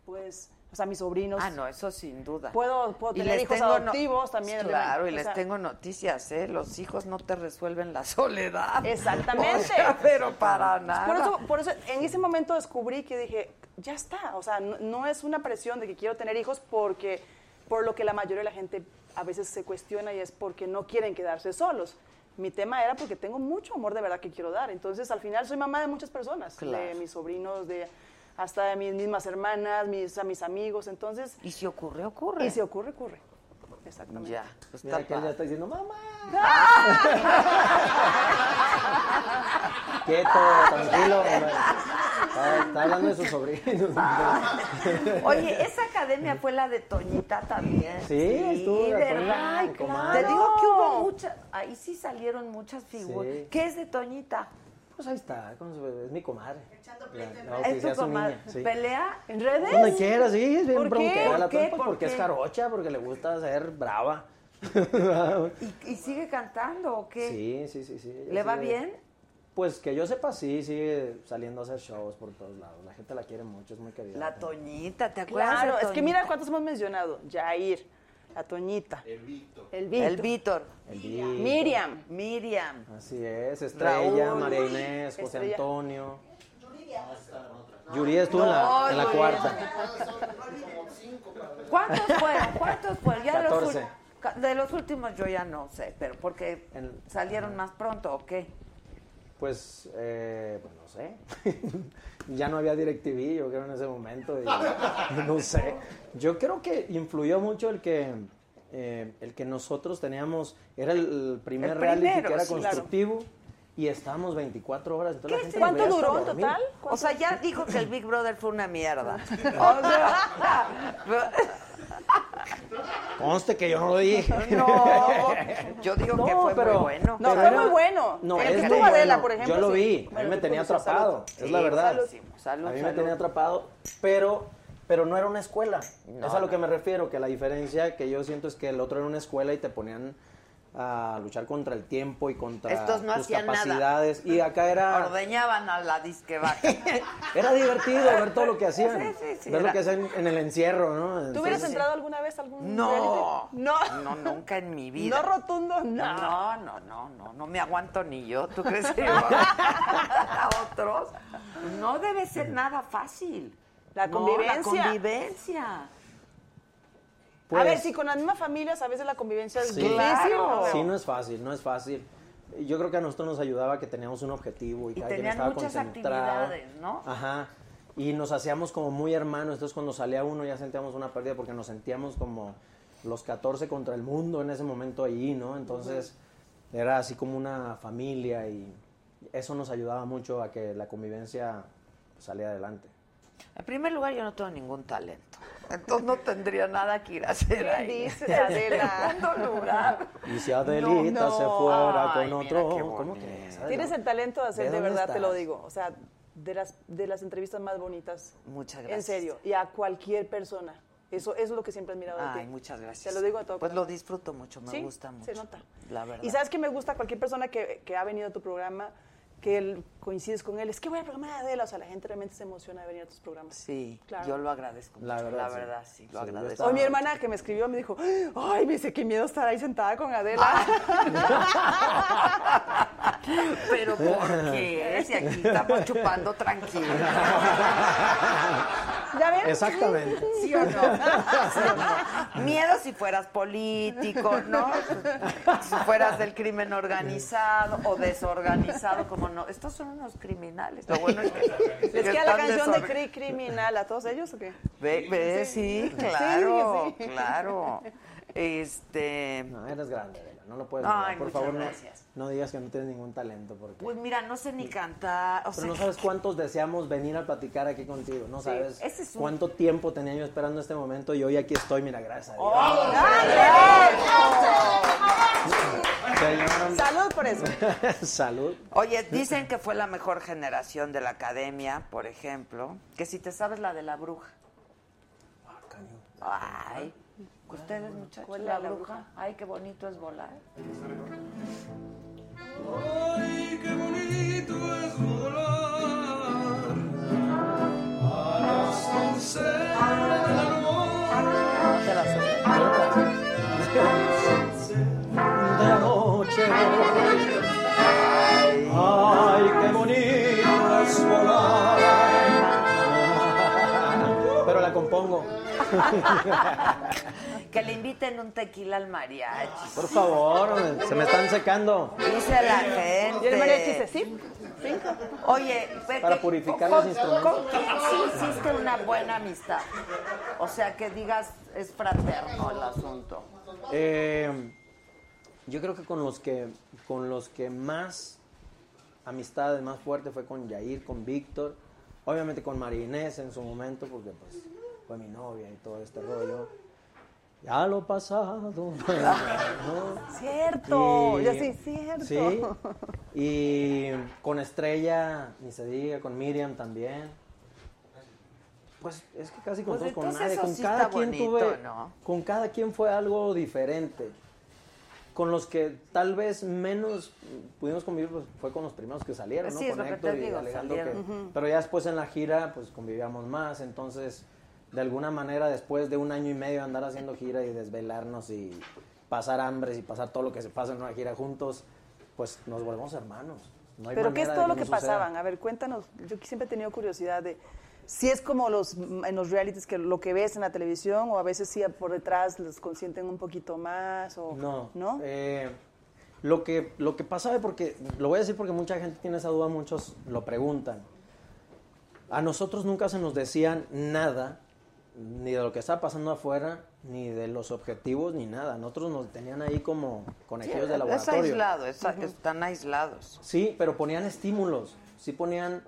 Pues, o sea, mis sobrinos... Ah, no, eso sin duda. Puedo, puedo Y tener les hijos tengo no- adoptivos también. Claro, y les sea, tengo noticias, ¿eh? Los hijos no te resuelven la soledad. Exactamente. O sea, pero para nada. Por eso, por eso, en ese momento descubrí que dije, ya está, o sea, no, no es una presión de que quiero tener hijos porque, por lo que la mayoría de la gente a veces se cuestiona y es porque no quieren quedarse solos. Mi tema era porque tengo mucho amor de verdad que quiero dar. Entonces, al final soy mamá de muchas personas, de mis sobrinos, de hasta de mis mismas hermanas, mis, a mis amigos. Entonces, Y si ocurre, ocurre. y si ocurre, ocurre. Exactamente. Ya, pues Mira que él ya está diciendo, mamá. Quieto, tranquilo. Está, está hablando de sus sobrinos. Oye, esa academia fue la de Toñita también. Sí, estuvo. Toña, Ay, comadre. Te digo que hubo muchas, ahí sí salieron muchas figuras. Sí. ¿Qué es de Toñita? Pues ahí está, con su- es mi comadre. La- la ¿Es bauticé tu comadre? niña, sí. ¿Pelea? ¿En redes? Donde quiera, sí, es bien ¿Por qué? bronquera la ¿Por qué? tonta, pues, ¿Por porque qué? es jarocha, porque le gusta ser brava. ¿Y, y sigue cantando o qué? Sí, sí, sí, sí. ¿Le va bien? Pues que yo sepa, sí, sigue saliendo a hacer shows por todos lados. La gente la quiere mucho, es muy querida. La Toñita, ¿te acuerdas? Claro, es que mira cuántos hemos mencionado. Jair, la Toñita. El Víctor. El Víctor. El Víctor. Miriam. Miriam. Así es, Estrella, Raúl. María Inés, José Estrella. Antonio. Yuri estuvo en la, en la No, cuarta. ¿Cuántos fueron? ¿Cuántos fueron? Ya de los 14. ul- ca- De los últimos yo ya no sé, pero porque En- salieron más pronto o qué. Pues, eh, pues no sé. ya no había DirecTV, yo creo, en ese momento. y no sé. Yo creo que influyó mucho el que, eh, el que nosotros teníamos, era el, primer El reality primero, que era sí, claro. constructivo. Y estábamos 24 horas. Entonces la gente lo ¿Cuánto duró en total? O sea, ya dijo que el Big Brother fue una mierda. O sea, Conste que yo no lo dije. no, yo digo que fue pero- muy bueno. No, Pero fue era- muy bueno. No, El es que muy Adela, bueno. por ejemplo. Yo lo sí. vi, a mí me tenía atrapado, salud. es Sí, la verdad. salud, salud, a mí me tenía atrapado, pero, pero no era una escuela. No, es a lo no. que me refiero, que la diferencia que yo siento es que el otro era una escuela y te ponían a luchar contra el tiempo y contra Estos no tus nada. capacidades. Y acá era, Ordeñaban a la disque vaca. era divertido ver todo lo que hacían. Sí, sí, sí, ver era- lo que hacían en el encierro, ¿no? ¿Tú hubieras entrado alguna vez a algún No? No. no, nunca en mi vida. No rotundo, no. No, no, no, no, no me aguanto ni yo. ¿Tú crees que yo a otros? No debe ser nada fácil. La No, convivencia. la convivencia. Pues, a ver, si con la misma familia a veces la convivencia es Sí. difícil. Claro. Sí, no es fácil, no es fácil. Yo creo que a nosotros nos ayudaba que teníamos un objetivo y, Y cada quien estaba muchas concentrado. actividades, ¿no? Ajá. Y nos hacíamos como muy hermanos. Entonces, cuando salía uno ya sentíamos una pérdida porque nos sentíamos como los 14 contra el mundo en ese momento allí, ¿no? Entonces, era así como una familia y eso nos ayudaba mucho a que la convivencia saliera adelante. En primer lugar, yo no tengo ningún talento. Entonces no tendría nada que ir a hacer ¿Qué ahí. dices, Adela? Lugar. Y si Adelita No, se fuera Ay, con mira otro, ¿cómo bonito. que es? Adela? Tienes el talento de hacer, ¿De verdad te lo digo. O sea, de las, de las entrevistas más bonitas. Muchas gracias. En serio. Y a cualquier persona. Eso, eso es lo que siempre he admirado de Ay, ti. muchas gracias. Te lo digo a todo Pues lo disfruto mucho, me Sí, gusta mucho. se nota. La verdad. Y sabes que me gusta cualquier persona que, que ha venido a tu programa, que él- coincides con él, es que voy al programa de Adela. O sea, la gente realmente se emociona de venir a tus programas. Sí, Claro. yo lo agradezco. La verdad, la sí. verdad, sí, lo Sí, agradezco. Hoy mi hermana que me escribió me dijo, ay, me dice qué miedo estar ahí sentada con Adela. Pero ¿por qué? Si aquí estamos chupando tranquilo. ¿Ya ven? Exactamente. ¿Sí o no? ¿Sí o no? Miedo si fueras político, ¿no? Si fueras del crimen organizado o desorganizado, como no. Estos son unos criminales. Lo bueno es que. ¿Les que queda la canción de Cri Criminal a todos ellos o qué? Ve, ve, sí, claro, Sí, sí. claro. Este. No, eres grande, no lo puedes Ay, negar. Por muchas favor, no, gracias. no digas que no tienes ningún talento. Porque... Pues mira, no sé ni cantar. O Pero sea, no sabes cuántos deseamos venir a platicar aquí contigo. No sabes ese es un- cuánto tiempo tenía yo esperando este momento y hoy aquí estoy, mira, gracias a Dios. Oh, Salud por eso. Salud. Oye, dicen que fue la mejor generación de la academia, por ejemplo. Que si te sabes la de la bruja. Ay, ustedes muchachos, ¿Cuál la, bruja? Ay, qué bonito es volar. Ay, qué bonito es volar a las once de la noche. Te la sé. De la noche. Ay, qué bonito es volar. Pero la compongo. Que le inviten un tequila al mariachi. Por favor, se me están secando. Dice la gente. Y el mariachi dice, sí, cinco. Oye, Para que- purificar con- los instrumentos. ¿Con quién sí hiciste una buena amistad? O sea, que digas, es fraterno el asunto. Eh, yo creo que con los que con los que más amistades más fuerte fue con Yair, con Víctor, obviamente con María Inés en su momento, porque pues fue mi novia y todo este rollo. Ya lo pasado. ¿no? Cierto, Y- ya sí, cierto. Sí, y con Estrella, ni se diga, con Miriam también. Pues es que casi con Pues todos, con nadie, con sí cada quien bonito, tuve, ¿no? con cada quien fue algo diferente. Con los que tal vez menos pudimos convivir pues, fue con los primeros que salieron, ¿no? Sí, es con Héctor y digo, Alejandro, que- pero ya después en la gira pues convivíamos más, entonces de alguna manera después de un año y medio andar haciendo gira y desvelarnos y pasar hambres y pasar todo lo que se pasa en una gira juntos, pues nos volvemos hermanos. No hay Pero ¿qué es todo lo que pasaban? A ver, cuéntanos. Yo siempre he tenido curiosidad de si es como los en los realities que lo que ves en la televisión o a veces sí por detrás los consienten un poquito más o No. ¿no? eh, lo, que, lo que pasaba, porque lo voy a decir porque mucha gente tiene esa duda, muchos lo preguntan. A nosotros nunca se nos decían nada, ni de lo que estaba pasando afuera, ni de los objetivos, ni nada. Nosotros nos tenían ahí como conejillos de es laboratorio. aislado, es- están aislados. Sí, pero ponían estímulos. Sí ponían,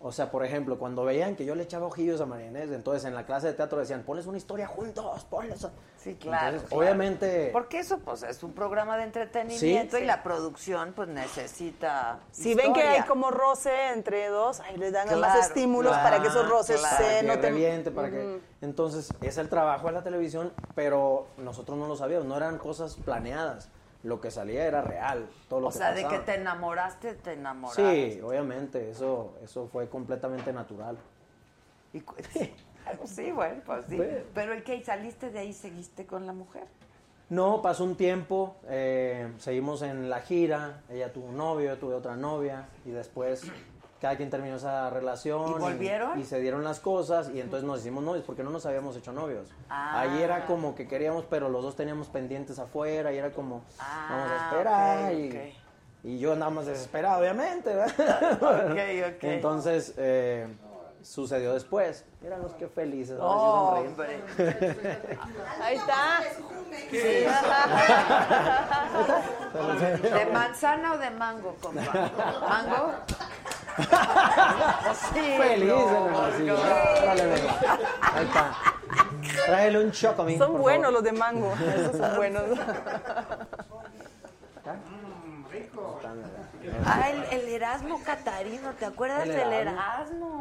o sea, por ejemplo, cuando veían que yo le echaba ojillos a María Inés, entonces en la clase de teatro decían, pones una historia juntos, ponles. Sí, claro. Entonces, claro. obviamente... Porque eso pues es un programa de entretenimiento Sí. y la producción pues necesita Si ven que hay como roce entre dos, ahí les dan más Claro, estímulos para que esos roces para se que noten. reviente, para que... Entonces, es el trabajo de la televisión, pero nosotros no lo sabíamos, no eran cosas planeadas. Lo que salía era real, todo lo O que sea, de que te enamoraste, te enamoraste. Sí, obviamente, eso, eso fue completamente natural. Y cu- sí, bueno, pues sí. Pero el que saliste de ahí seguiste con la mujer. No, pasó un tiempo, eh, seguimos en la gira, ella tuvo un novio, yo tuve otra novia, y después cada quien terminó esa relación. ¿Y volvieron? Y, se dieron las cosas, y entonces nos hicimos novios, porque no nos habíamos hecho novios. Ah. Ahí era como que queríamos, pero los dos teníamos pendientes afuera, y era como, vamos a Ah, esperar, ok, y, ok. y yo andaba más desesperado, obviamente. ¿verdad? Ok, ok. Entonces, eh, sucedió después. Eran los que felices. sí Oh, hombre. Ahí está. Sí. ¿De manzana o de mango, compa? ¿Mango? Sí, Felices, no. Sí. Ahí está. Tráele un chocomil. Son por buenos favor. los de mango, esos son buenos. Ah, el, el Erasmo Catarino, ¿te acuerdas El del Erasmo.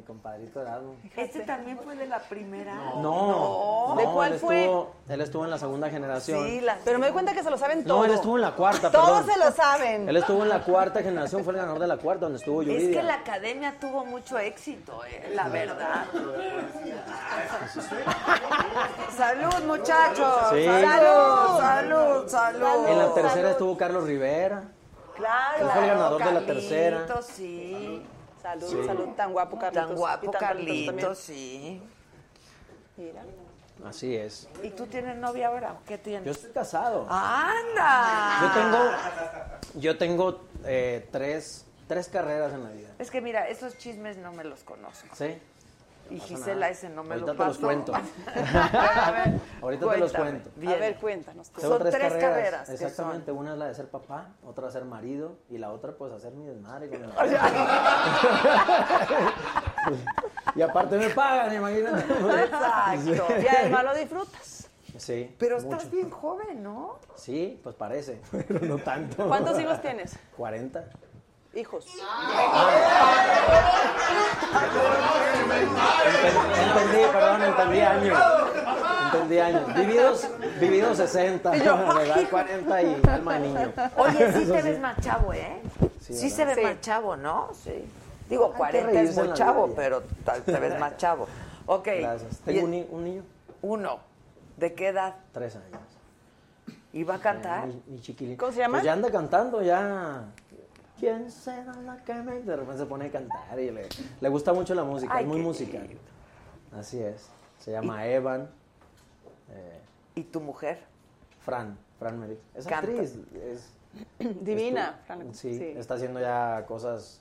Mi compadrito Erasmo. Este también fue de la primera. No, ¿De no, cuál él fue? Estuvo, él estuvo en la segunda generación. Sí, la Pero me doy cuenta que se lo saben todo. No, él estuvo en la cuarta, Todos perdón. se lo saben. Él estuvo en la cuarta generación, fue el ganador de la cuarta, donde estuvo Es Yuridia. que la academia tuvo mucho éxito, eh, la verdad. Salud, muchachos. Sí. Salud, salud, salud. En la tercera estuvo Carlos Rivera. Claro. Él fue el ganador de la tercera. sí. Salud, Sí. salud, tan guapo Carlitos. Tan guapo Y tan talentoso también. Carlitos, sí. Mira. Así es. ¿Y tú tienes novia ahora? ¿Qué tienes? Yo estoy casado. ¡Anda! Yo tengo, yo tengo eh, tres, tres carreras en la vida. Es que mira, esos chismes no me los conozco. ¿Sí? Y Gisela nada. ese no me Ahorita lo te pasó. los cuento. a ver, Ahorita te los cuento. Bien. A ver, cuéntanos. Son tres carreras, ¿qué Exactamente, una es la de ser papá, otra de ser marido y la otra pues hacer mi desmadre. con y aparte me pagan, imagínate. Exacto. Y además lo disfrutas. Sí. Pero mucho. estás bien joven, ¿no? Sí, pues parece, pero no tanto. ¿Cuántos hijos tienes? 40. Hijos. Enten- Entendí, perdón, entendí años. Entendí años. Vividos, vividos 60, ¿verdad? 40 y alma de niño. Oye, sí Eso te sí. ves más chavo, ¿eh? Sí, Sí, ¿verdad? se ve Sí. más chavo, ¿no? Sí. Digo, que 40 es reírse en muy la chavo, vida ya. pero tal- te ves más chavo. Ok. Gracias. Y- Tengo un, ni- un niño, Uno. ¿De qué edad? tres años. ¿Y va a cantar? Mi, mi chiquilín. ¿Cómo se llama? Pues ya anda cantando, ya. ¿Quién será la que me...? De repente se pone a cantar y le, le gusta mucho la música, Ay, es muy qué musical. lindo. Así es. Se llama Evan. eh, ¿Y tu mujer? Fran, Fran Merrick. Es Canta. actriz. Es, Divina. estu- Fran. sí, Sí. está haciendo ya cosas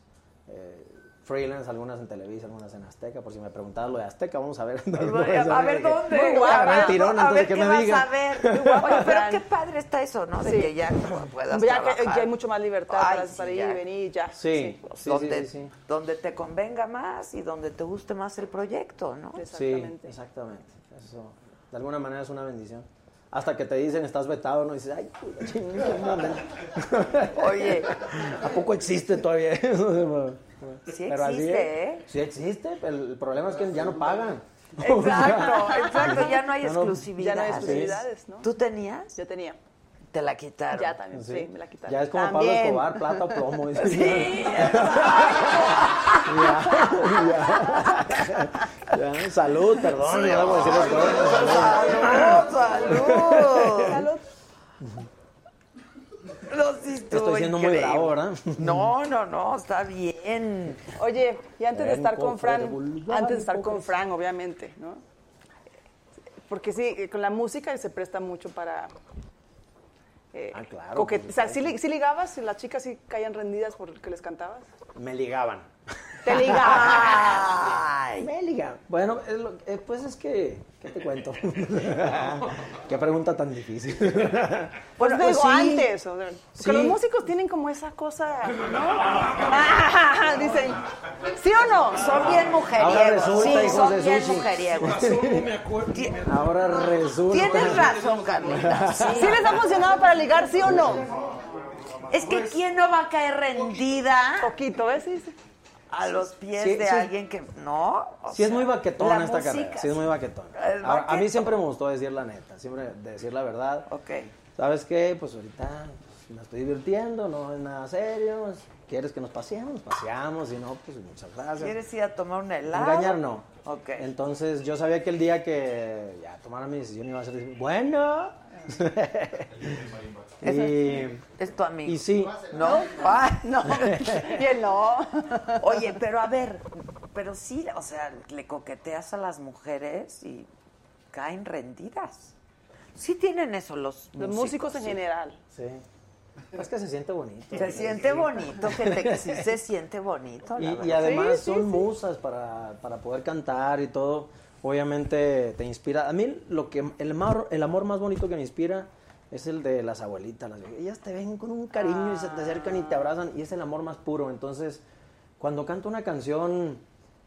eh, freelance, algunas en Televisa, algunas en Azteca. Por si me preguntabas lo de Azteca, vamos a ver. A ver dónde. Muy guapa. A ver, Mentirón, a de ver que qué me vas diga. a ver. Oye, pero qué padre está eso, ¿no? De Sí. que ya puedas Ya que, trabajar. que hay mucho más libertad Ay, para, sí, para ir ya. y venir ya. Sí, Pues sí, donde, sí, sí, sí. donde te convenga más y donde te guste más el proyecto, ¿no? Sí, Exactamente. exactamente. Eso, de alguna manera es una bendición. hasta que te dicen estás vetado, no Y dices, ay, chingada. Oye. ¿A poco existe todavía? Sí Pero existe. ¿eh? Sí existe, pero el problema es que ya no pagan. Exacto, exacto, ya no hay exclusividad. Ya no hay exclusividades, ¿no? ¿Tú tenías? Yo tenía. Te la quitaron. Ya también, sí, me la quitaron. Ya es como Pablo También. Escobar, plata o plomo. dice. Sí, Ya, ya, ya, salud, perdón, ya debo decir las cosas. ¡Salud! ¡Salud! No, sí Estoy siendo muy bravo, ¿verdad? No, no, no, está bien. Oye, y antes de estar con Fran, antes de estar con. Fran, obviamente, ¿no? Porque sí, eh, con la música se presta mucho para... eh, Ah, claro, coquet- o sea, ¿sí, sí ligabas? ¿Las chicas sí caían rendidas por el que les cantabas? Me ligaban. Te ligaban. Ay. Me ligaban. Bueno, eh, pues es que, ¿qué te cuento? Qué pregunta tan difícil. Pues, Pues digo, sí. antes. o sea, Sí. los músicos tienen como esa cosa, ¿no? Dicen, ¿sí o no? Son bien Ahora mujeriegos. resulta, Sí, son bien sushi. mujeriegos. Ahora resulta. Tienes razón, Carlita. Sí. ¿Sí les ha funcionado para ligar, sí o no? Es que ¿quién no va a caer rendida Poquito, ¿ves? Sí, sí. A los pies Sí, de sí. alguien que no? O Sí es muy baquetona esta música, carrera, sí es muy baquetona. Ahora, a mí siempre me gustó decir la neta, siempre decir la verdad. Ok. ¿Sabes qué? Pues ahorita pues, me estoy divirtiendo, no es nada serio. ¿Quieres que nos paseemos? Nos paseamos, si no, pues muchas gracias. ¿Quieres ir a tomar un helado? Engañar no. Ok. Entonces yo sabía que el día que ya tomara mi decisión iba a ser bueno. y, Es tu amigo. y sí, ¿No? Ah, no. Y él no. Oye, pero a ver, pero sí, o sea, le coqueteas a las mujeres y caen rendidas. Sí tienen eso los Los músicos en sí. general. sí. Es que se siente bonito. Se siente bonito, gente, que sí se siente bonito. la Y, además Sí, sí, son sí. musas para, para poder cantar y todo. Obviamente te inspira. A mí lo que el amor, el amor más bonito que me inspira es el de las abuelitas. Las, ellas te ven con un cariño y se te acercan y te abrazan y es el amor más puro. Entonces, cuando canto una canción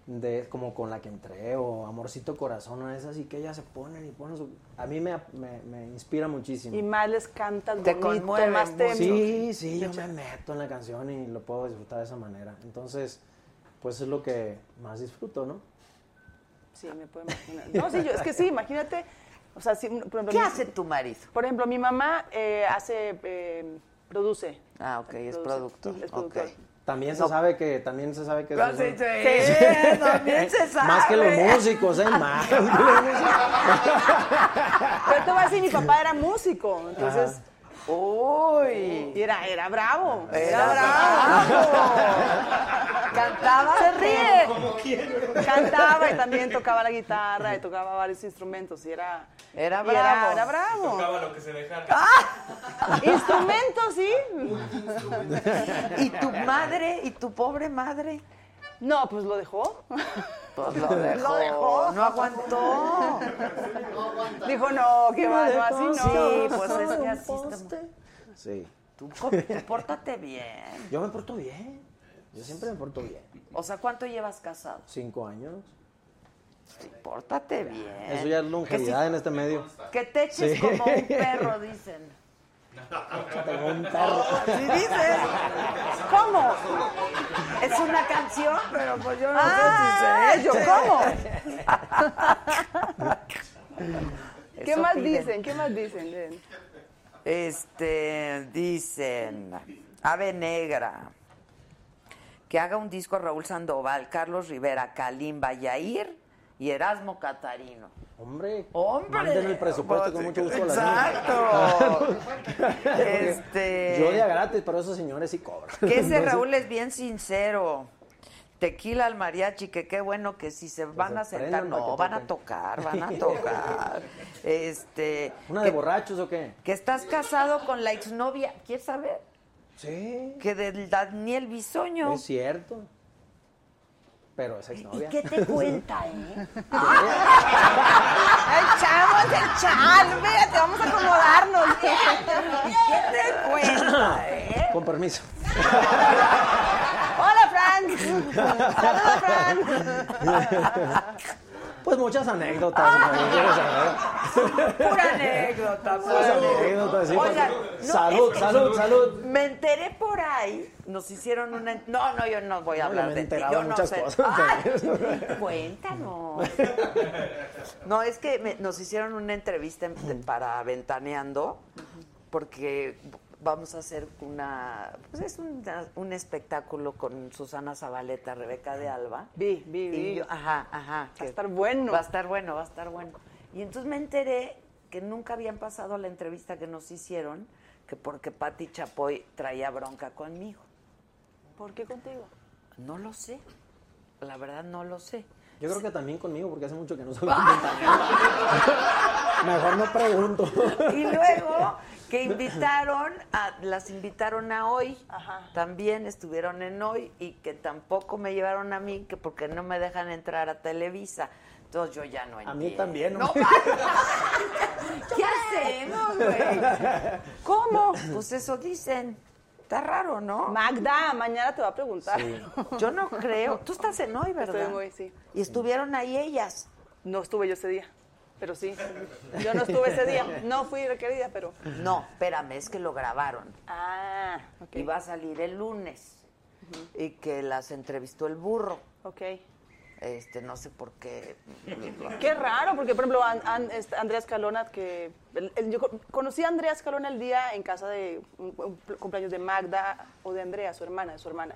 de como con la que entré o Amorcito Corazón o esas y que ellas se ponen y ponen su... A mí me, me, me inspira muchísimo. Y más les cantas Te conmueve más te... Sí, sí, yo me meto en la canción y lo puedo disfrutar de esa manera. Entonces, pues es lo que más disfruto, ¿no? Sí, me puedo imaginar. No, sí, yo, es que sí, imagínate. O sea, sí, por ejemplo, ¿Qué mi- hace tu marido? Por ejemplo, mi mamá eh, hace, eh, produce. Ah, ok, es productor. Es productor. Ok. También se No. sabe que también se sabe que Ah, es sí, un- sí, también se sabe. más que los músicos, ¿eh? Más que los músicos. Pero te voy a decir, mi papá era músico, entonces... Uy. Y era, era bravo. Era bravo. Cantaba. Se ríe. Cantaba y también tocaba la guitarra y tocaba varios instrumentos y era... Era y bravo. Era, bravo. Tocaba lo que se dejara. Instrumentos, sí. ¿Y tu madre? ¿Y tu pobre madre? No, pues lo dejó. Pues lo dejó. Lo dejó. No aguantó. Dijo, no, qué va, no, así no. Sí, pues es que así está. Sí. Tú, tú pórtate bien. Yo me porto bien. Yo siempre me porto bien. O sea, ¿cuánto llevas casado? Cinco años. Sí, pórtate bien. Eso ya es longevidad en este medio. Que te eches Sí. como un perro, dicen. Tengo un perro. ¿Sí dices? ¿Cómo? Es una canción, pero pues yo no Ah, sé si eche. cómo. ¿Qué Eso más piden. dicen? ¿Qué más dicen? Este, dicen, Ave Negra, que haga un disco Raúl Sandoval, Carlos Rivera, Kalimba, Yair y Erasmo Catarino. Hombre, ¡Hombre! manden el presupuesto con mucho gusto. la Exacto. Porque Este- Yo de a gratis, pero esos señores sí cobran. Que ese Raúl es bien sincero. Tequila al mariachi, que qué bueno que si se van a se sentar, no, van a tocar, van a tocar. Este, ¿Una de que, borrachos o qué? que estás casado con la exnovia, ¿quieres saber? Sí. Que del Daniel Bisoño. Es cierto. Pero es ¿Y exnovia. qué te cuenta, eh? ¡Echamos el chal! Fíjate, vamos a acomodarnos. ¿Y qué te cuenta, eh? Con permiso. Hola, Fran. Saludos, Fran. Pues muchas anécdotas. Pura anécdota, pura Muchas anécdota. sí, Oigan, no, salud, es salud, salud. Me enteré por ahí, nos hicieron una... No, no, yo no voy a No, hablar me de ti. Yo no sé. cosas. Ay, cuéntanos. No, es que me- nos hicieron una entrevista en- para Ventaneando, porque vamos a hacer una... Pues es una- un espectáculo con Susana Zabaleta, Rebeca de Alba. Vi, vi, Y vi. yo- ajá, ajá. Va a estar bueno. Va a estar bueno, va a estar bueno. Y entonces me enteré que nunca habían pasado la entrevista que nos hicieron, que porque Patti Chapoy traía bronca conmigo. ¿Por qué contigo? No lo sé. La verdad no lo sé. Yo creo que también conmigo, porque hace mucho que no salgo Mejor no pregunto. Y luego que invitaron, a, las invitaron a hoy, también estuvieron en hoy y que tampoco me llevaron a mí, que porque no me dejan entrar a Televisa. Entonces yo ya no A entiendo. mí también. No, hombre. ¿Qué hacemos, güey? ¿Cómo? Pues eso dicen. Está raro, ¿no? Magda, mañana te va a preguntar. Yo no creo. Tú estás en hoy, ¿verdad? Estoy muy, sí. Y estuvieron ahí ellas. No estuve yo ese día, pero sí. Yo no estuve ese día. No fui requerida, pero. No, espérame, es que lo grabaron. Ah, ok. Y va a salir el lunes. Y que las entrevistó el burro. Ok. Este, no sé por qué. Qué raro, porque por ejemplo, An- An- este, Andrea Escalona, que el- el- yo co- conocí a Andrea Escalona el día en casa de un, un cumpleaños de Magda o de Andrea, su hermana, de su hermana.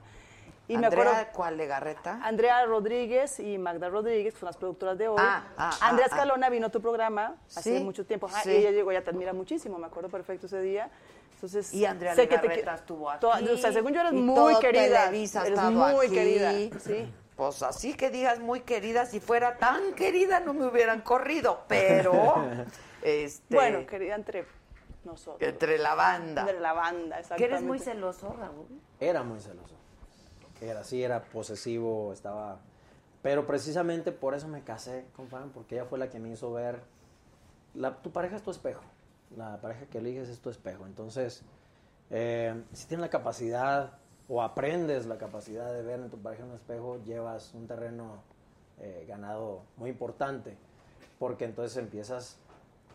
Y me Andrea, acuerdo, ¿cuál Legarreta? Andrea Rodríguez y Magda Rodríguez, que son las productoras de hoy. Ah, ah, ah, Andrea ah. Escalona vino a tu programa hace mucho tiempo. Ajá, sí. Y ella llegó, ella te admira muchísimo, me acuerdo perfecto ese día. Entonces, Y Andrea sé que te estuvo aquí. toda- o sea, según yo eres y muy todo querida. Eres muy aquí. querida. Sí. Pues así que digas muy querida, si fuera tan querida no me hubieran corrido, pero este Bueno, querida entre nosotros. entre la banda. Entre la banda, Que exactamente. eres muy celoso, Raúl. Era muy celoso. Era así, era posesivo, estaba... Pero precisamente por eso me casé con Fran, porque ella fue la que me hizo ver... La, tu pareja es tu espejo. La pareja que eliges es tu espejo. Entonces, eh, si tienes la capacidad o aprendes la capacidad de ver en tu pareja un espejo, llevas un terreno eh, ganado muy importante. Porque entonces empiezas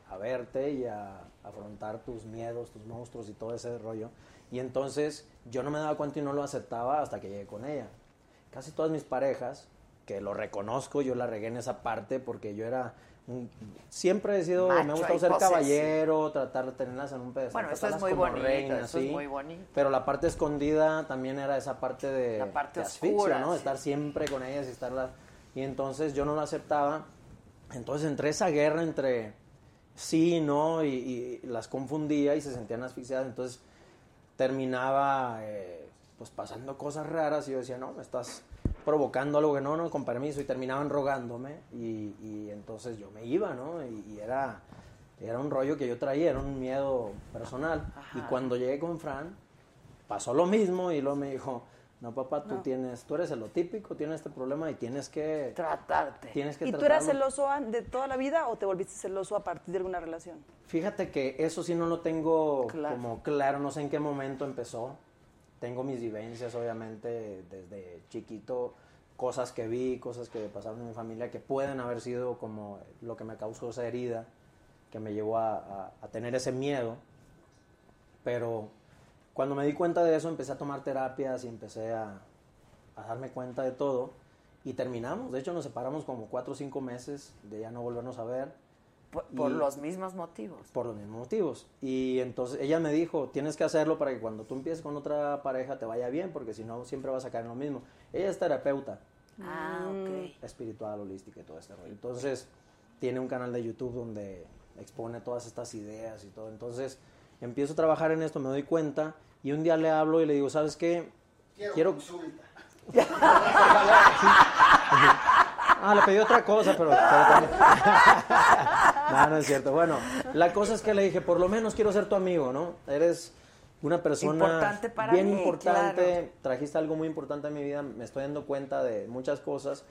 a verte y a afrontar tus miedos, tus monstruos y todo ese rollo. Y entonces yo no me daba cuenta y no lo aceptaba hasta que llegué con ella. Casi todas mis parejas, que lo reconozco, yo la regué en esa parte porque yo era... siempre he sido, me ha gustado ser caballero, tratar de tenerlas en un pedestal. Bueno, eso es muy bonito, reinas, eso es ¿sí? muy bonito. Pero la parte escondida también era esa parte de, La parte de oscura, asfixia, ¿no? sí. Estar siempre con ellas y estarlas... Y entonces yo no lo aceptaba. Entonces entré esa guerra entre sí y no y, y las confundía y se sentían asfixiadas. Entonces terminaba eh, pues pasando cosas raras y yo decía, no, me estás provocando algo que no, no, con permiso. Y terminaban rogándome y, y entonces yo me iba, ¿no? Y, y era, era un rollo que yo traía, era un miedo personal. Y cuando llegué con Fran, pasó lo mismo y luego me dijo, no papá, tú No. tienes, tú eres el lo típico, tienes este problema y tienes que tratarte. Tienes que ¿Y tú eras celoso de toda la vida o te volviste celoso a partir de alguna relación? Fíjate que eso sí no lo tengo Claro. como claro, no sé en qué momento empezó. Tengo mis vivencias, obviamente, desde chiquito, cosas que vi, cosas que pasaron en mi familia que pueden haber sido como lo que me causó esa herida, que me llevó a, a- a tener ese miedo. Pero cuando me di cuenta de eso, empecé a tomar terapias y empecé a, a darme cuenta de todo. Y terminamos. De hecho, nos separamos como cuatro o cinco meses de ya no volvernos a ver. Por, por los mismos motivos. por los mismos motivos. Y entonces ella me dijo, tienes que hacerlo para que cuando tú empieces con otra pareja te vaya bien, porque si no siempre vas a caer en lo mismo. Ella es terapeuta Ah, ok. espiritual, holística y todo este rollo. Entonces tiene un canal de YouTube donde expone todas estas ideas y todo. Entonces empiezo a trabajar en esto, me doy cuenta y un día le hablo y le digo, ¿sabes qué? Quiero consulta. Ah, le pedí otra cosa, pero... pero también- no, no es cierto. Bueno, la cosa es que le dije, por lo menos quiero ser tu amigo, ¿no? Eres una persona Importante para bien mí, importante, claro. trajiste algo muy importante en mi vida, me estoy dando cuenta de muchas cosas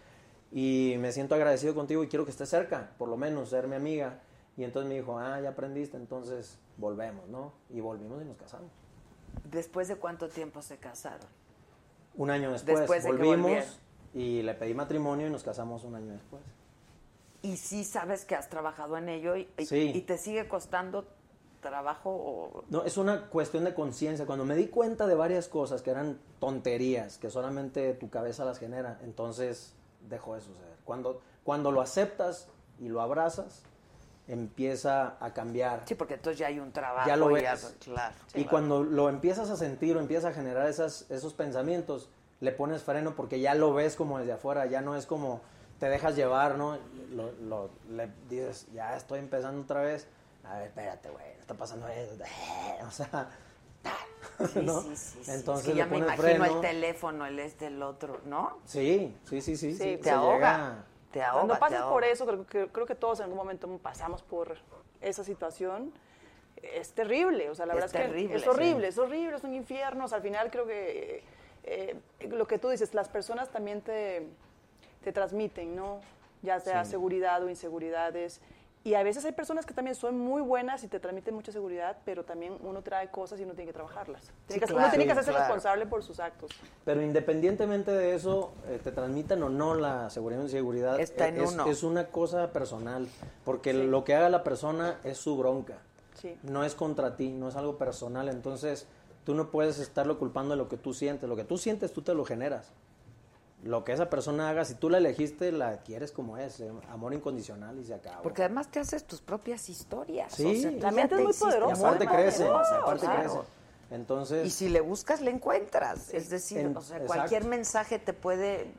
y me siento agradecido contigo y quiero que estés cerca, por lo menos ser mi amiga. Y entonces me dijo, ah, ya aprendiste, entonces volvemos, ¿no? Y volvimos y nos casamos. ¿Después de cuánto tiempo se casaron? Un año después, Después de volvimos y le pedí matrimonio y nos casamos un año después. y sí sabes que has trabajado en ello y, y- Sí. y te sigue costando trabajo o... No, es una cuestión de conciencia. Cuando me di cuenta de varias cosas que eran tonterías, que solamente tu cabeza las genera, entonces dejó de suceder. Cuando, cuando lo aceptas y lo abrazas, empieza a cambiar. Sí, porque entonces ya hay un trabajo. Ya lo y ves. claro. Y cuando lo empiezas a sentir o empiezas a generar esas, esos pensamientos, le pones freno porque ya lo ves como desde afuera, ya no es como te dejas llevar, ¿no? Lo, lo- le dices, ya estoy empezando otra vez. A ver, espérate, güey, no está pasando eso. O sea, Sí, ¿no? sí, sí, sí. Entonces Es que ya le me imagino freno. el teléfono, el este, el otro, ¿no? Sí, sí, sí, sí. Sí, te ahoga. llega- Te ahoga, Cuando te pasas ahoga. por eso, creo que, creo que todos en algún momento pasamos por esa situación. Es terrible, o sea, la Es verdad es que es sí. horrible, es horrible, es un infierno. O sea, al final creo que eh, lo que tú dices, las personas también te, te transmiten, ¿no? Ya sea Sí. seguridad o inseguridades. Y a veces hay personas que también son muy buenas y te transmiten mucha seguridad, pero también uno trae cosas y uno tiene que trabajarlas. Tiene que- claro. uno tiene que hacerse claro. responsable por sus actos. Pero independientemente de eso, eh, te transmitan o no la seguridad o inseguridad, Está eh, en es, uno. es una cosa personal, porque Sí. lo que haga la persona es su bronca, Sí. no es contra ti, no es algo personal, entonces tú no puedes estarlo culpando de lo que tú sientes, lo que tú sientes tú te lo generas. Lo que esa persona haga, si tú la elegiste, la quieres como es, eh, amor incondicional y se acaba. Porque además te haces tus propias historias. Sí. o sea, La mente es muy poderosa, y aparte crece, aparte claro. crece. Entonces, Y si le buscas, le encuentras. Es decir, En- o sea, cualquier mensaje te puede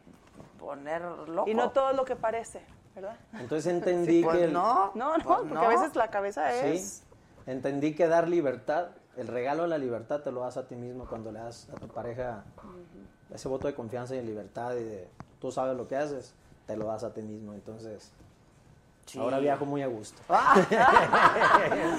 poner loco. Y no todo lo que parece, ¿verdad? entonces entendí pues que... el- no, No, no, pues porque no. a veces la cabeza es... Sí, entendí que dar libertad, el regalo de la libertad te lo das a ti mismo cuando le das a tu pareja ese voto de confianza y de libertad y de tú sabes lo que haces, te lo das a ti mismo. Entonces, ahora viajo muy a gusto.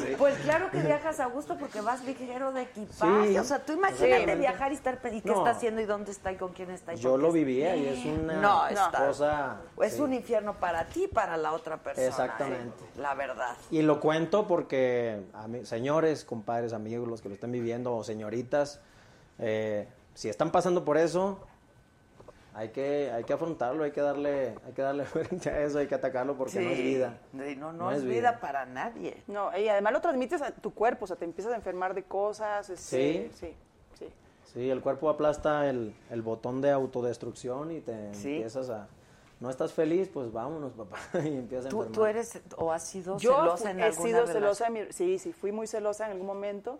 Sí. Pues claro que viajas a gusto porque vas ligero de equipaje. Sí, o sea, tú imagínate exactamente. viajar y estar y qué No. está haciendo y dónde está y con quién está. y Yo lo vivía y es una no, está- cosa... Es sí. un infierno para ti, para la otra persona. Exactamente. ¿eh? La verdad. Y lo cuento porque, ami- señores, compadres, amigos, los que lo estén viviendo, o señoritas, eh, si están pasando por eso, hay que, hay que afrontarlo, hay que darle, hay que darle frente a eso, hay que atacarlo porque no es Sí. vida. Sí, No, no, es vida para nadie. No, y además lo transmites a tu cuerpo, o sea, te empiezas a enfermar de cosas. este, sí, sí. Sí, el cuerpo aplasta el, el botón de autodestrucción y te Sí. empiezas a... No estás feliz, pues vámonos, papá, y empiezas a ¿Tú, enfermar. tú eres o has sido Yo celosa fu- en he alguna sido relación? celosa, en mi- sí, sí, fui muy celosa en algún momento,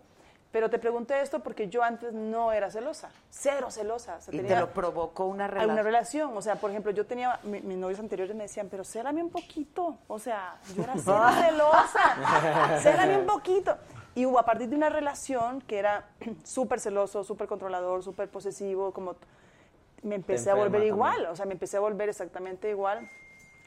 pero te pregunté esto porque yo antes no era celosa, cero celosa. o sea, Y te lo provocó una relación. relación, o sea, por ejemplo, yo tenía, mi- mis novios anteriores me decían, pero célame un poquito, o sea, yo era cero celosa, célame un poquito. Y hubo a partir de una relación que era súper celoso, súper controlador, súper posesivo, como me empecé a volver también. igual, o sea, me empecé a volver exactamente igual.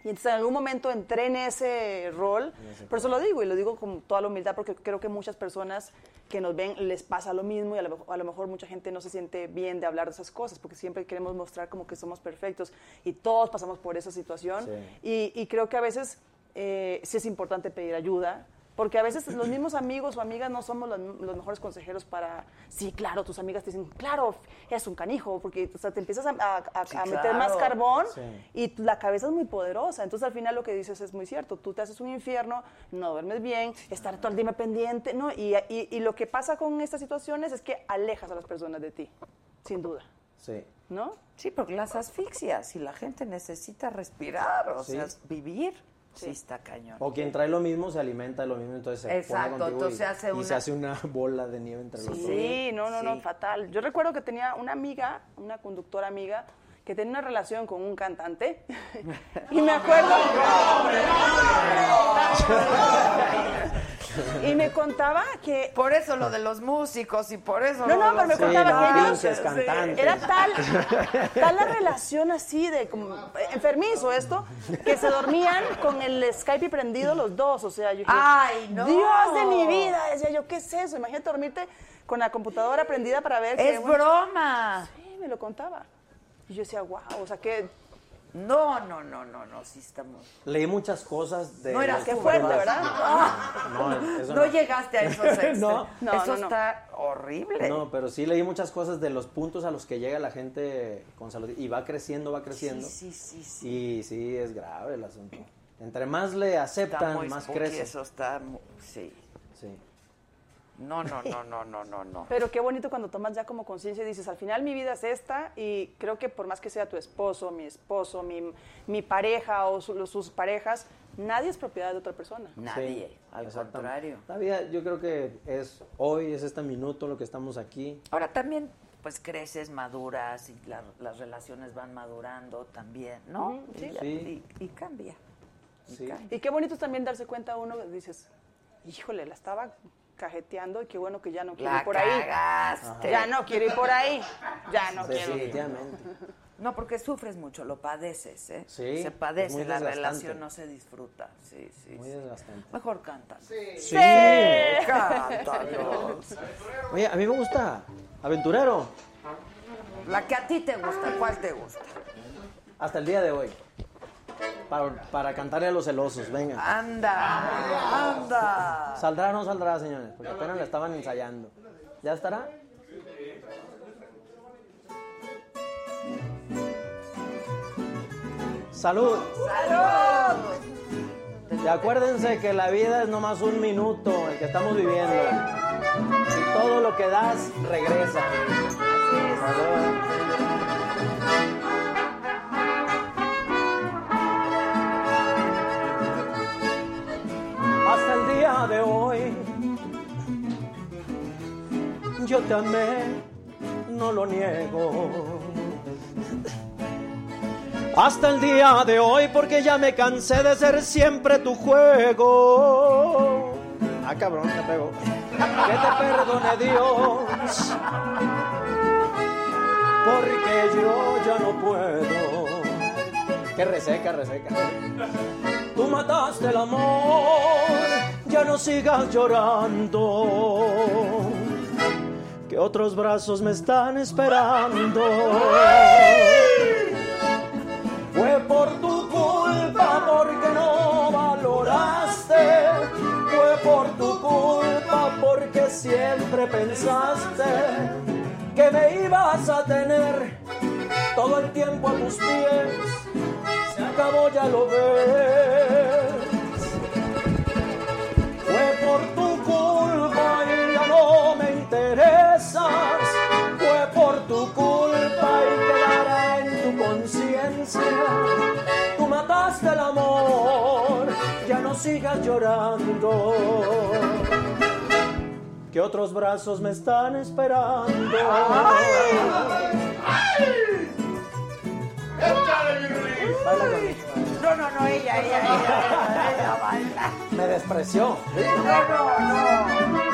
Y entonces en algún momento entré en ese rol, por eso lo digo, y lo digo con toda la humildad, porque creo que muchas personas que nos ven les pasa lo mismo y a lo, mejor- a lo mejor mucha gente no se siente bien de hablar de esas cosas, porque siempre queremos mostrar como que somos perfectos y todos pasamos por esa situación. Y, y creo que a veces eh, sí es importante pedir ayuda, porque a veces los mismos amigos o amigas no somos los, los mejores consejeros para, sí, claro, tus amigas te dicen, claro, es un canijo, porque o sea, te empiezas a, a- a- Sí, a meter claro. más carbón Sí. y la cabeza es muy poderosa. Entonces al final lo que dices es muy cierto, tú te haces un infierno, no duermes bien, estar todo el día pendiente, ¿no? Y, y- y lo que pasa con estas situaciones es que alejas a las personas de ti, sin duda, Sí. ¿no? Sí, porque las asfixias y la gente necesita respirar, o Sí. sea, vivir. Sí, está cañón. O quien trae lo mismo se alimenta de lo mismo, entonces se Exacto, pone entonces y, se hace y una- se hace una bola de nieve entre los dos. Sí, no, no, no, fatal. Yo recuerdo que tenía una amiga, una conductora amiga, que tenía una relación con un cantante. y me acuerdo. y me contaba que. Por eso lo de los músicos y por eso. No, no, pero me contaba que ellos. cantantes. Era tal, tal la relación así de como, enfermizo esto, que se dormían con el Skype prendido los dos. O sea, yo dije, ¡Ay, no! Dios de mi vida. Decía yo, ¿qué es eso? Imagínate dormirte con la computadora prendida para ver. que ¡Es un- broma! Sí, me lo contaba. Y yo decía, wow, o sea, que No, no, no, no, no, sí estamos. Leí muchas cosas de... No eras los- qué de fuerte, los- ¿verdad? No, eso No llegaste a esos. No. No, Eso no, no. está horrible. No, pero sí leí muchas cosas de los puntos a los que llega la gente con salud y va creciendo, va creciendo. Sí, sí, sí, sí. Y sí, es grave el asunto. Entre más le Está aceptan, muy más spooky, crece. Eso está, sí. Sí. No, no, no, no, no, no, no. Pero qué bonito cuando tomas ya como conciencia y dices, al final mi vida es esta y creo que por más que sea tu esposo, mi esposo, mi, mi pareja o su- sus parejas, nadie es propiedad de otra persona. Nadie, Sí, al contrario. La vida, yo creo que es hoy, es este minuto lo que estamos aquí. Ahora también, pues creces, maduras y la- las relaciones van madurando también, ¿no? Sí. Y, Sí. y- y cambia. y Sí. cambia. Y qué bonito es también darse cuenta uno, dices, híjole, la estaba cajeteando y qué bueno que ya no quiero ir por ahí. Ya no quiero ir por ahí. Ya no quiero. Definitivamente. No, porque sufres mucho, lo padeces, ¿eh? Sí, Se padece, muy la relación no se disfruta. Sí, sí. Muy sí. desgastante. Mejor canta. Sí. Sí. Cántanos. Oye, a mí me gusta Aventurero. La que a ti te gusta, ¿cuál te gusta? Hasta el día de hoy. Para, para cantarle a los celosos, venga. Anda, anda. ¿Saldrá o no saldrá, señores? Porque apenas la estaban ensayando. ¿Ya estará? Salud. ¡Salud! Y acuérdense que la vida es nomás un minuto el que estamos viviendo. Y todo lo que das regresa. Salud. Hasta de hoy yo te amé, no lo niego. Hasta el día de hoy porque ya me cansé de ser siempre tu juego. Ah, cabrón, me pegó. Que te perdone Dios. Porque yo ya no puedo. Que reseca, reseca. Tú mataste el amor, ya no sigas llorando. Que otros brazos me están esperando. Fue por tu culpa porque no valoraste. Fue por tu culpa porque siempre pensaste que me ibas a tener todo el tiempo a tus pies. Se acabó, ya lo ves. Llorando. Que otros brazos me están esperando. Baila conmigo. No, no, no, ella, ella, ella, ella baila. Me despreció. No, no, no.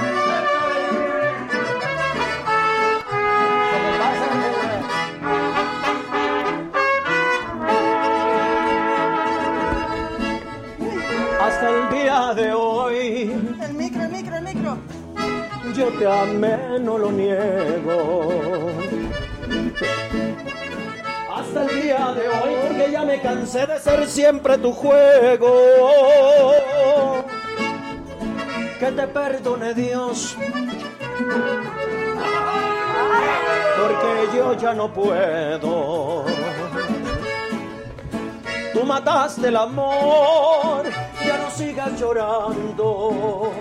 Yo te amé, no lo niego. Hasta el día de hoy, porque ya me cansé de ser siempre tu juego. Que te perdone Dios. Porque yo ya no puedo. Tú mataste el amor, ya no sigas llorando.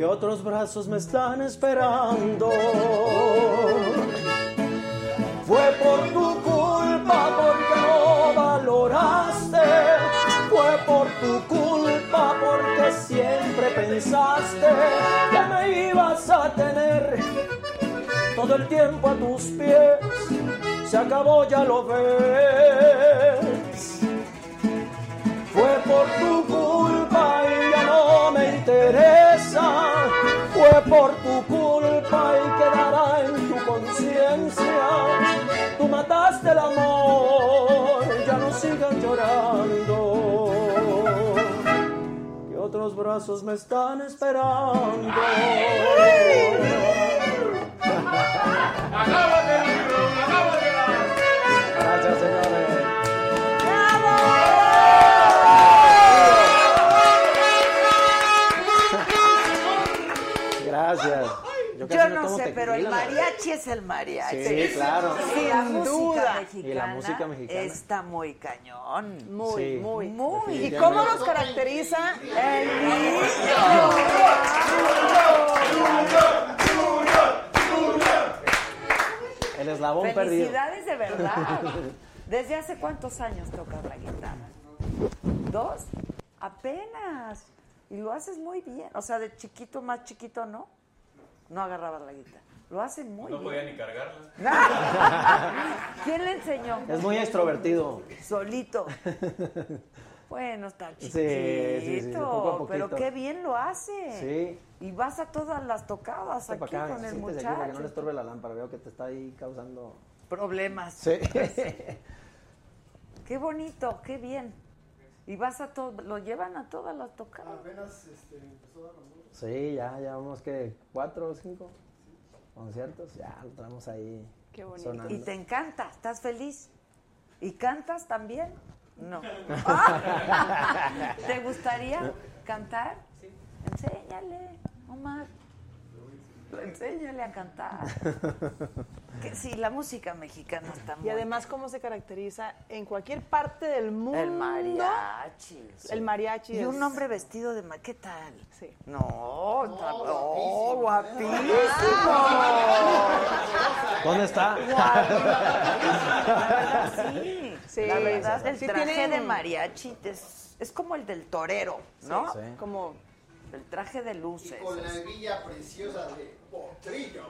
Que otros brazos me están esperando. Fue por tu culpa porque no valoraste. Fue por tu culpa porque siempre pensaste que me ibas a tener todo el tiempo a tus pies. Se acabó, ya lo ves. Fue por tu culpa y ya no me Fue por tu culpa y quedará en tu conciencia. Tú mataste el amor, ya no sigas llorando. Que otros brazos me están esperando. Gracias, señores. Gracias. Yo casi no tomo sé, pero el tequila, mariachi es el mariachi. Sí, claro. Sí, la Sin música duda. mexicana Y la música mexicana. está muy cañón. Muy, Sí. muy. Muy. ¿Y cómo nos caracteriza? El El eslabón perdido. Felicidades de verdad. ¿Desde hace cuántos años tocas la guitarra? ¿Dos? Apenas. Y lo haces muy bien. O sea, de chiquito, más chiquito, ¿no? No agarrabas la guitarra. Lo hace muy No bien. podía ni cargarla. ¿Quién le enseñó? Es muy extrovertido. Solito. Bueno, está chiquito, sí, pero qué bien lo hace. Sí. Y vas a todas las tocadas Hazte aquí acá, con el aquí para que no le muchacho. estorbe la lámpara. Veo que te está ahí causando... Problemas. Sí. Qué bonito, qué bien. Y vas a todo, lo llevan a todas las tocadas. Apenas este, empezó a dar la música. Sí, ya llevamos que cuatro o cinco conciertos. Ya lo traemos ahí Qué bonito. sonando. Y te encanta, ¿estás feliz? ¿Y cantas también? No. ¿Te gustaría cantar? Sí. Enséñale, Omar. Enséñale a cantar. Que sí, la música mexicana está muy... Y además, ¿cómo se caracteriza en cualquier parte del mundo? El mariachi. El mariachi Y es- un hombre vestido de... ma- ¿Qué tal? Sí. No, está- oh, guapísimo. ¿Dónde está? La verdad, sí. Sí, la verdad, el sí traje tienen- de mariachi es, es como el del torero, ¿no? Sí. Como El traje de luces. Con la hebilla preciosa de Potrillo.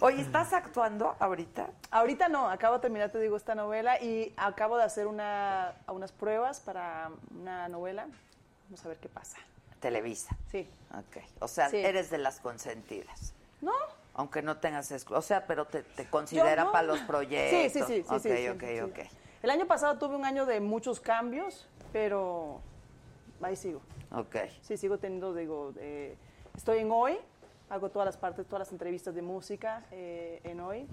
Oye, ¿estás actuando ahorita? Ahorita no, acabo de terminar, te digo, esta novela y acabo de hacer una, unas pruebas para una novela. Vamos a ver qué pasa. Televisa. Sí. Ok. O sea, Sí. eres de las consentidas. ¿No? Aunque no tengas O sea, pero te, te considera no. para los Sí, proyectos. sí, sí. sí, Ok, sí, sí, ok, sí. ok. El año pasado tuve un año de muchos cambios, pero ahí sigo. Ok. Sí, sigo teniendo, digo, eh, estoy en hoy, hago todas las partes, todas las entrevistas de música eh, en hoy.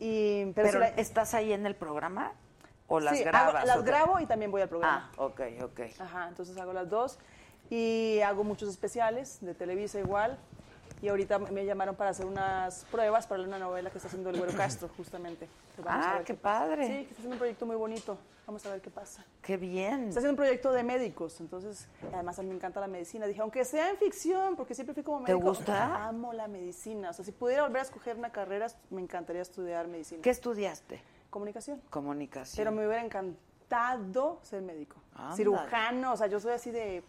Y, pero ¿Pero sí la- estás ahí en el programa? ¿O las sí, hago- grabas? las o qué? grabo y también voy al programa. Ah, ok, ok. Ajá, entonces hago las dos. Y hago muchos especiales de Televisa igual. Y ahorita me llamaron para hacer unas pruebas para una novela que está haciendo el Güero Castro, justamente. Vamos a Ah, ver qué qué padre. Sí, que está haciendo un proyecto muy bonito. Vamos a ver qué pasa. Qué bien. Está haciendo un proyecto de médicos, entonces, además a mí me encanta la medicina. Dije, aunque sea en ficción, porque siempre fui como ¿Te médico. gusta? Amo la medicina. O sea, si pudiera volver a escoger una carrera, me encantaría estudiar medicina. ¿Qué estudiaste? Comunicación. Comunicación. Pero me hubiera encantado ser médico. Ándale. Cirujano, o sea, yo soy así de...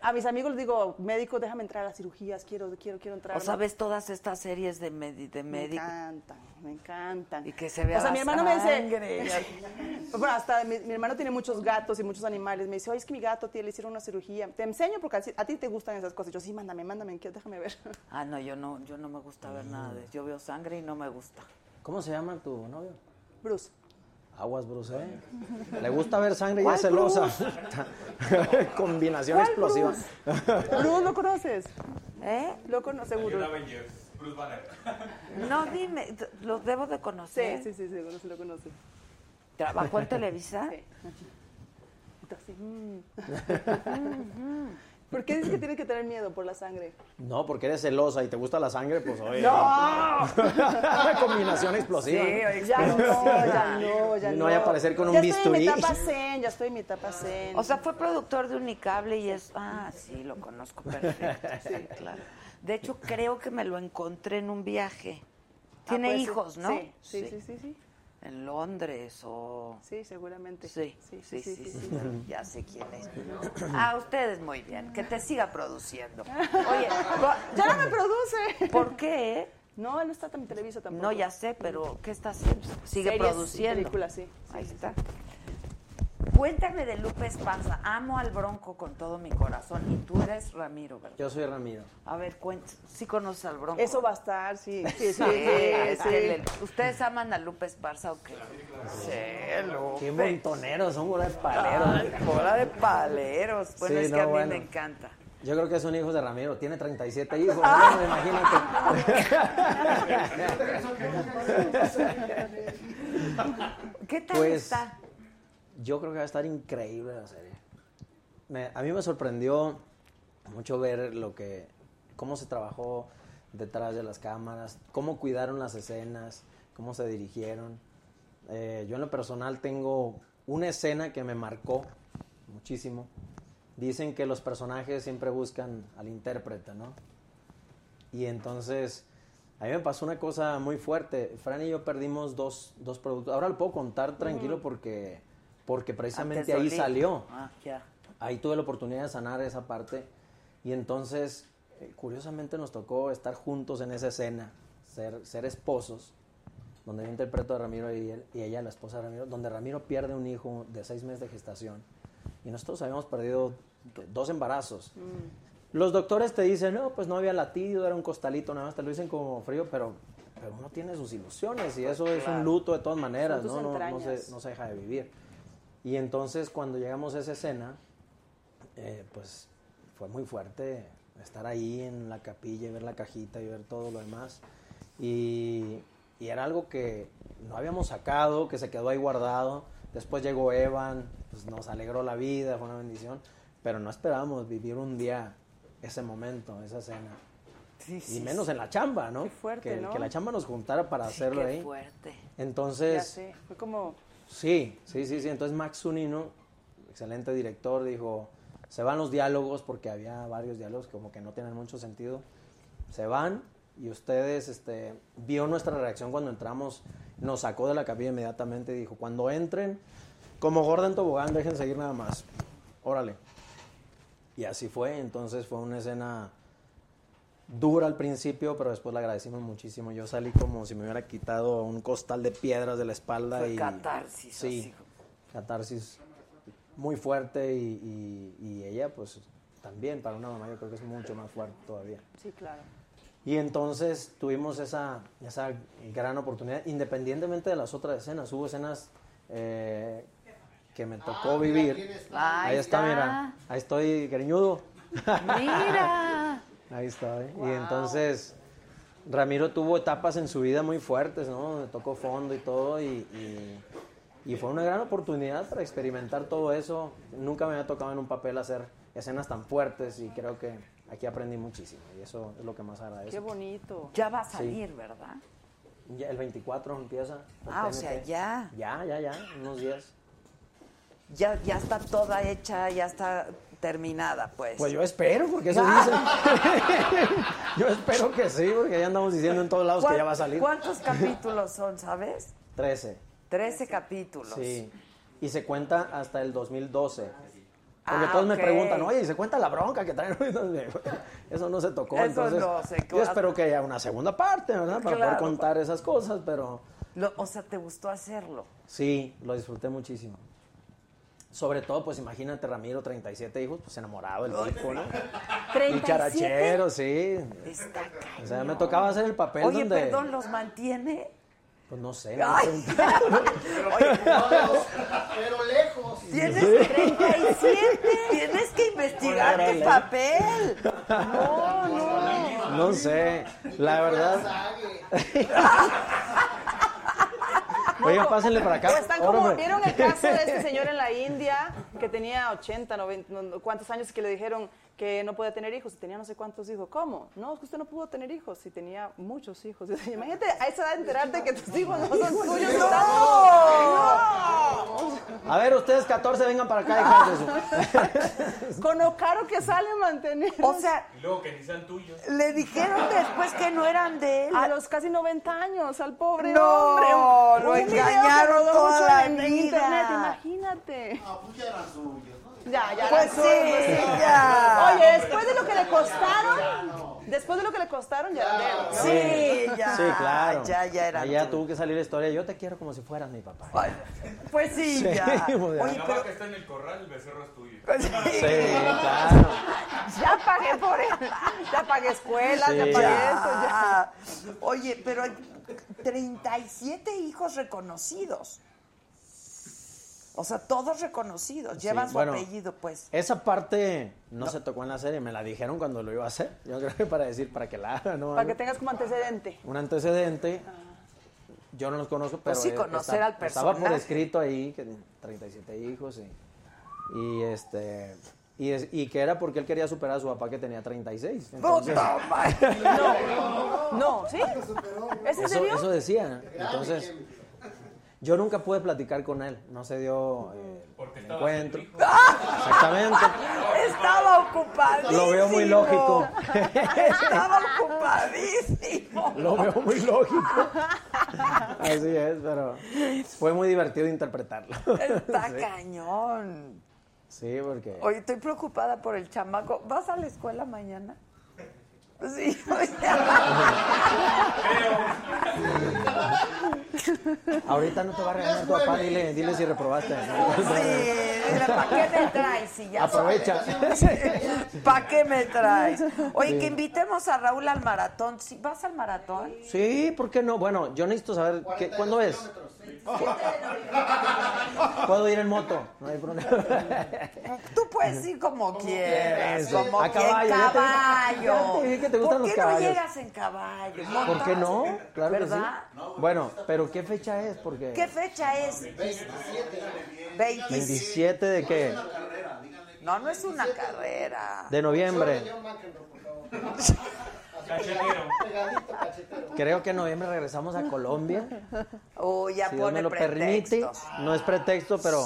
a mis amigos les digo, médico, déjame entrar a las cirugías, quiero, quiero, quiero entrar. O sea, ves todas estas series de, medi- de Me médicos. encantan, me encantan. Y que se vea O sea, mi hermano me dice... bueno, hasta mi, mi hermano tiene muchos gatos y muchos animales. Me dice, oye, es que mi gato tío, le hicieron una cirugía. Te enseño porque a, ti- a ti te gustan esas cosas. Yo, sí, mándame, mándame, quiero- déjame ver. Ah, no, yo no, yo no me gusta ver nada de eso. Yo veo sangre y no me gusta. ¿Cómo se llama tu novio? Bruce. Aguas, Bruce, ¿eh? Le gusta ver sangre y ¿Cuál es celosa. Combinación explosiva. Bruce, ¿lo conoces? ¿Eh? Lo conoces, seguro. Bruce Banner. No, dime, t- lo debo de Sí, conocer. sí, sí, seguro sí lo conoces. ¿Trabajó en Televisa? Sí. Entonces, mm. ¿Por qué dices que tienes que tener miedo por la sangre? No, porque eres celosa y te gusta la sangre, pues oye. ¡No! Combinación explosiva. Ya no, ya no, ya no. no vaya a aparecer con un ya bisturí. Estoy en mi etapa zen, ya estoy en mi etapa zen. O sea, fue productor de Unicable y es... Ah, sí, lo conozco perfecto. Sí, claro. De hecho, creo que me lo encontré en un viaje. Ah, Tiene pues sí. hijos, ¿no? Sí, sí, sí, sí, sí. En Londres o... Sí, seguramente. Sí, sí, sí, sí, sí, sí. Ya sé quién es. Ah, ustedes muy bien. Que te siga produciendo. Oye, Ya no me produce. ¿por qué? No, no está en Televisa tampoco. No, ya sé, pero ¿qué está haciendo? Sigue Series produciendo. películas, sí. Ahí está. Cuéntame de Lupe Esparza. Amo al Bronco con todo mi corazón. Y tú eres Ramiro, ¿verdad? Yo soy Ramiro. A ver, cuenta. ¿Sí conoces al Bronco? Eso va a estar, sí. Sí, sí, ¿Ustedes aman a Lupe Esparza o qué? Sí, Lupe. Qué montoneros, son bola de paleros. Ay, bola de paleros. Bueno, Sí, es que no, a mí bueno. me encanta. Yo creo que son hijos de Ramiro. Tiene 37 hijos. Ah. ¿no? Imagínate. ¿Qué tal Pues, está? Yo creo que va a estar increíble la serie. Me- a mí me sorprendió mucho ver lo que, cómo se trabajó detrás de las cámaras, cómo cuidaron las escenas, cómo se dirigieron. Eh, yo en lo personal tengo una escena que me marcó muchísimo. Dicen que los personajes siempre buscan al intérprete, ¿no? Y entonces, a mí me pasó una cosa muy fuerte. Fran y yo perdimos dos, dos productos. Ahora lo puedo contar tranquilo porque, porque precisamente ahí salió. Ah, ya. Ahí tuve la oportunidad de sanar esa parte. Y entonces, eh, curiosamente nos tocó estar juntos en esa escena, ser, ser esposos, donde yo interpreto a Ramiro y, él- y ella, la esposa de Ramiro, donde Ramiro pierde un hijo de seis meses de gestación. Y nosotros habíamos perdido do- dos embarazos. Los doctores te dicen, no, pues no había latido, era un costalito, nada más te lo dicen como frío, pero, pero uno tiene sus ilusiones y eso es Claro. un luto de todas maneras, ¿no? No, no se, no se deja de vivir. Y entonces cuando llegamos a esa escena, eh, pues fue muy fuerte estar ahí en la capilla y ver la cajita y ver todo lo demás. Y, y era algo que no habíamos sacado, que se quedó ahí guardado. Después llegó Evan, pues nos alegró la vida, fue una bendición. Pero no esperábamos vivir un día ese momento, esa escena. y menos en la chamba, ¿no? fuerte, que, ¿no? que la chamba nos juntara para hacerlo qué ahí. fuerte. Ya Entonces, sé, fue como... Sí, sí, sí, sí. Entonces Max Zunino, excelente director, dijo, se van los diálogos porque había varios diálogos como que no tienen mucho sentido. Se van y ustedes, este, vio nuestra reacción cuando entramos, nos sacó de la capilla inmediatamente y dijo, cuando entren, como gorda en tobogán, dejen seguir nada más. Órale. Y así fue, entonces fue una escena dura al principio, pero después la agradecimos muchísimo. Yo salí como si me hubiera quitado un costal de piedras de la espalda. Fue y, catarsis, Sí, así. catarsis muy fuerte y, y- y ella pues también para una mamá yo creo que es mucho más fuerte todavía. Sí, claro. Y entonces tuvimos esa, esa gran oportunidad, independientemente de las otras escenas. Hubo escenas eh, que me tocó vivir. Ahí Ahí está, está. mira. Ahí estoy, greñudo. Mira. Ahí estoy. Y entonces Ramiro tuvo etapas en su vida muy fuertes, ¿no? Tocó fondo y todo y, y- y fue una gran oportunidad para experimentar todo eso. Nunca me había tocado en un papel hacer escenas tan fuertes y creo que aquí aprendí muchísimo y eso es lo que más agradezco. Qué bonito. Ya va a Sí. salir, ¿verdad? Ya el 24 empieza. Ah, o sea, ya. Ya, ya, ya, unos días. Ya, ya está toda hecha, ya está terminada, pues. Pues yo espero, porque eso dicen. yo espero que sí, porque ya andamos diciendo en todos lados que ya va a salir. ¿Cuántos capítulos son, sabes? 13. Trece capítulos. Sí. Y se cuenta hasta el 2012. Porque Ah, todos me preguntan, oye, ¿y se cuenta la bronca que traen? Eso no se tocó. Eso entonces, no se Yo espero que haya una segunda parte, ¿verdad? Para Claro. poder contar esas cosas, pero Lo- o sea, ¿te gustó hacerlo? sí, lo disfruté muchísimo. Sobre todo, pues imagínate, Ramiro, 37 hijos, pues enamorado el tipo, ¿no? Y charachero, sí. Está O sea, me tocaba hacer el papel Oye, donde... perdón, ¿los mantiene? Pues no sé. no Ay. me preguntaron. Pero lejos. Tienes Sí. 37. Tienes que investigar tu papel. No, no. No sé, la verdad. Oiga, pásenle para acá. Están como. ¿vieron el caso de este señor en la India que tenía 80, 90, no- cuántos años que le dijeron que no podía tener hijos y tenía no sé cuántos hijos? ¿Cómo? No, es que usted no pudo tener hijos y tenía muchos hijos. Y Imagínate a esa edad enterarte que tus hijos no son tuyos. ¡No! A ver, ustedes 14 vengan para acá, de su- Con lo caro que sale mantener. O sea, Y luego que ni sean tuyos. le dijeron después que no eran de él. A los casi 90 años, al pobre No, hombre. lo video que engañaron toda la en, en vida. internet, imagínate. Ah, pues ya eran suyos, ¿no? Ya, ya. Pues las sí, cosas, ya. Oye, después de lo que le costaron, después de lo que le costaron, ya eran de él, ¿no? Sí, ya. Sí, claro. Ya, ya era. Allá tuvo que salir la historia. Yo te quiero como si fueras mi papá. Pues sí, Sí, ya. pues ya. Oye, La pero vaca está en el corral, el becerro es tuyo. Sí, claro. Ya pagué por él. Ya pagué escuelas, ya pagué esto, ya. Ya. Oye, pero hay 37 hijos reconocidos. O sea, todos reconocidos. Llevan Sí, su bueno, apellido, pues. Esa parte no, se tocó en la serie, me la dijeron cuando lo iba a hacer. Yo creo que para decir, para que la haga, ¿no? Para que tengas como antecedente. Un antecedente. Yo no los conozco, pero Pues sí, eh, conocer está- al Estaba por personaje. escrito ahí, que 37 hijos y, y este Y, es- y que era porque él quería superar a su papá que tenía 36. Entonces, Puta madre. No, no, ¿sí? ¿Es en eso, serio? eso decía. Entonces, yo nunca pude platicar con él. No se dio eh, el encuentro. Exactamente. Estaba ocupadísimo. Lo veo muy lógico. Estaba ocupadísimo. Lo veo muy lógico. Así es, pero fue muy divertido interpretarlo. Está Sí. cañón. Sí, porque... Oye, estoy preocupada por el chamaco. ¿Vas a la escuela mañana? Sí. Ahorita no te va a regañar tu papá, dile, dile si reprobaste. ¿Para qué me traes? Si ya Aprovecha. ¿Para qué me traes? Oye, Sí. que invitemos a Raúl al maratón. ¿Sí? ¿Vas al maratón? Sí, ¿por qué no? Bueno, yo necesito saber qué, cuándo es. Puedo ir en moto, no hay problema. Tú puedes ir como quieras, como a quien caballo, ya te dije- caballo. ya te dije que te gustan ¿Por los qué no llegas en caballo? ¿Por qué no? Claro ¿Verdad? que sí. Bueno, pero ¿qué fecha es? Porque ¿Qué fecha es? 27. 27 de qué? No, no es una carrera. De noviembre. Creo que en noviembre regresamos a Colombia. Oh, ya si Dios pone me lo permite. No es pretexto, pero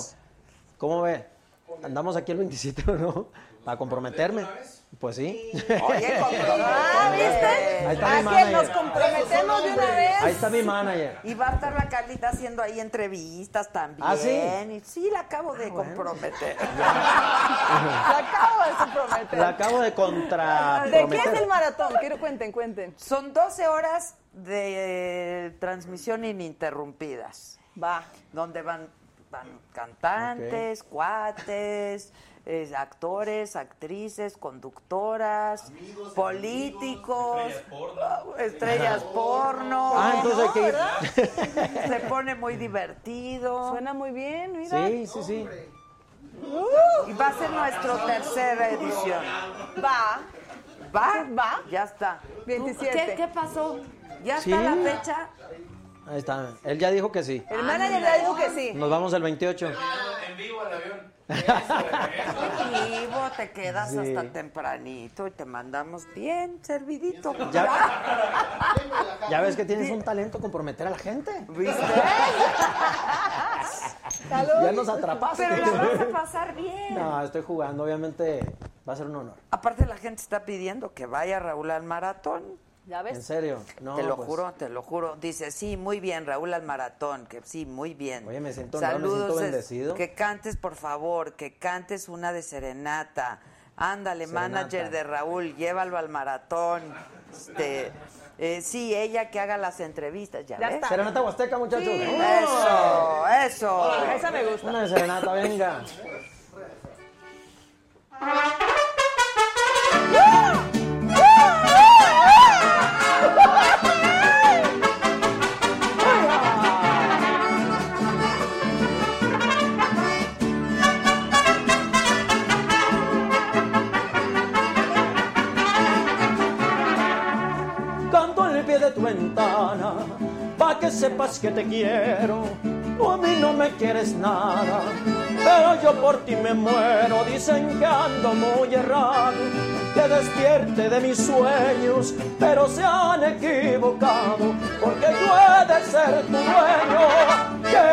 ¿cómo ve? Andamos aquí el 27 o no, para comprometerme. Pues sí. Oye, Ah, ¿viste? Ahí está mi ¿A que manager. nos comprometemos de una vez? Ahí está mi manager. Y va a estar la Carlita haciendo ahí entrevistas también. ¿Ah, sí? Y sí, la acabo de comprometer. La acabo de comprometer. La acabo de contra. ¿De qué es el maratón? Quiero cuenten, cuenten. Son 12 horas de transmisión ininterrumpidas. Va. Donde van, van cantantes, cuates, eh, actores, actrices, conductoras, políticos, estrellas porno. Ah, entonces hay que ir. ¿verdad? Se pone muy divertido. Suena muy bien, mira. Sí, sí, sí. Y va a ser nuestra tercera edición. Va. ¿Va? Va. Ya está. 27. ¿Qué, qué pasó? ¿Ya Sí. está la fecha? Ahí está. Él ya dijo que sí. El manager ya dijo que sí. Nos vamos el 28. En vivo al avión. Vivo, te quedas Sí. hasta tempranito y te mandamos bien servidito. Ya, ya ves que tienes un talento comprometer a la gente. ¿Viste? Ya nos atrapaste. Pero la vas a pasar bien. No, estoy jugando. Obviamente va a ser un honor. Aparte la gente está pidiendo que vaya Raúl al maratón. ¿Ya ves? En serio. No, te lo pues, juro, te lo juro. Dice, sí, muy bien, Raúl al maratón, que sí, muy bien. Oye, me siento honrado, me siento Saludos, es- bendecido. que cantes, por favor, que cantes una de serenata. Ándale, Serenata. manager de Raúl, llévalo al maratón. Este, eh, sí, ella que haga las entrevistas, ¿ya, Ya ves? está. Serenata Huasteca, muchachos. Eso, eso. Esa me gusta. Una de serenata, venga. sepas que te quiero. Tú a mí no me quieres nada, pero yo por ti me muero. Dicen que ando muy errado, que despierte de mis sueños, pero se han equivocado, porque yo de ser tu dueño. ¿Qué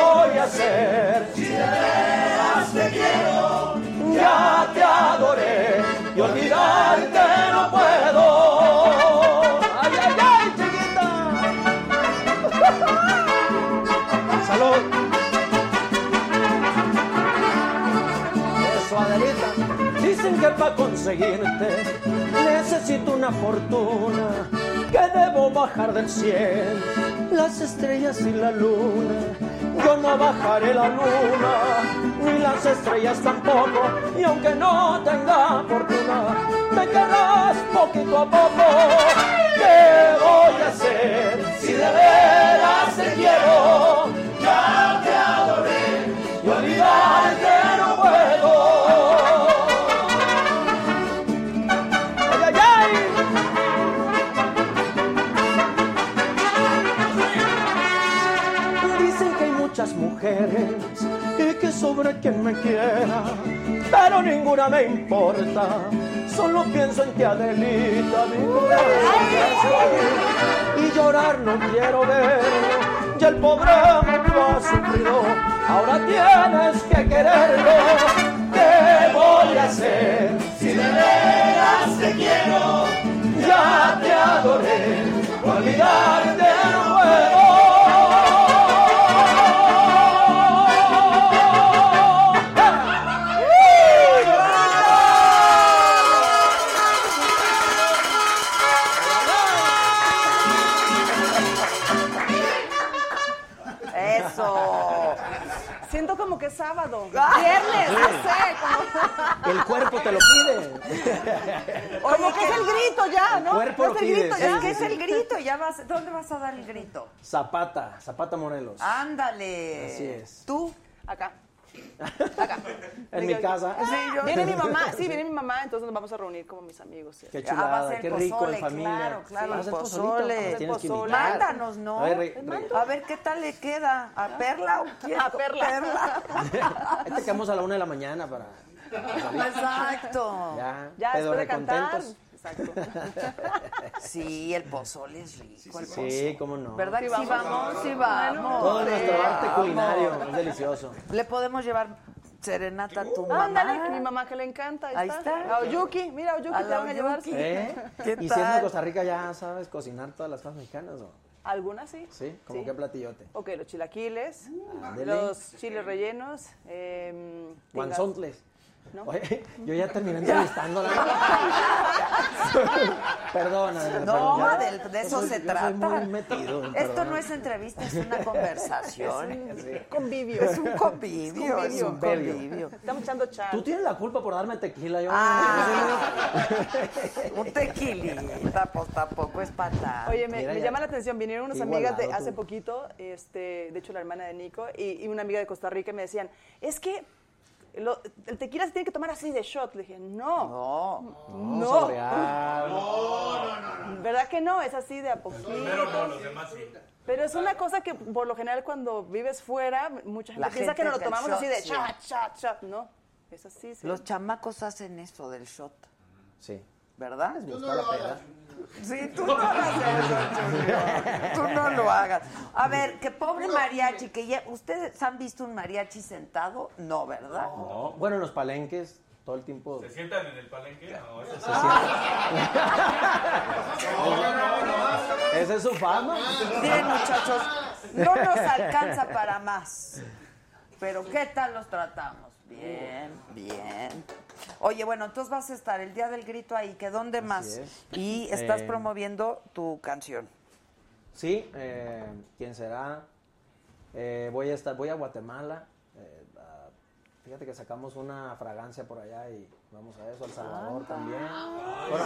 voy a hacer? Si quiero, ya te adoré y olvidarte no puedo. Que para conseguirte necesito una fortuna, que debo bajar del cielo las estrellas y la luna. Yo no bajaré la luna, ni las estrellas tampoco, y aunque no tenga fortuna, me querrás poquito a poco. ¿Qué voy a hacer si de veras te quiero? Y que sobre quien me quiera pero ninguna me importa. Solo pienso en ti, Adelita, mi corazón. Y llorar no quiero verlo, ya el pobre mundo ha sufrido, ahora tienes que quererlo. ¿Qué voy a hacer si de veras te quiero? Ya te adoré, olvidarte no puedo. Sábado. Ah. Viernes, no sé. Como, El cuerpo te lo pide. como que es el grito ya, ¿no? cuerpo es lo el pide, grito sí, ya. Es que es el grito, ya vas, ¿dónde vas a dar el grito? Zapata, Zapata Morelos. Ándale. Así es. ¿Tú? Acá. En mi casa. Sí, yo- Viene mi mamá, sí, viene mi mamá, entonces nos vamos a reunir como mis amigos. sí. Qué Ah, va a chulada, ser qué rico pozole, en familia. Claro, claro, Vas a el pozole. que Pozole. Mándanos, ¿no? A ver, re- re- A ver qué tal le queda. ¿A Perla o quién? A Perla. Ahí te quedamos a la una de la mañana para. Exacto. Ya, Ya, pedo después de cantar. Exacto. Sí, el pozole es rico. Sí, pozole. cómo no. ¿Verdad que sí vamos. vamos? Sí vamos. Todo nuestro arte culinario es delicioso. Le podemos llevar serenata a tu mamá. Ándale, mi mamá que le encanta. Ahí, Ahí está. está. A Oyuki, mira, Oyuki, A te van a llevar. ¿Eh? ¿Qué y si es de tal? Costa Rica ya sabes cocinar todas las cosas mexicanas, ¿o? Algunas sí. Sí, como Sí. qué platillote. Ok, los chilaquiles, Ándele. los chiles rellenos, eh, Guanzontles. ¿No? Oye, yo ya terminé entrevistándola. Perdona. No, perdón, ya. del- de eso soy- se trata. muy metido, Esto perdona. no es entrevista, es una conversación. Es un convivio. Es un convivio, es un convivio. convivio. Estamos echando chat. Tú tienes la culpa por darme tequila. Yo Ah, un tequilita, pues tampoco es patada. Oye, me, Mira, me ya. llama la atención, vinieron unas amigas de hace tú. poquito, este, de hecho la hermana de Nico, y, y una amiga de Costa Rica y me decían, es que lo- el tequila se tiene que tomar así de shot. Le dije, no, No. no, saborear. ¿verdad que no? Es así de a poquito. Pero no, los demás sí. Pero es una cosa que por lo general cuando vives fuera, mucha gente La piensa gente que nos lo tomamos así shot, de sí. shot, shot, shot. No, es así. sí. Los chamacos hacen eso del shot, Sí. ¿Verdad? Me gusta la peda. Sí, tú no hagas eso, Julio. Tú no lo hagas. A ver, que pobre mariachi, que ya, ¿ustedes han visto un mariachi sentado? No, ¿verdad? No. Bueno, en los palenques, todo el tiempo. ¿Se sientan en el palenque? No, eso Se siente. Esa es su fama. Miren, muchachos, no nos alcanza para más. Pero ¿qué tal los tratamos? Bien, bien. Oye, bueno, entonces vas a estar el día del grito ahí, que ¿dónde más? es. Y estás Eh, promoviendo tu canción. Sí, eh, ¿quién será? Eh, voy a estar, voy a Guatemala. eh, a- fíjate que sacamos una fragancia por allá y vamos a eso, El Salvador también. Bueno,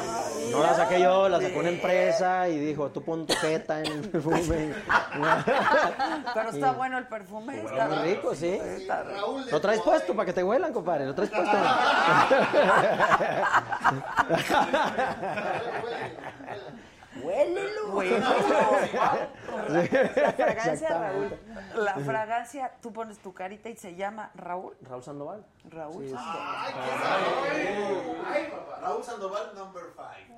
no la saqué yo, la sacó una empresa y dijo, tú pon tu jeta en el perfume. Pero está Y- bueno el perfume. Está muy rico, sí. Está rico. Raúl Lo traes puesto para que te huelan, compadre. Lo traes puesto. Huélelo. Huélelo. La fragancia de Raúl. La fragancia, tú pones tu carita y se llama Raúl. Raúl Sandoval. Raúl. Sí, sí. Ay, papá. Raúl Sandoval, number five.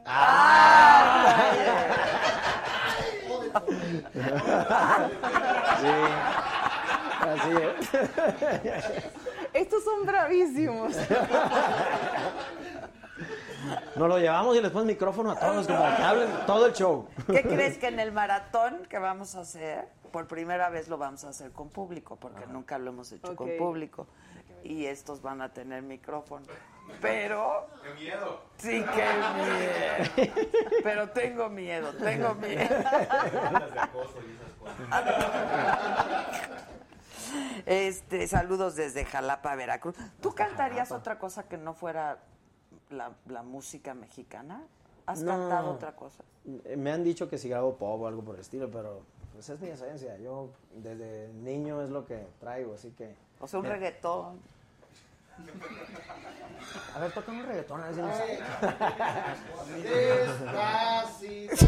Así es. Estos son bravísimos. Nos lo llevamos y les pones micrófono a todos como que hablen todo el show. ¿Qué crees que en el maratón que vamos a hacer, por primera vez lo vamos a hacer con público, porque nunca lo hemos hecho con público? Y estos van a tener micrófono. Pero, ¡Qué miedo! sí que miedo. Pero tengo miedo, tengo miedo. Este, saludos desde Jalapa, Veracruz. ¿Tú cantarías otra cosa que no fuera la, la música mexicana? ¿Has No. cantado otra cosa? Me han dicho que si grabo pop o algo por el estilo, pero pues es mi esencia. Yo desde niño es lo que traigo, así que... O sea, un Eh, reggaetón. A ver, toca un reggaetón, a ver si nos sale. Despacito.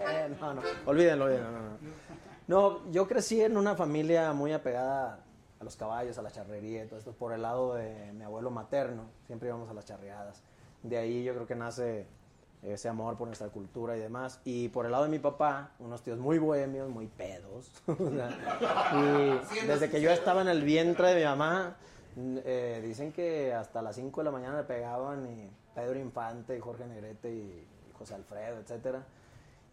Eh, no, no, olvídenlo, olvídenlo, no, no. No, yo crecí en una familia muy apegada a los caballos, a la charrería, y todo esto por el lado de mi abuelo materno, siempre íbamos a las charreadas. De ahí yo creo que nace ese amor por nuestra cultura y demás. Y por el lado de mi papá, unos tíos muy bohemios, muy pedos. Y desde que yo estaba en el vientre de mi mamá, eh, dicen que hasta las 5 de la mañana le pegaban y Pedro Infante, y Jorge Negrete y José Alfredo, etcétera.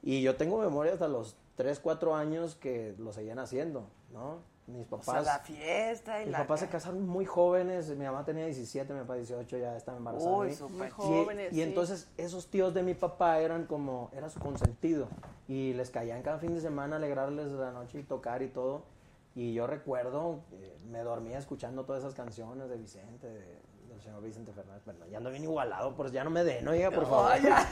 Y yo tengo memoria hasta los 3, 4 años que lo seguían haciendo, ¿no? Mis O papás... sea, la fiesta y Mis la... papás se casaron muy jóvenes, mi mamá tenía 17, mi papá 18, ya estaba embarazada. Uy, súper jóvenes, Y, sí. entonces esos tíos de mi papá eran como, era su consentido. Y les caían cada fin de semana alegrarles la noche y tocar y todo. Y yo recuerdo, eh, me dormía escuchando todas esas canciones de Vicente, de- del señor Vicente Fernández. Perdón, ya ando bien igualado, pues ya no me den, oiga, por favor. No, ya.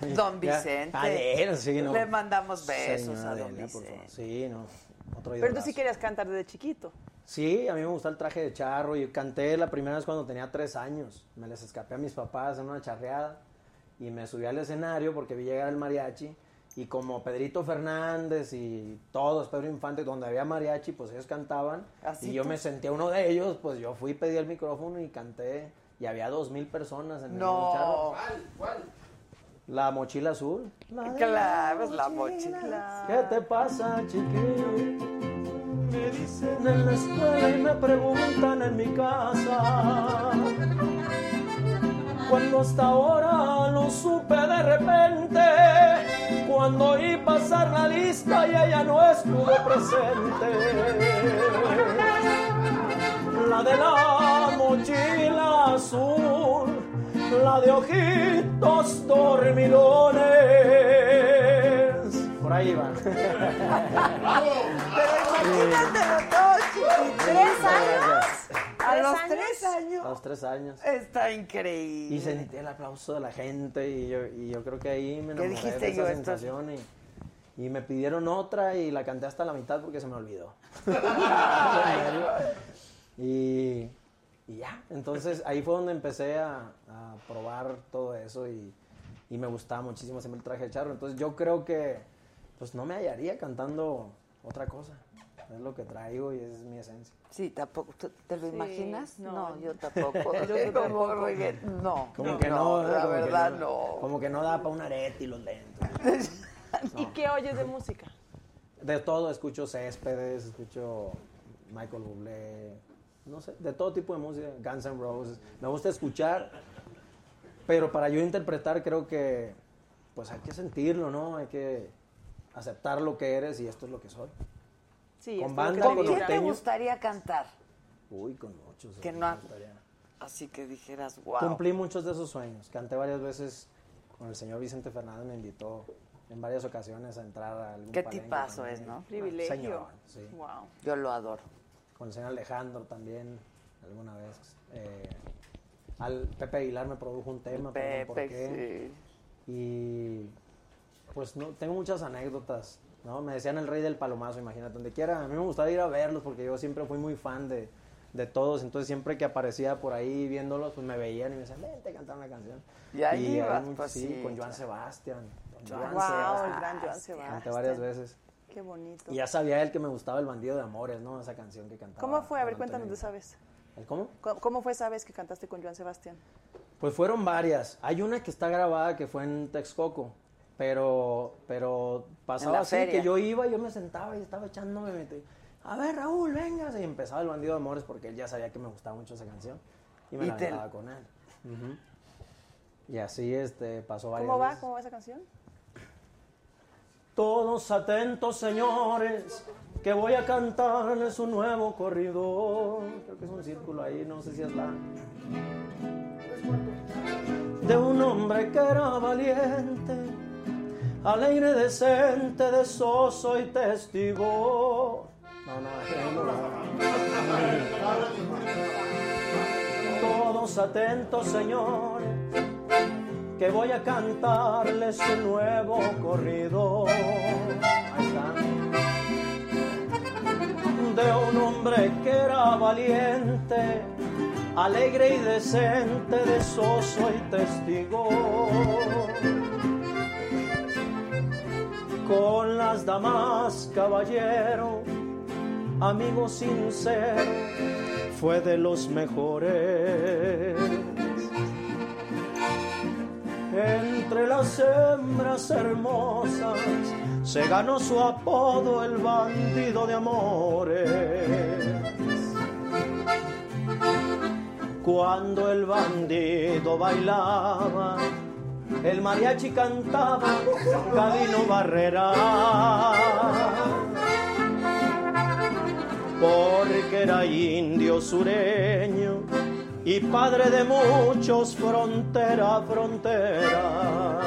Don Ya. Vicente. Adela, sí, no. Le mandamos besos Señora a Don Adela, por favor. Vicente. Sí, no. Otro Pero tú sí querías cantar desde chiquito. Sí, a mí me gusta el traje de charro y canté la primera vez cuando tenía tres años. Me les escapé a mis papás en una charreada y me subí al escenario porque vi llegar el mariachi y como Pedrito Fernández y todos, Pedro Infante, donde había mariachi, pues ellos cantaban Así y yo tú. me sentía uno de ellos, pues yo fui, pedí el micrófono y canté y había dos mil personas en el No. charro. ¿Cuál? ¿Cuál? La mochila azul. Claro, es la mochila. ¿Qué te pasa, chiquillo? Me dicen en la escuela y me preguntan en mi casa. Cuando hasta ahora lo supe de repente, cuando oí pasar la lista y ella no estuvo presente. La de la mochila azul, la de ojitos dormilones. Por ahí van. Imagínatelo todo, chiquito. ¿Tres años? A ¿Tres los años? tres A años. los tres años. Está increíble. Y sentí el aplauso de la gente y yo, y yo creo que ahí me ¿Qué enamoré dijiste de esa yo? Sensación y, y me pidieron otra y la canté hasta la mitad porque se me olvidó. y, y ya, entonces ahí fue donde empecé a, a probar todo eso y, y me gustaba muchísimo siempre el traje de charro. Entonces yo creo que pues no me hallaría cantando otra cosa. Es lo que traigo y es mi esencia. Sí, tampoco. ¿Tú ¿Te lo Sí, imaginas? no. No, yo tampoco. Yo Como tampoco. reggae- No. Como que no, la como que verdad no. no. Como que no da para un arete y los lentes. ¿Y qué oyes de música? De todo, escucho Céspedes, escucho Michael Bublé, no sé, de todo tipo de música, Guns N' Roses. Me gusta escuchar, pero para yo interpretar creo que pues hay que sentirlo, ¿no? Hay que aceptar lo que eres y esto es lo que soy. Sí, Con esto es lo banda, ¿Con quién te gustaría cantar? Uy, con muchos. Que no- gustaría. Así que dijeras, wow. Cumplí muchos de esos sueños. Canté varias veces con el señor Vicente Fernández, me invitó en varias ocasiones a entrar a algún Qué tipazo también. es, ¿no? Privilegio. Señor, sí. Wow. Yo lo adoro. con el señor Alejandro también, alguna vez. Eh, al Pepe Aguilar me produjo un tema, perdón por Pepe, qué. Y pues no, tengo muchas anécdotas, ¿no? Me decían el rey del palomazo, imagínate, donde quiera. A mí me gustaba ir a verlos porque yo siempre fui muy fan de, de todos, entonces siempre que aparecía por ahí viéndolos, pues me veían y me decían, vente a cantar una canción. Y ahí ibas, pues sí, sí, con Joan. Sebastián. con Joan Wow, el Sebastián. gran Joan Canté Sebastián. varias veces. Qué bonito. Y ya sabía él que me gustaba el bandido de amores, ¿no? Esa canción que cantaba. ¿Cómo fue? A ver, cuéntanos esa vez. ¿El cómo? ¿Cómo- ¿Cómo fue esa vez que cantaste con Joan Sebastián? Pues fueron varias. Hay una que está grabada que fue en Texcoco, pero, pero pasaba así feria. que yo iba y yo me sentaba y estaba echándome. me- A ver, Raúl, venga. Y empezaba el bandido de amores porque él ya sabía que me gustaba mucho esa canción. Y me Y la te- con él. Y así este, pasó varias ¿Cómo va? veces. ¿Cómo va esa canción? Todos atentos, señores, que voy a cantarles un nuevo corrido. Creo que es un círculo ahí, no sé si es la... De un hombre que era valiente, alegre, decente, de eso soy testigo. No, no, no. Todos atentos, señores, que voy a cantarles un nuevo corrido. Ahí está. de un hombre que era valiente, alegre y decente, de eso soy testigo. Con las damas, caballero, amigo sincero, fue de los mejores. Entre las hembras hermosas se ganó su apodo el bandido de amores. Cuando el bandido bailaba, el mariachi cantaba Gabino Barrera. Porque era indio sureño y padre de muchos frontera a frontera.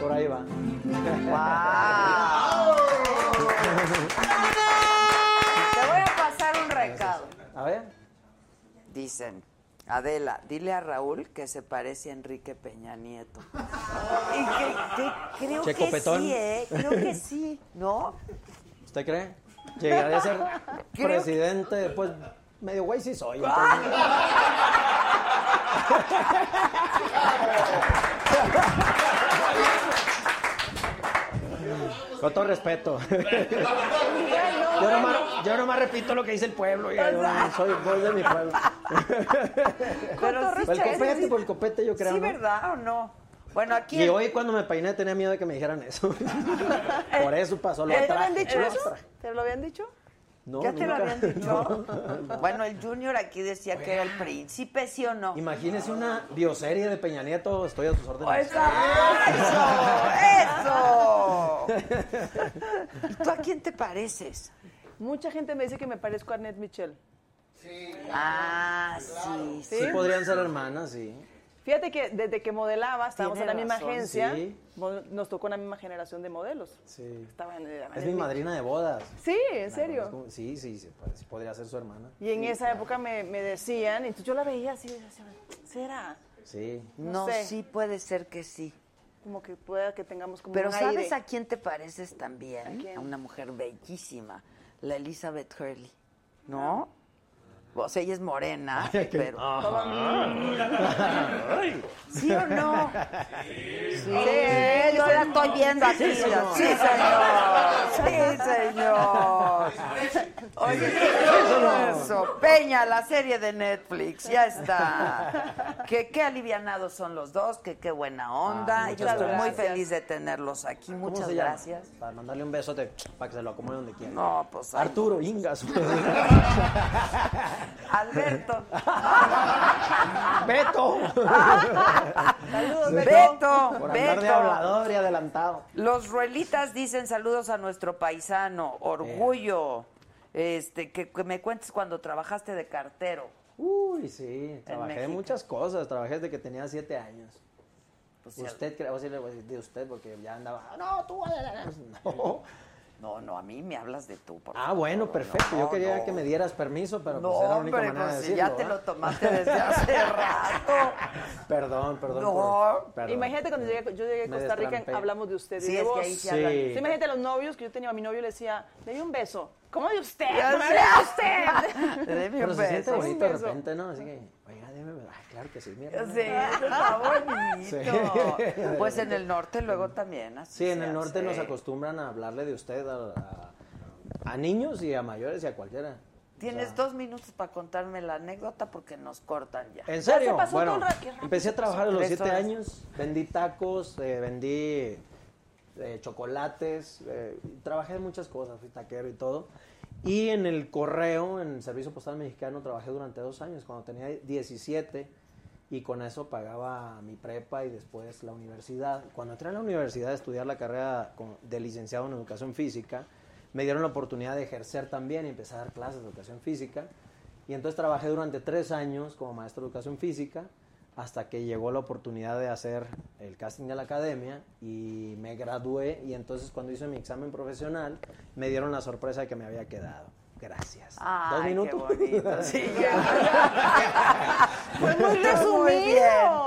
Por ahí va. Te voy a pasar un recado. A ver. Dicen, Adela, dile a Raúl que se parece a Enrique Peña Nieto. Y que, que- creo Checo que Petón. sí, ¿eh? Creo que sí, ¿no? ¿Usted cree? Llegaría a ser Creo- presidente después. Medio güey sí soy. entonces. Con todo respeto. Yo nomás, yo nomás repito lo que dice el pueblo. soy, soy de mi pueblo. Pero sí, el copete, por el copete yo creo. ¿Sí, ¿no? verdad o no? Bueno, aquí... Y hoy cuando me peiné tenía miedo de que me dijeran eso. Por eso pasó lo ¿Ya te atrás. habían dicho eso? ¿Te lo habían dicho? No, ¿Ya te lo habían dicho? Bueno, el Junior aquí decía que era el príncipe, ¿sí o no? Imagínese una bioserie de Peña Nieto, estoy a tus órdenes. ¡Eso! ¡Eso! ¿Y tú a quién te pareces? Mucha gente me dice que me parezco a Annette Michel. Sí. Ah, sí, Sí, podrían ser hermanas, sí. Fíjate que desde que modelaba, estábamos en la misma razón, agencia, sí. nos tocó una misma generación de modelos. Sí. Estaban en Es mi madrina de bodas. Sí, en serio. como- Sí, sí, sí, pod- sí podría ser su hermana. Y en esa época me, me decían, y entonces yo la veía así, decía, ¿será? Sí. No, sé. sí puede ser que sí. Como que pueda que tengamos como Pero un ¿sabes aire. a quién te pareces también? ¿A quién? una mujer bellísima, la Elizabeth Hurley. ¿No? O sea, ella es morena, Ay, pero... ¿Sí o no? Sí, Sí, yo sí. la estoy viendo aquí. Sí, señor. Sí, señor. Sí, señor. Oye, eso. Peña, la serie de Netflix, ya está. Que qué alivianados son los dos, que qué buena onda. Ah, yo estoy muy feliz de tenerlos aquí. ¿Cómo Muchas llama? gracias. Para mandarle un besote para que se lo acomode donde quiera. No, pues Arturo Ingas. Alberto. Beto. Saludos. Beto. Beto, Por andar de Beto. hablador y adelantado. Los ruelitas dicen saludos a nuestro paisano, orgullo. Este, que, que me cuentes cuando trabajaste de cartero. Uy, sí. Trabajé México. muchas cosas. Trabajé desde que tenía siete años. Pues Usted, creo, sí le voy a decir de usted porque ya andaba. "Ah, No, tú. No. No, no, a mí me hablas de tú. por Ah, favor. bueno, perfecto. No, Yo quería no. que me dieras permiso, pero No, pues era la única hombre, manera pues de si decirlo. ya te lo tomaste desde hace rato. Perdón, perdón. No. por- perdón. Imagínate cuando llegué, yo llegué a Costa Rica, hablamos de usted. y Sí, de es que vos. ahí se Sí. Sí, imagínate los novios que yo tenía a mi novio y le decía, le di un beso. ¿Cómo de usted? Ya ¿Cómo sé. de usted? Te debí Pero un se siente beso. bonito de beso. repente, ¿no? Así que, ay, claro que sí, mi hermana. Sí, eso está bonito. Sí. Pues en el norte luego también. así Sí, en el norte hace. nos acostumbran a hablarle de usted a, a- a niños y a mayores y a cualquiera. Tienes dos minutos para contarme la anécdota porque nos cortan ya. ¿En serio? se pasó bueno, todo rápido empecé a trabajar a los siete horas. años, vendí tacos, eh, vendí eh, chocolates, eh, trabajé de muchas cosas, fui taquero y todo. Y en el correo, en el Servicio Postal Mexicano, trabajé durante dos años, cuando tenía 17, y con eso pagaba mi prepa y después la universidad. Cuando entré a la universidad a estudiar la carrera de licenciado en Educación Física, me dieron la oportunidad de ejercer también y empezar a dar clases de Educación Física. Y entonces trabajé durante tres años como maestro de Educación Física hasta que llegó la oportunidad de hacer el casting de la academia y me gradué y entonces cuando hice mi examen profesional me dieron la sorpresa de que me había quedado. Gracias. Ay, ¿Dos minutos? qué bonito. Sí, Fue muy resumido. muy bien,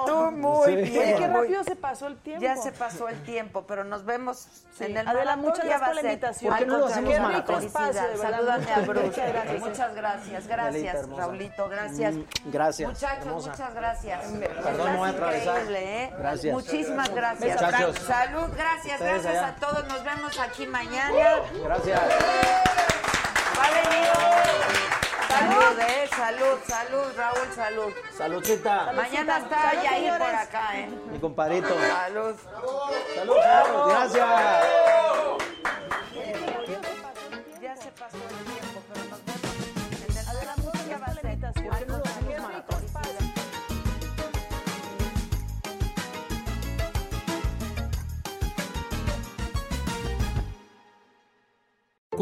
tú muy Sí. bien. Oye, qué rápido se pasó el tiempo. Ya se pasó el tiempo, pero nos vemos Sí. en el Adela, muchas ya gracias va por la a ser. invitación. ¿Por qué Al no lo hacemos maratón? Salúdame a Bruce. Muchas gracias. Muchas gracias, gracias. Raulito, gracias. Mm, gracias, Muchachos, hermosa. muchas gracias. Perdón, me voy a Estás atravesar. increíble, ¿eh? Gracias. Muchísimas gracias. Muchachos. Salud, gracias, Ustedes gracias allá. a todos. Nos vemos aquí mañana. Gracias. Salud, eh. Salud, salud, Raúl, salud. Saludcita. Mañana está Salud, Yair señores. por acá, ¿eh? Mi compadrito. Salud. Salud, salud. Gracias. Ya se pasó